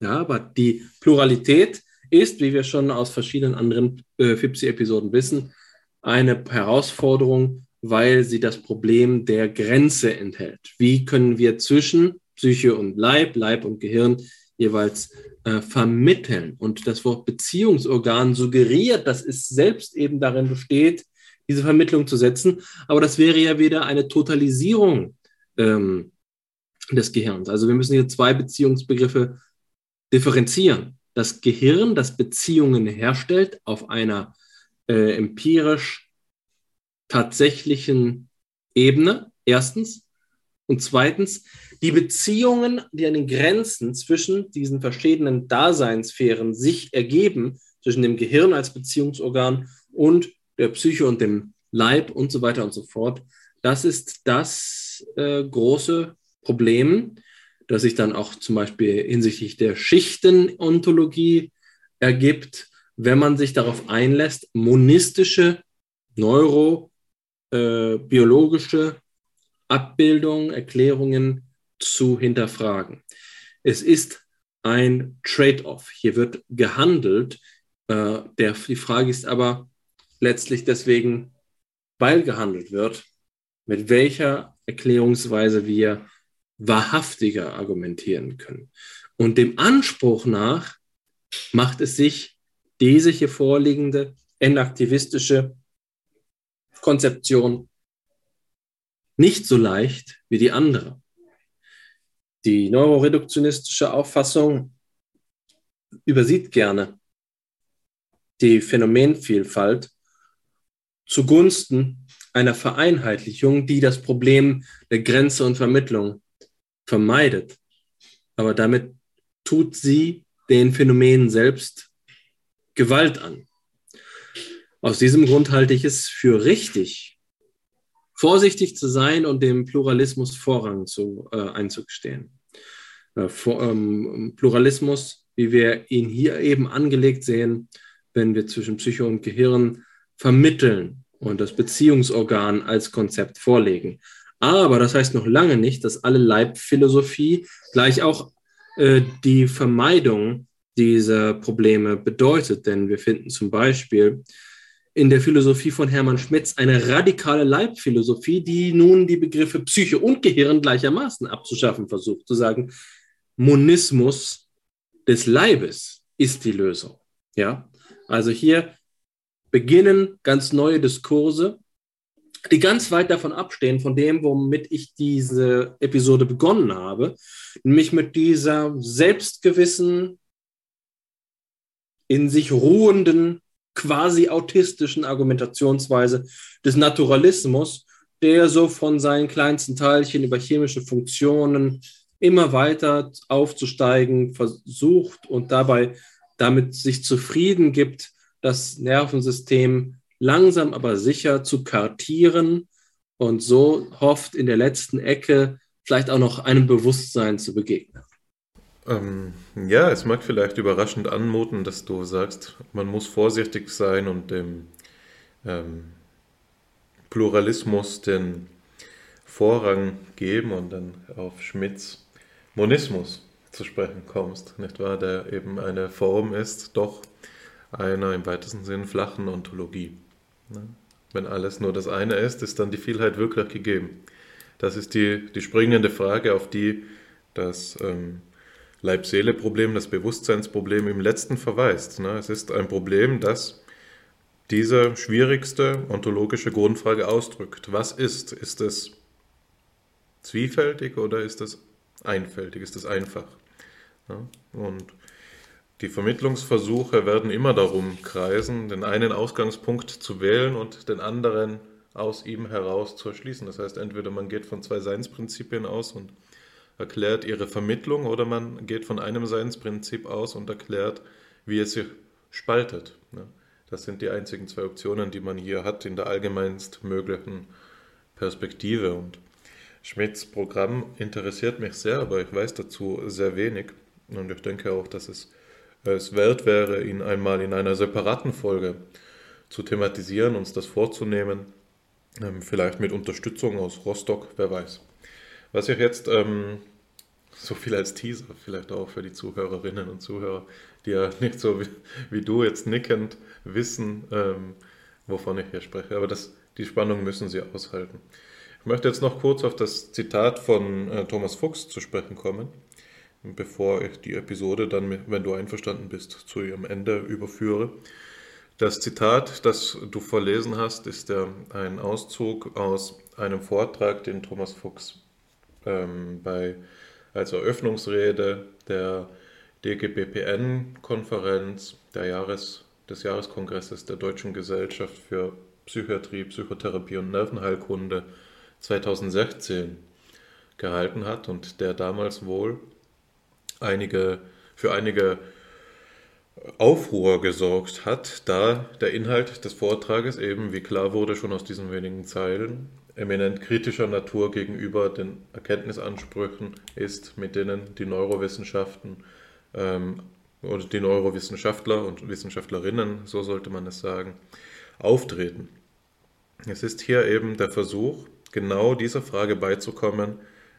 Ja, aber die Pluralität ist, wie wir schon aus verschiedenen anderen äh, FIPSI-Episoden wissen, eine Herausforderung, weil sie das Problem der Grenze enthält. Wie können wir zwischen Psyche und Leib, Leib und Gehirn jeweils äh, vermitteln? Und das Wort Beziehungsorgan suggeriert, dass es selbst eben darin besteht, diese Vermittlung zu setzen. Aber das wäre ja wieder eine Totalisierung ähm, des Gehirns. Also wir müssen hier zwei Beziehungsbegriffe differenzieren. Das Gehirn, das Beziehungen herstellt auf einer äh, empirisch tatsächlichen Ebene, erstens. Und zweitens, die Beziehungen, die an den Grenzen zwischen diesen verschiedenen Daseinssphären sich ergeben, zwischen dem Gehirn als Beziehungsorgan und der Psyche und dem Leib und so weiter und so fort, das ist das äh, große Problem, das sich dann auch zum Beispiel hinsichtlich der Schichtenontologie ergibt, wenn man sich darauf einlässt, monistische Neuro- äh, biologische Abbildungen, Erklärungen zu hinterfragen. Es ist ein Trade-off. Hier wird gehandelt. Äh, der, die Frage ist aber letztlich deswegen, weil gehandelt wird, mit welcher Erklärungsweise wir wahrhaftiger argumentieren können. Und dem Anspruch nach macht es sich diese hier vorliegende enaktivistische Konzeption nicht so leicht wie die andere. Die neuroreduktionistische Auffassung übersieht gerne die Phänomenvielfalt zugunsten einer Vereinheitlichung, die das Problem der Grenze und Vermittlung vermeidet. Aber damit tut sie den Phänomenen selbst Gewalt an. Aus diesem Grund halte ich es für richtig, vorsichtig zu sein und dem Pluralismus Vorrang zu, äh, einzugestehen. Äh, vor, ähm, Pluralismus, wie wir ihn hier eben angelegt sehen, wenn wir zwischen Psyche und Gehirn vermitteln und das Beziehungsorgan als Konzept vorlegen. Aber das heißt noch lange nicht, dass alle Leibphilosophie gleich auch äh, die Vermeidung dieser Probleme bedeutet. Denn wir finden zum Beispiel in der Philosophie von Hermann Schmitz eine radikale Leibphilosophie, die nun die Begriffe Psyche und Gehirn gleichermaßen abzuschaffen versucht, zu sagen, Monismus des Leibes ist die Lösung. Ja, also hier beginnen ganz neue Diskurse, die ganz weit davon abstehen, von dem, womit ich diese Episode begonnen habe, nämlich mit dieser selbstgewissen, in sich ruhenden quasi autistischen Argumentationsweise des Naturalismus, der so von seinen kleinsten Teilchen über chemische Funktionen immer weiter aufzusteigen versucht und dabei damit sich zufrieden gibt, das Nervensystem langsam aber sicher zu kartieren und so hofft in der letzten Ecke vielleicht auch noch einem Bewusstsein zu begegnen. Ähm, ja, es mag vielleicht überraschend anmuten, dass du sagst, man muss vorsichtig sein und dem ähm, Pluralismus den Vorrang geben und dann auf Schmidts Monismus zu sprechen kommst, nicht wahr? Der eben eine Form ist, doch einer im weitesten Sinn flachen Ontologie. Ne? Wenn alles nur das eine ist, ist dann die Vielheit wirklich gegeben. Das ist die, die springende Frage, auf die das ähm, Leib-Seele-Problem, das Bewusstseinsproblem im letzten verweist. Ne? Es ist ein Problem, das diese schwierigste ontologische Grundfrage ausdrückt. Was ist? Ist es zwiefältig oder ist es einfältig? Ist es einfach? Ja? Und die Vermittlungsversuche werden immer darum kreisen, den einen Ausgangspunkt zu wählen und den anderen aus ihm heraus zu erschließen. Das heißt, entweder man geht von zwei Seinsprinzipien aus und erklärt ihre Vermittlung oder man geht von einem Seinsprinzip aus und erklärt, wie es sich spaltet. Das sind die einzigen zwei Optionen, die man hier hat in der allgemeinst möglichen Perspektive. Und Schmidts Programm interessiert mich sehr, aber ich weiß dazu sehr wenig. Und ich denke auch, dass es es wert wäre, ihn einmal in einer separaten Folge zu thematisieren, uns das vorzunehmen, ähm, vielleicht mit Unterstützung aus Rostock, wer weiß. Was ich jetzt, ähm, so viel als Teaser, vielleicht auch für die Zuhörerinnen und Zuhörer, die ja nicht so wie, wie du jetzt nickend wissen, ähm, wovon ich hier spreche, aber das, die Spannung müssen sie aushalten. Ich möchte jetzt noch kurz auf das Zitat von äh, Thomas Fuchs zu sprechen kommen bevor ich die Episode dann, wenn du einverstanden bist, zu ihrem Ende überführe. Das Zitat, das du verlesen hast, ist der, ein Auszug aus einem Vortrag, den Thomas Fuchs ähm, bei, als Eröffnungsrede der DGBPN-Konferenz Jahres, des Jahreskongresses der Deutschen Gesellschaft für Psychiatrie, Psychotherapie und Nervenheilkunde 2016 gehalten hat und der damals wohl einige, für einige Aufruhr gesorgt hat, da der Inhalt des Vortrages eben, wie klar wurde schon aus diesen wenigen Zeilen, eminent kritischer Natur gegenüber den Erkenntnisansprüchen ist, mit denen die Neurowissenschaften ähm, oder die Neurowissenschaftler und Wissenschaftlerinnen, so sollte man es sagen, auftreten. Es ist hier eben der Versuch, genau dieser Frage beizukommen,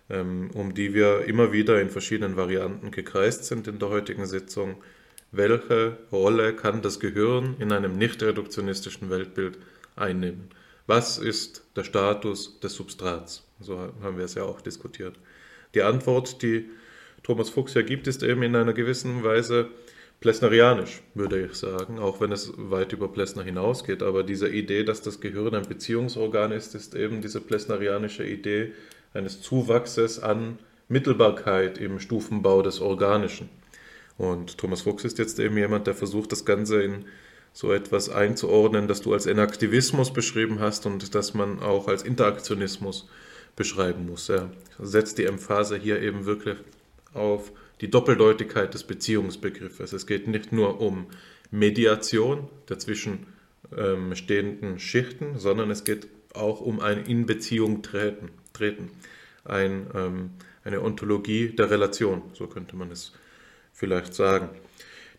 ähm, um die wir immer wieder in verschiedenen Varianten gekreist sind in der heutigen Sitzung. Welche Rolle kann das Gehirn in einem nicht reduktionistischen Weltbild einnehmen? Was ist der Status des Substrats? So haben wir es ja auch diskutiert. Die Antwort, die Thomas Fuchs ja gibt, ist eben in einer gewissen Weise plessnerianisch, würde ich sagen, auch wenn es weit über Plessner hinausgeht. Aber diese Idee, dass das Gehirn ein Beziehungsorgan ist, ist eben diese plessnerianische Idee, eines Zuwachses an Mittelbarkeit im Stufenbau des Organischen. Und Thomas Fuchs ist jetzt eben jemand, der versucht, das Ganze in so etwas einzuordnen, das du als Enaktivismus beschrieben hast und das man auch als Interaktionismus beschreiben muss. Er setzt die Emphase hier eben wirklich auf die Doppeldeutigkeit des Beziehungsbegriffes. Es geht nicht nur um Mediation der zwischen ähm, stehenden Schichten, sondern es geht auch um ein In Beziehung treten treten. Ein, ähm, eine Ontologie der Relation, so könnte man es vielleicht sagen.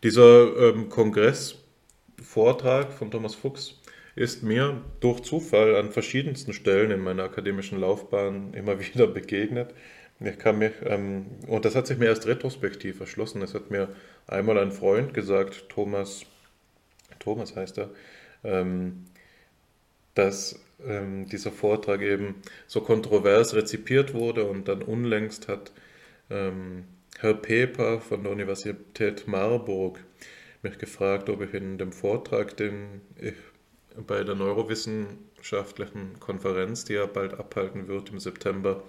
Dieser ähm, Kongressvortrag von Thomas Fuchs ist mir durch Zufall an verschiedensten Stellen in meiner akademischen Laufbahn immer wieder begegnet. Ich kann mich, ähm, und das hat sich mir erst retrospektiv erschlossen. Es hat mir einmal ein Freund gesagt, Thomas, Thomas heißt er, ähm, dass ähm, dieser Vortrag eben so kontrovers rezipiert wurde und dann unlängst hat ähm, Herr Peper von der Universität Marburg mich gefragt, ob ich in dem Vortrag, den ich bei der neurowissenschaftlichen Konferenz, die er bald abhalten wird im September,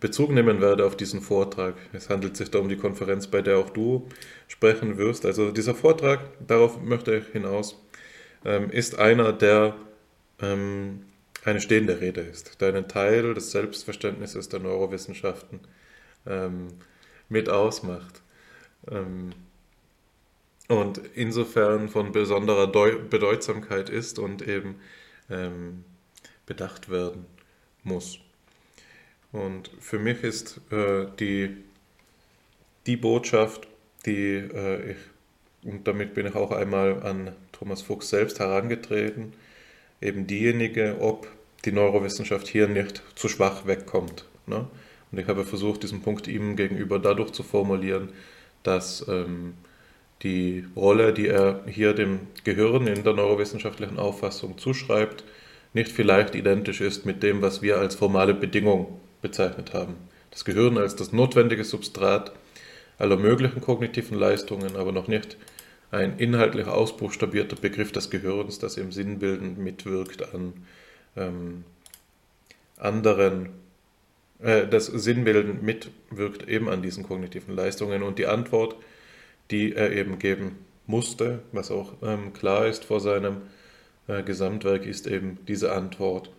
Bezug nehmen werde auf diesen Vortrag. Es handelt sich da um die Konferenz, bei der auch du sprechen wirst. Also dieser Vortrag, darauf möchte ich hinaus, ähm, ist einer, der ähm, eine stehende Rede ist, der einen Teil des Selbstverständnisses der Neurowissenschaften ähm, mit ausmacht. Und insofern von besonderer Deu Bedeutsamkeit ist und eben ähm, bedacht werden muss. Und für mich ist äh, die, die Botschaft, die äh, ich, und damit bin ich auch einmal an Thomas Fuchs selbst herangetreten, eben diejenige, ob die Neurowissenschaft hier nicht zu schwach wegkommt. Ne? Und ich habe versucht, diesen Punkt ihm gegenüber dadurch zu formulieren, dass ähm, die Rolle, die er hier dem Gehirn in der neurowissenschaftlichen Auffassung zuschreibt, nicht vielleicht identisch ist mit dem, was wir als formale Bedingung bezeichnet haben. Das Gehirn als das notwendige Substrat aller möglichen kognitiven Leistungen, aber noch nicht ein inhaltlich ausbuchstabierter Begriff des Gehirns, das im sinnbildend mitwirkt an ähm, anderen äh, das Sinnbilden mitwirkt eben an diesen kognitiven Leistungen. Und die Antwort, die er eben geben musste, was auch ähm, klar ist vor seinem äh, Gesamtwerk, ist eben diese Antwort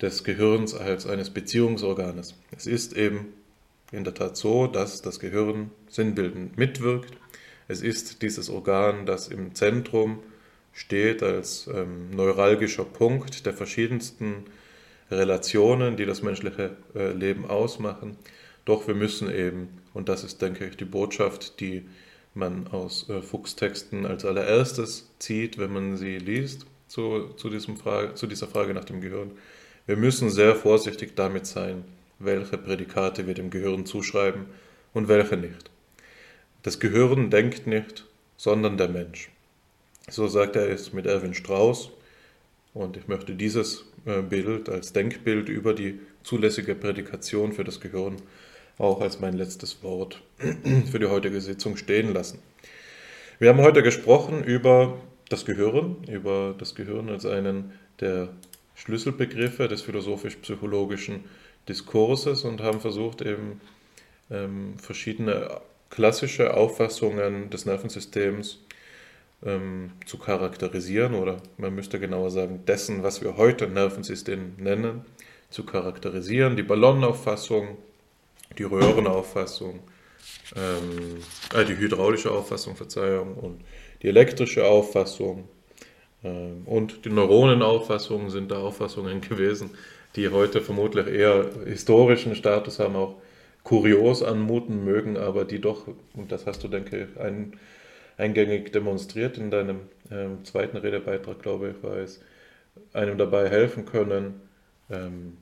des Gehirns als eines Beziehungsorganes. Es ist eben in der Tat so, dass das Gehirn sinnbildend mitwirkt. Es ist dieses Organ, das im Zentrum steht als ähm, neuralgischer Punkt der verschiedensten Relationen, die das menschliche äh, Leben ausmachen. Doch wir müssen eben, und das ist, denke ich, die Botschaft, die man aus äh, Fuchstexten als allererstes zieht, wenn man sie liest, zu, zu, diesem Frage, zu dieser Frage nach dem Gehirn. Wir müssen sehr vorsichtig damit sein, welche Prädikate wir dem Gehirn zuschreiben und welche nicht. Das Gehirn denkt nicht, sondern der Mensch. So sagt er es mit Erwin Strauss. Und ich möchte dieses äh, Bild als Denkbild über die zulässige Prädikation für das Gehirn auch als mein letztes Wort für die heutige Sitzung stehen lassen. Wir haben heute gesprochen über das Gehirn, über das Gehirn als einen der Schlüsselbegriffe des philosophisch-psychologischen Diskurses und haben versucht, eben ähm, verschiedene klassische Auffassungen des Nervensystems ähm, zu charakterisieren oder man müsste genauer sagen, dessen, was wir heute Nervensystem nennen, zu charakterisieren. Die Ballonauffassung, die Röhrenauffassung, ähm, äh, die hydraulische Auffassung, Verzeihung, und die elektrische Auffassung ähm, und die Neuronenauffassung sind da Auffassungen gewesen, die heute vermutlich eher historischen Status haben, auch kurios anmuten mögen, aber die doch, und das hast du, denke ich, ein, eingängig demonstriert in deinem ähm, zweiten Redebeitrag, glaube ich, war es, einem dabei helfen können, ähm,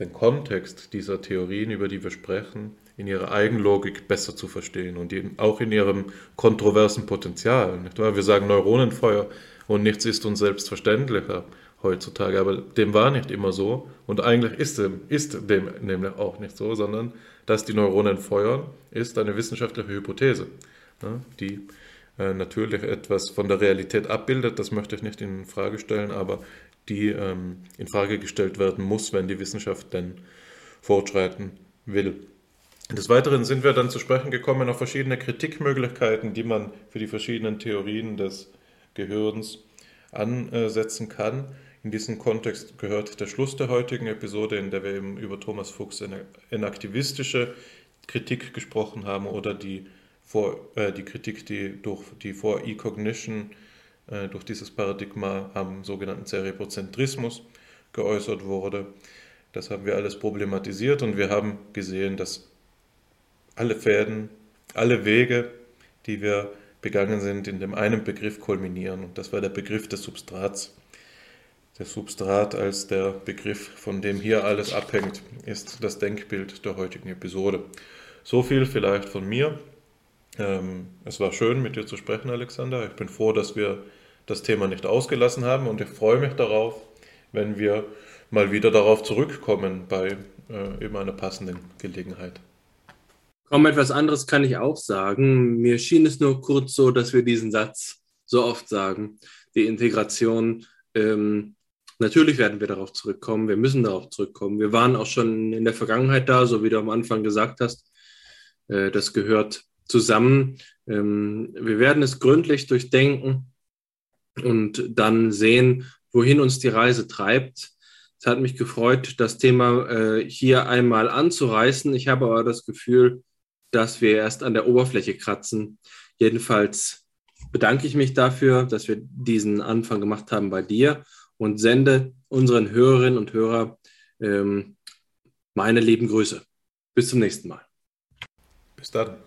den Kontext dieser Theorien, über die wir sprechen, in ihrer Eigenlogik besser zu verstehen und in, auch in ihrem kontroversen Potenzial. Wir sagen Neuronenfeuer und nichts ist uns selbstverständlicher heutzutage, aber dem war nicht immer so und eigentlich ist dem, ist dem nämlich auch nicht so, sondern dass die Neuronen feuern, ist eine wissenschaftliche Hypothese, ne, die äh, natürlich etwas von der Realität abbildet, das möchte ich nicht in Frage stellen, aber die ähm, in Frage gestellt werden muss, wenn die Wissenschaft denn fortschreiten will. Des Weiteren sind wir dann zu sprechen gekommen auf verschiedene Kritikmöglichkeiten, die man für die verschiedenen Theorien des Gehirns ansetzen kann. In diesem Kontext gehört der Schluss der heutigen Episode, in der wir eben über Thomas Fuchs eine aktivistische Kritik gesprochen haben oder die, vor, äh, die Kritik, die durch die vor E-Cognition, äh, durch dieses Paradigma am sogenannten Cerebrozentrismus geäußert wurde. Das haben wir alles problematisiert und wir haben gesehen, dass alle Fäden, alle Wege, die wir begangen sind, in dem einen Begriff kulminieren. Und das war der Begriff des Substrats. Der Substrat als der Begriff, von dem hier alles abhängt, ist das Denkbild der heutigen Episode. So viel vielleicht von mir. Ähm, es war schön, mit dir zu sprechen, Alexander. Ich bin froh, dass wir das Thema nicht ausgelassen haben und ich freue mich darauf, wenn wir mal wieder darauf zurückkommen bei äh, eben einer passenden Gelegenheit. Kaum etwas anderes kann ich auch sagen. Mir schien es nur kurz so, dass wir diesen Satz so oft sagen. Die Integration, ähm, natürlich werden wir darauf zurückkommen, wir müssen darauf zurückkommen. Wir waren auch schon in der Vergangenheit da, so wie du am Anfang gesagt hast. Äh, das gehört zusammen. Ähm, wir werden es gründlich durchdenken und dann sehen, wohin uns die Reise treibt. Es hat mich gefreut, das Thema äh, hier einmal anzureißen. Ich habe aber das Gefühl, dass wir erst an der Oberfläche kratzen. Jedenfalls bedanke ich mich dafür, dass wir diesen Anfang gemacht haben bei dir und sende unseren Hörerinnen und Hörern ähm, Meine lieben Grüße. Bis zum nächsten Mal. Bis dann.